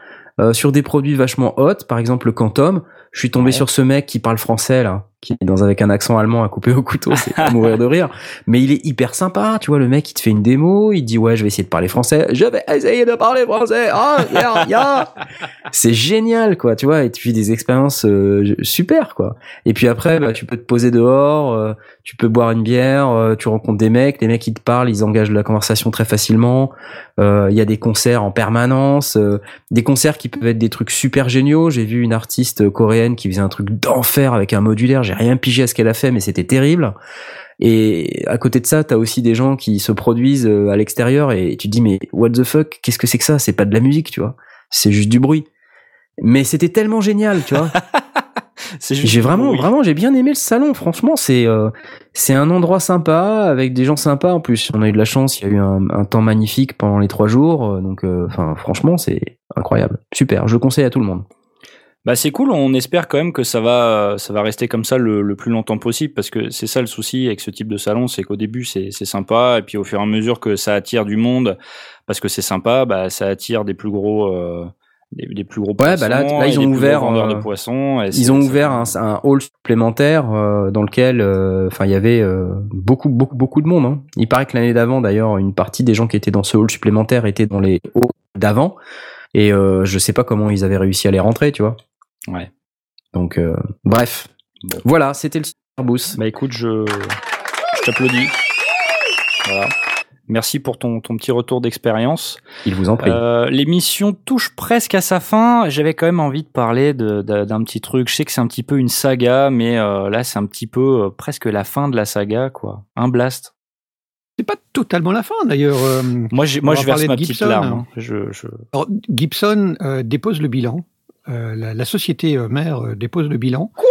Speaker 3: sur des produits vachement hot, par exemple le Quantum. Je suis tombé
Speaker 2: Ouais.
Speaker 3: sur ce mec qui parle français là, qui est dans avec un accent allemand à couper au couteau, c'est à mourir de rire. Mais il est hyper sympa, tu vois. Le mec, il te fait une démo, il dit ouais, je vais essayer de parler français. Je vais essayer de parler français. Ah, yeah, yeah. C'est génial, quoi. Tu vois, et tu vis des expériences euh, super, quoi. Et puis après, bah, tu peux te poser dehors, euh, tu peux boire une bière, euh, tu rencontres des mecs, les mecs ils te parlent, ils engagent la conversation très facilement. Il y a des concerts en permanence, des concerts qui peuvent être des trucs super géniaux. J'ai vu une artiste coréenne qui faisait un truc d'enfer avec un modulaire. J'ai rien pigé à ce qu'elle a fait, mais c'était terrible. Et à côté de ça, t'as aussi des gens qui se produisent euh, à l'extérieur et tu te dis mais what the fuck, qu'est-ce que c'est que ça? C'est pas de la musique, tu vois. C'est juste du bruit. Mais c'était tellement génial, tu vois. J'ai vraiment, vraiment, j'ai bien aimé le salon. Franchement, c'est euh, c'est un endroit sympa avec des gens sympas en plus. On a eu de la chance, il y a eu un, un temps magnifique pendant les trois jours, euh, donc euh, enfin franchement c'est incroyable, super. Je le conseille à tout le monde.
Speaker 2: Bah c'est cool, on espère quand même que ça va, ça va rester comme ça le, le plus longtemps possible parce que c'est ça le souci avec ce type de salon, c'est qu'au début c'est c'est sympa et puis au fur et à mesure que ça attire du monde parce que c'est sympa, bah ça attire des plus gros, euh, des, des plus gros
Speaker 3: Ouais, bah là-
Speaker 2: poissons
Speaker 3: là, ils ont ouvert,
Speaker 2: vendeurs
Speaker 3: euh,
Speaker 2: de poissons.
Speaker 3: Ils ont ouvert un, un hall supplémentaire euh, dans lequel, enfin, il y avait beaucoup, beaucoup, beaucoup de monde. hein. Il paraît que l'année d'avant, d'ailleurs, une partie des gens qui étaient dans ce hall supplémentaire étaient dans les halls d'avant. Et je sais pas comment ils avaient réussi à les rentrer, tu vois.
Speaker 2: Ouais.
Speaker 3: Donc, euh, bref.
Speaker 2: Bon.
Speaker 3: Voilà, c'était le Super Boost.
Speaker 2: Bah écoute, je, je t'applaudis. Voilà. Merci pour ton, ton petit retour d'expérience.
Speaker 3: Il vous en prie.
Speaker 2: Euh, L'émission touche presque à sa fin. J'avais quand même envie de parler de- de- d'un petit truc. Je sais que c'est un petit peu une saga, mais euh, là c'est un petit peu euh, presque la fin de la saga, quoi. Un blast.
Speaker 4: C'est pas totalement la fin d'ailleurs. euh,
Speaker 2: Moi, moi je verse ma
Speaker 4: de
Speaker 2: petite
Speaker 4: Gibson,
Speaker 2: larme.
Speaker 4: hein.
Speaker 2: hein. Je, je...
Speaker 4: alors, Gibson euh, dépose le bilan. Euh, la, la société euh, mère euh, dépose le bilan. Quoi?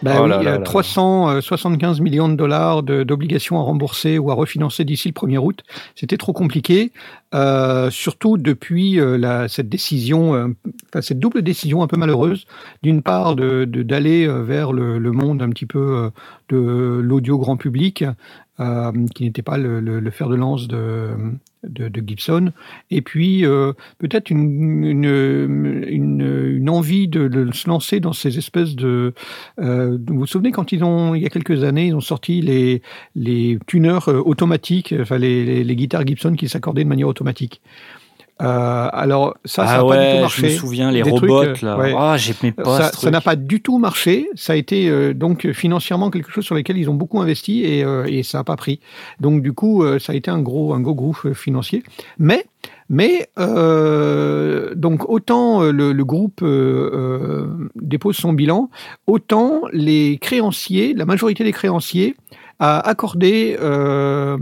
Speaker 4: Bah
Speaker 2: Oh
Speaker 4: oui,
Speaker 2: là là
Speaker 4: euh,
Speaker 2: là.
Speaker 4: 375 millions de dollars de- d'obligations à rembourser ou à refinancer d'ici le 1er août. C'était trop compliqué, euh, surtout depuis euh, la, cette décision, euh, enfin, cette double décision un peu malheureuse, d'une part de de- d'aller vers le, le monde un petit peu euh, de l'audio grand public, euh, qui n'était pas le, le- le fer de lance de, de, de Gibson, et puis euh, peut-être une, une, une, une envie de, de se lancer dans ces espèces de... euh, vous vous souvenez quand ils ont, il y a quelques années, ils ont sorti les, les tuners euh, automatiques, enfin les, les, les guitares Gibson qui s'accordaient de manière automatique. Euh, alors ça, ça
Speaker 2: ah
Speaker 4: n'a pas du tout
Speaker 2: ouais, je
Speaker 4: marché.
Speaker 2: me souviens, les
Speaker 4: Des
Speaker 2: robots
Speaker 4: trucs, euh,
Speaker 2: là.
Speaker 4: ouais.
Speaker 2: Ah, j'aimais pas
Speaker 4: Ça n'a pas du tout marché. Ça a été euh, donc financièrement quelque chose sur lequel ils ont beaucoup investi et, euh, et ça n'a pas pris. Donc du coup, euh, ça a été un gros un gros groupe euh, financier. Mais mais euh, donc autant le, le groupe euh, euh, dépose son bilan, autant les créanciers, la majorité des créanciers a accordé euh,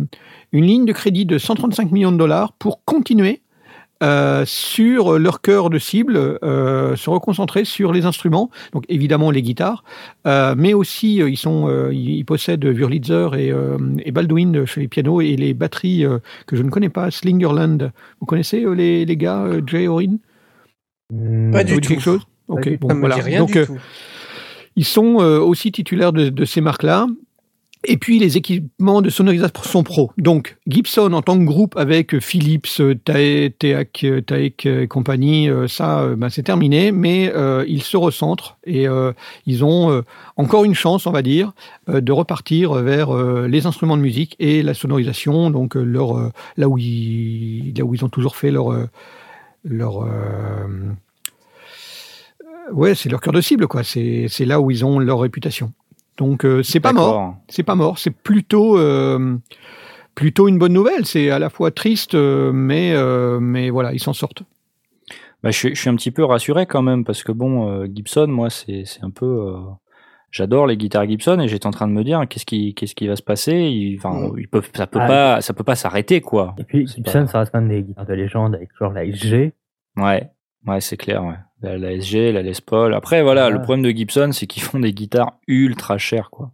Speaker 4: une ligne de crédit de 135 millions de dollars pour continuer euh, sur leur cœur de cible, euh, se reconcentrer sur les instruments, donc évidemment les guitares, euh, mais aussi euh, ils sont, euh, ils possèdent Wurlitzer et, euh, et Baldwin chez les pianos et les batteries euh, que je ne connais pas, Slingerland. Vous connaissez euh, les, les gars, euh, Jay Orin?
Speaker 1: Hmm,
Speaker 5: Pas du tout.
Speaker 4: quelque chose? Ok,
Speaker 1: du
Speaker 4: bon voilà.
Speaker 5: rien
Speaker 4: Donc
Speaker 5: du tout.
Speaker 4: ils sont euh, aussi titulaires de, de ces marques-là. Et puis les équipements de sonorisation pro. Donc Gibson en tant que groupe avec Philips, Tae- Teac, euh, Taek et compagnie, euh, ça euh, ben, c'est terminé, mais euh, ils se recentrent et euh, ils ont euh, encore une chance, on va dire, euh, de repartir vers euh, les instruments de musique et la sonorisation, donc euh, leur, euh, là, où ils, là où ils ont toujours fait leur, euh, leur, euh, Ouais, c'est leur cœur de cible, quoi. C'est là où ils ont leur réputation. Donc euh, c'est pas mort, c'est pas mort. C'est plutôt euh, plutôt une bonne nouvelle. C'est à la fois triste, euh, mais euh, mais voilà, ils s'en sortent.
Speaker 2: Bah, je, suis- je suis un petit peu rassuré quand même parce que bon, euh, Gibson, moi, c'est c'est un peu. euh, J'adore les guitares Gibson et j'étais en train de me dire qu'est-ce qui qu'est-ce qui va se passer? Ils, enfin,
Speaker 5: Mm.
Speaker 2: ils peuvent, ça peut
Speaker 1: Ah,
Speaker 2: pas, ça peut pas s'arrêter quoi.
Speaker 1: Et puis,
Speaker 2: C'est
Speaker 1: Gibson,
Speaker 2: pas-
Speaker 1: ça reste quand même des guitares de légende avec genre la SG.
Speaker 2: Ouais, ouais, c'est clair. Ouais. La, la SG, la Les Paul. Après, voilà, le problème de Gibson, c'est qu'ils font des guitares ultra chères, quoi.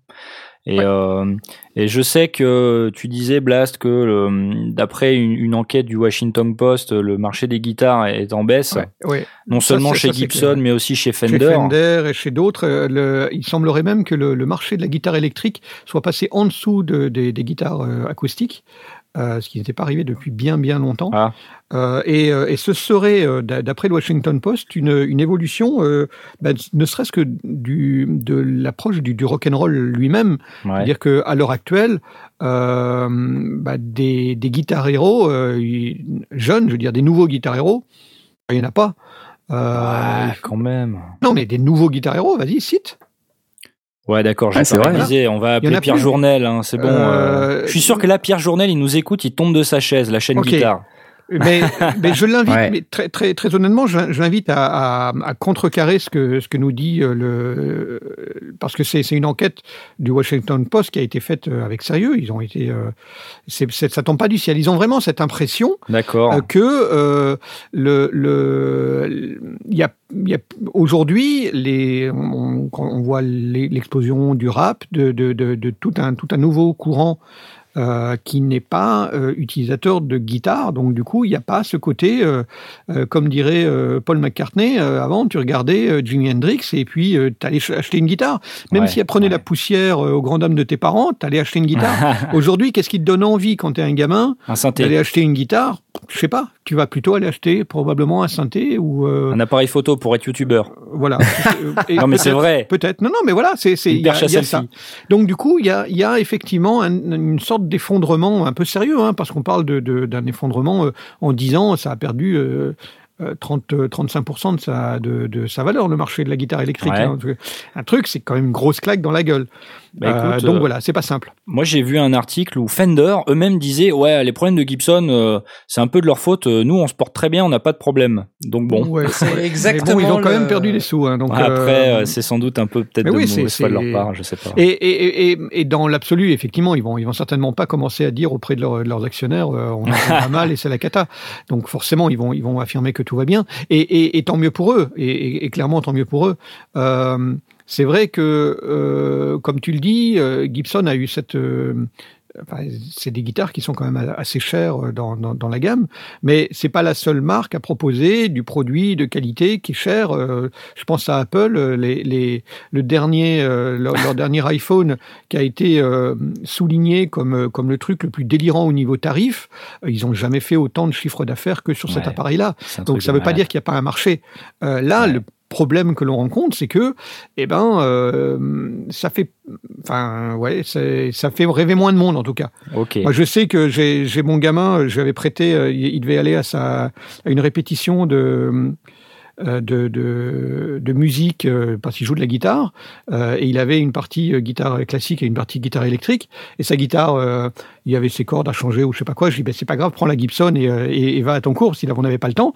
Speaker 2: Et, euh, et je sais que tu disais, Blast, que d'après une, une enquête du Washington Post, le marché des guitares est en baisse.
Speaker 4: Ouais.
Speaker 2: Non
Speaker 4: Ça,
Speaker 2: seulement chez
Speaker 4: ça,
Speaker 2: Gibson, mais aussi chez Fender.
Speaker 4: Chez Fender et chez d'autres, euh, il semblerait même que le, le marché de la guitare électrique soit passé en dessous de- des, des guitares euh, acoustiques, euh, ce qui n'était pas arrivé depuis bien bien longtemps.
Speaker 2: Ah.
Speaker 4: Euh, et, euh, et ce serait, d'a- d'après le Washington Post, une, une évolution, euh, ben, ne serait-ce que du, de l'approche du, du rock'n'roll lui-même.
Speaker 2: Ouais.
Speaker 4: C'est-à-dire qu'à l'heure actuelle, bah, des, des guitares héros jeunes, je veux dire des nouveaux guitares héros, il n'y en a pas.
Speaker 2: Ouais, quand même.
Speaker 4: non, mais des nouveaux guitares héros, vas-y, cite.
Speaker 2: Ouais, d'accord, j'ai
Speaker 3: Ah,
Speaker 2: révisé. On va appeler Pierre
Speaker 4: plus.
Speaker 2: Journel, hein, c'est bon.
Speaker 4: Euh,
Speaker 2: euh, Je suis sûr que là, Pierre Journel, il nous écoute, il tombe de sa chaise, la chaîne guitare.
Speaker 4: Mais, mais je l'invite,
Speaker 3: Ouais.
Speaker 4: mais très, très, très honnêtement, je, je l'invite à, à, à contrecarrer ce que, ce que nous dit euh, le. Parce que c'est une enquête du Washington Post qui a été faite euh, avec sérieux. Ils ont été. euh, c'est- ça tombe pas du ciel. Ils ont vraiment cette impression
Speaker 2: D'accord.
Speaker 4: euh, que euh, le le il y a, y a aujourd'hui on, on voit l'explosion du rap de, de, de, de tout un tout un nouveau courant euh, qui n'est pas euh, utilisateur de guitare. Donc du coup il n'y a pas ce côté euh, euh, comme dirait euh, Paul McCartney euh, avant tu regardais euh, Jimi Hendrix et puis euh, tu allais acheter une guitare. Même
Speaker 2: Ouais,
Speaker 4: si elle prenait
Speaker 2: ouais.
Speaker 4: la poussière euh, aux grandes dames de tes parents tu allais acheter une guitare. Aujourd'hui qu'est-ce qui te donne envie quand tu es un gamin. D'aller acheter une guitare, je sais pas. Tu vas plutôt aller acheter probablement un synthé ou euh,
Speaker 2: Un appareil photo pour être youtubeur.
Speaker 4: voilà. Et
Speaker 2: Non, mais c'est vrai.
Speaker 4: Peut-être. Non, non, mais voilà, c'est c'est il y a, a ça. Donc du coup, il y a, il y a effectivement un- une sorte d'effondrement un peu sérieux, hein, parce qu'on parle de- d'un effondrement euh, en 10 ans, ça a perdu. euh, euh, 30, euh, 35% de sa, de, de sa valeur, le marché de la guitare électrique.
Speaker 2: Ouais.
Speaker 4: hein. Un truc, c'est quand même une grosse claque dans la gueule.
Speaker 2: Bah,
Speaker 4: Euh,
Speaker 2: écoute,
Speaker 4: donc
Speaker 2: euh,
Speaker 4: voilà, c'est pas simple.
Speaker 2: Moi, j'ai vu un article où Fender eux-mêmes disaient ouais, les problèmes de Gibson, euh, c'est un peu de leur faute. Nous, on se porte très bien, on n'a pas de problème. Donc bon.
Speaker 4: Ouais,
Speaker 5: exactement
Speaker 4: bon, ils ont quand
Speaker 5: le-
Speaker 4: même perdu des sous. Hein, donc,
Speaker 2: Après, c'est sans doute un peu peut-être de
Speaker 4: oui, c'est-
Speaker 2: mauvaise foi de leur part, je sais pas.
Speaker 4: Et, et, et, et dans l'absolu, effectivement, ils vont, ils vont certainement pas commencer à dire auprès de, leur- de leurs actionnaires, euh, on a pas mal et c'est la cata. Donc forcément, ils vont, ils vont affirmer que tout va bien. Et, et, et tant mieux pour eux. Et, et- et clairement, tant mieux pour eux. Euh, c'est vrai que, euh, comme tu le dis, euh, Gibson a eu cette. euh, enfin, c'est des guitares qui sont quand même assez chères dans, dans, dans la gamme, mais c'est pas la seule marque à proposer du produit de qualité qui est cher. Euh, je pense à Apple, les, les, le dernier, euh, leur, leur dernier iPhone qui a été euh, souligné comme, comme le truc le plus délirant au niveau tarif. Ils ont jamais fait autant de chiffre d'affaires que sur cet appareil-là. Donc ça ne veut pas dire qu'il n'y a pas un marché. Là,
Speaker 2: Ouais.
Speaker 4: le problème que l'on rencontre, c'est que, eh ben, euh, ça fait, enfin, ouais, ça fait rêver moins de monde en tout cas.
Speaker 2: Ok.
Speaker 4: Moi, je sais que j'ai mon gamin, je lui avais prêté, euh, il devait aller à sa à une répétition de de, de, de musique euh, parce qu'il joue de la guitare euh, et il avait une partie euh, guitare classique et une partie guitare électrique et sa guitare euh, il y avait ses cordes à changer ou je sais pas quoi je dis ben c'est pas grave prends la Gibson et, euh, et, et va à ton cours si on n'avait pas le temps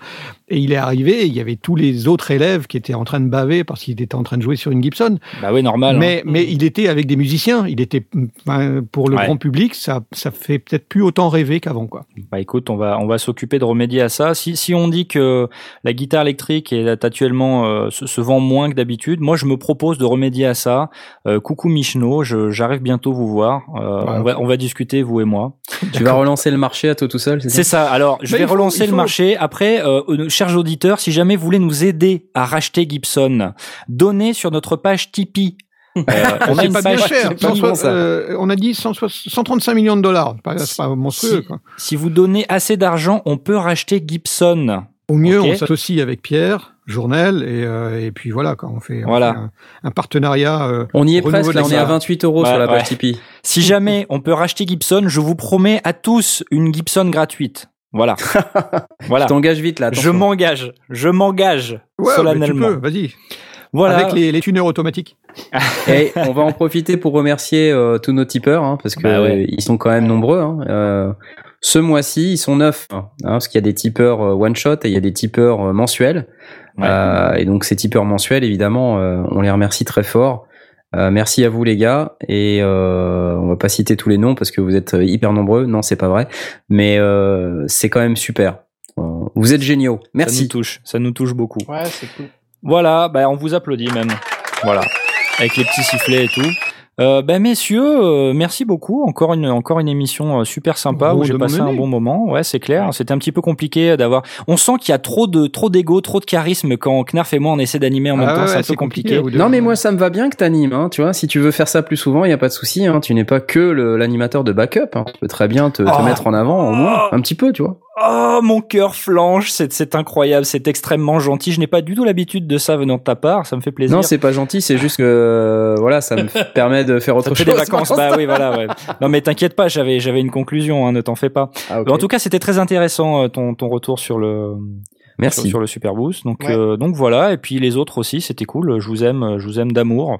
Speaker 4: et il est arrivé et il y avait tous les autres élèves qui étaient en train de baver parce qu'il était en train de jouer sur une Gibson
Speaker 2: Bah oui, normal. hein.
Speaker 4: mais, mais il était avec des musiciens. Il était, pour le
Speaker 2: Ouais.
Speaker 4: grand public, ça, ça fait peut-être plus autant rêver qu'avant, quoi.
Speaker 2: Bah écoute, on va on va s'occuper de remédier à ça. Si si on dit que la guitare électrique est actuellement euh, se, se vend moins que d'habitude, moi je me propose de remédier à ça. Euh, coucou Michno, je- j'arrive bientôt vous voir. Euh,
Speaker 4: Ouais,
Speaker 2: on va on va discuter vous et moi.
Speaker 3: Tu vas relancer le marché à toi tout seul, c'est
Speaker 2: C'est
Speaker 3: ça.
Speaker 2: Alors, je vais
Speaker 4: faut-
Speaker 2: relancer le marché. Après, euh, euh, chers auditeurs, si jamais vous voulez nous aider à racheter Gibson, donnez sur notre page Tipeee. Euh, on a
Speaker 4: pas bien
Speaker 2: page
Speaker 4: cher.
Speaker 2: Tipeee.
Speaker 3: pas bon,
Speaker 4: 160,
Speaker 3: ça.
Speaker 4: euh, on a dit 160 135 millions de dollars. C'est pas- C'est pas monstrueux,
Speaker 2: Si-
Speaker 4: quoi.
Speaker 2: Si vous donnez assez d'argent, on peut racheter Gibson.
Speaker 4: Au mieux, on s'associe avec Pierre, Journal, et, euh, et puis voilà, quand on fait, on
Speaker 2: Voilà.
Speaker 4: fait un, un partenariat. euh,
Speaker 3: On y est presque, là on est à
Speaker 4: arts.
Speaker 3: 28 euros
Speaker 2: Ouais,
Speaker 3: sur la page
Speaker 2: ouais.
Speaker 3: Tipeee.
Speaker 2: Si jamais on peut racheter Gibson, je vous promets à tous une Gibson gratuite. Voilà. voilà.
Speaker 3: Tu t'engages vite là.
Speaker 2: Je m'engage. Je m'engage
Speaker 4: ouais, tu
Speaker 2: solennellement.
Speaker 4: peux, vas-y.
Speaker 2: Voilà.
Speaker 4: Avec les, les tuneurs automatiques.
Speaker 3: Et on va en profiter pour remercier euh, tous nos tipeurs, hein, parce que
Speaker 2: Bah ouais.
Speaker 3: euh, ils sont quand même nombreux. Hein. Euh, ce mois-ci, ils sont neuf, hein, parce qu'il y a des tipeurs euh, one shot et il y a des tipeurs euh, mensuels.
Speaker 2: Ouais.
Speaker 3: Euh, et donc ces tipeurs mensuels, évidemment, euh, on les remercie très fort. Euh, merci à vous les gars et euh, on va pas citer tous les noms parce que vous êtes hyper nombreux. Non, c'est pas vrai, mais euh, c'est quand même super. Euh, Vous êtes géniaux.
Speaker 2: Ça nous
Speaker 3: Merci.
Speaker 2: touche, ça nous touche beaucoup.
Speaker 5: Ouais, c'est cool.
Speaker 2: Voilà, bah, on vous applaudit même. Voilà, avec les petits sifflets et tout. Euh, ben messieurs, euh, merci beaucoup. Encore une encore une émission euh, super sympa
Speaker 4: Bon,
Speaker 2: où j'ai passé un bon moment. Ouais, c'est clair. C'était un petit peu compliqué d'avoir. On sent qu'il y a trop de trop d'ego, trop de charisme quand Knarf et moi on essaie d'animer en même
Speaker 4: Ah
Speaker 2: temps.
Speaker 4: ouais,
Speaker 2: c'est un peu compliqué.
Speaker 3: Non mais moi ça me va bien que t'animes, hein, tu vois. Si tu veux faire ça plus souvent, il y a pas de souci. Hein, tu n'es pas que le- l'animateur de backup. Hein. Tu peux très bien te, te
Speaker 2: Oh.
Speaker 3: mettre en avant au moins un petit peu, tu vois.
Speaker 2: Oh, mon cœur flanche. C'est c'est incroyable. C'est extrêmement gentil. Je n'ai pas du tout l'habitude de ça venant de ta part. Ça me fait plaisir.
Speaker 3: Non, c'est pas gentil, c'est juste que euh, voilà, ça me permet de faire
Speaker 2: ça
Speaker 3: autre
Speaker 2: fait
Speaker 3: chose.
Speaker 2: des vacances. Bah oui, voilà. Ouais. Non mais t'inquiète pas. J'avais j'avais une conclusion. Hein, ne t'en fais pas.
Speaker 3: Ah, ok.
Speaker 2: En tout cas, c'était très intéressant euh, ton ton retour sur le
Speaker 3: Merci.
Speaker 2: sur le Super Boost. Donc,
Speaker 5: Ouais.
Speaker 2: euh, donc voilà. Et puis les autres aussi, c'était cool. Je vous aime, je vous aime d'amour.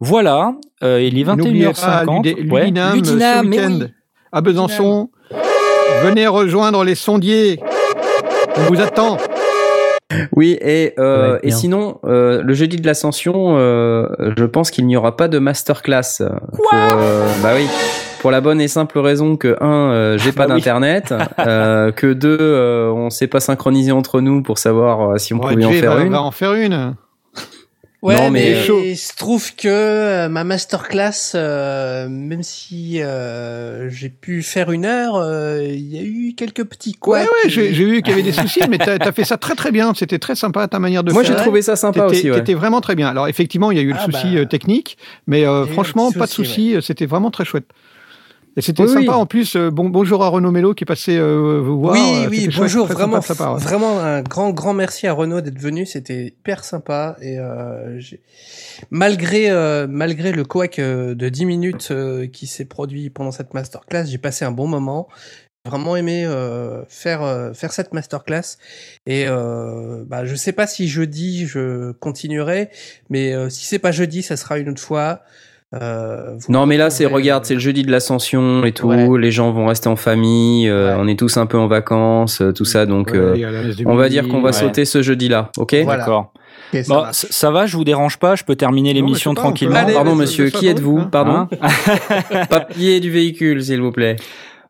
Speaker 2: Voilà. Euh, il est
Speaker 4: N'oubliez pas
Speaker 2: 21h50.
Speaker 4: Ludé-
Speaker 2: Ouais.
Speaker 4: Ludinam,
Speaker 2: Ludinam,
Speaker 4: ce
Speaker 2: mais
Speaker 4: week-end
Speaker 2: oui.
Speaker 4: à Besançon. Venez rejoindre les sondiers. On vous attend.
Speaker 3: Oui, et euh, et sinon, euh, le jeudi de l'ascension, euh, je pense qu'il n'y aura pas de masterclass. Quoi Bah oui. Pour la bonne et simple raison que un, euh, j'ai pas
Speaker 2: Bah oui.
Speaker 3: d'internet, euh, que deux, euh, on s'est pas synchronisé entre nous pour savoir euh, si on
Speaker 4: Ouais,
Speaker 3: pouvait en faire
Speaker 4: va,
Speaker 3: une.
Speaker 4: va en faire une.
Speaker 5: Ouais,
Speaker 3: Non,
Speaker 5: mais,
Speaker 3: mais-
Speaker 4: Chaud.
Speaker 5: il se trouve que euh, ma masterclass, euh, même si euh, j'ai pu faire une heure, euh, il y a eu quelques petits
Speaker 4: Ouais,
Speaker 5: couacs.
Speaker 4: ouais, j'ai j'ai vu qu'il y avait des soucis, mais t'as as fait ça très très bien. C'était très sympa ta manière de
Speaker 3: Moi,
Speaker 4: faire.
Speaker 3: j'ai trouvé ça sympa aussi. Ouais.
Speaker 4: t'étais vraiment très bien. Alors effectivement, il y a eu le
Speaker 5: Ah,
Speaker 4: souci
Speaker 5: bah.
Speaker 4: euh, technique, mais euh, franchement, pas de
Speaker 5: souci,
Speaker 4: euh, C'était vraiment très chouette. Et c'était
Speaker 3: Oui,
Speaker 4: sympa
Speaker 3: oui.
Speaker 4: en plus. euh, bon, bonjour à Renaud Mello qui est passé euh, vous voir.
Speaker 5: oui,
Speaker 4: euh,
Speaker 5: oui,
Speaker 4: chouette,
Speaker 5: bonjour, vraiment,
Speaker 4: sympa ouais.
Speaker 5: vraiment un grand, grand merci à Renaud d'être venu, c'était hyper sympa et euh, malgré euh, malgré le couac euh, de 10 minutes qui s'est produit pendant cette masterclass, j'ai passé un bon moment. J'ai Vraiment aimé euh, faire euh, faire cette masterclass et euh, bah, je sais pas si jeudi je continuerai, mais euh, si c'est pas jeudi, ça sera une autre fois. Euh,
Speaker 3: Non, mais là, c'est regarde,
Speaker 5: euh,
Speaker 3: c'est le jeudi de l'ascension et tout.
Speaker 5: Ouais.
Speaker 3: Les gens vont rester en famille. euh,
Speaker 5: Ouais.
Speaker 3: On est tous un peu en vacances, euh, tout ça. Donc,
Speaker 4: Ouais,
Speaker 3: euh, on va dire qu'on va
Speaker 2: ouais.
Speaker 3: sauter ce jeudi-là, ok
Speaker 5: Voilà.
Speaker 2: D'accord.
Speaker 5: ça
Speaker 2: Bon,
Speaker 5: marche.
Speaker 2: ça, va, je vous dérange pas, je peux terminer l'émission
Speaker 4: pas,
Speaker 2: tranquillement.
Speaker 5: Allez,
Speaker 3: Pardon, monsieur, qui êtes-vous
Speaker 4: hein.
Speaker 3: Pardon
Speaker 2: Hein
Speaker 3: Papier du véhicule, s'il vous plaît.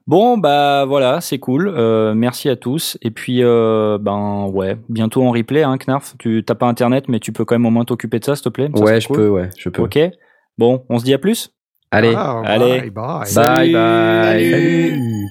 Speaker 2: Bon, bah voilà, c'est cool. Euh, merci à tous. Et puis, euh, ben ouais, bientôt en replay, hein, Knarf. Tu t'as pas internet, mais tu peux quand même au moins t'occuper de ça, s'il te plaît. Ça
Speaker 3: ouais, je
Speaker 2: cool.
Speaker 3: peux, ouais, je peux.
Speaker 2: Ok. Bon, on se dit à plus.
Speaker 3: Allez,
Speaker 4: Ah,
Speaker 2: Allez.
Speaker 4: bye, bye.
Speaker 3: bye
Speaker 2: Salut.
Speaker 3: bye.
Speaker 2: Salut.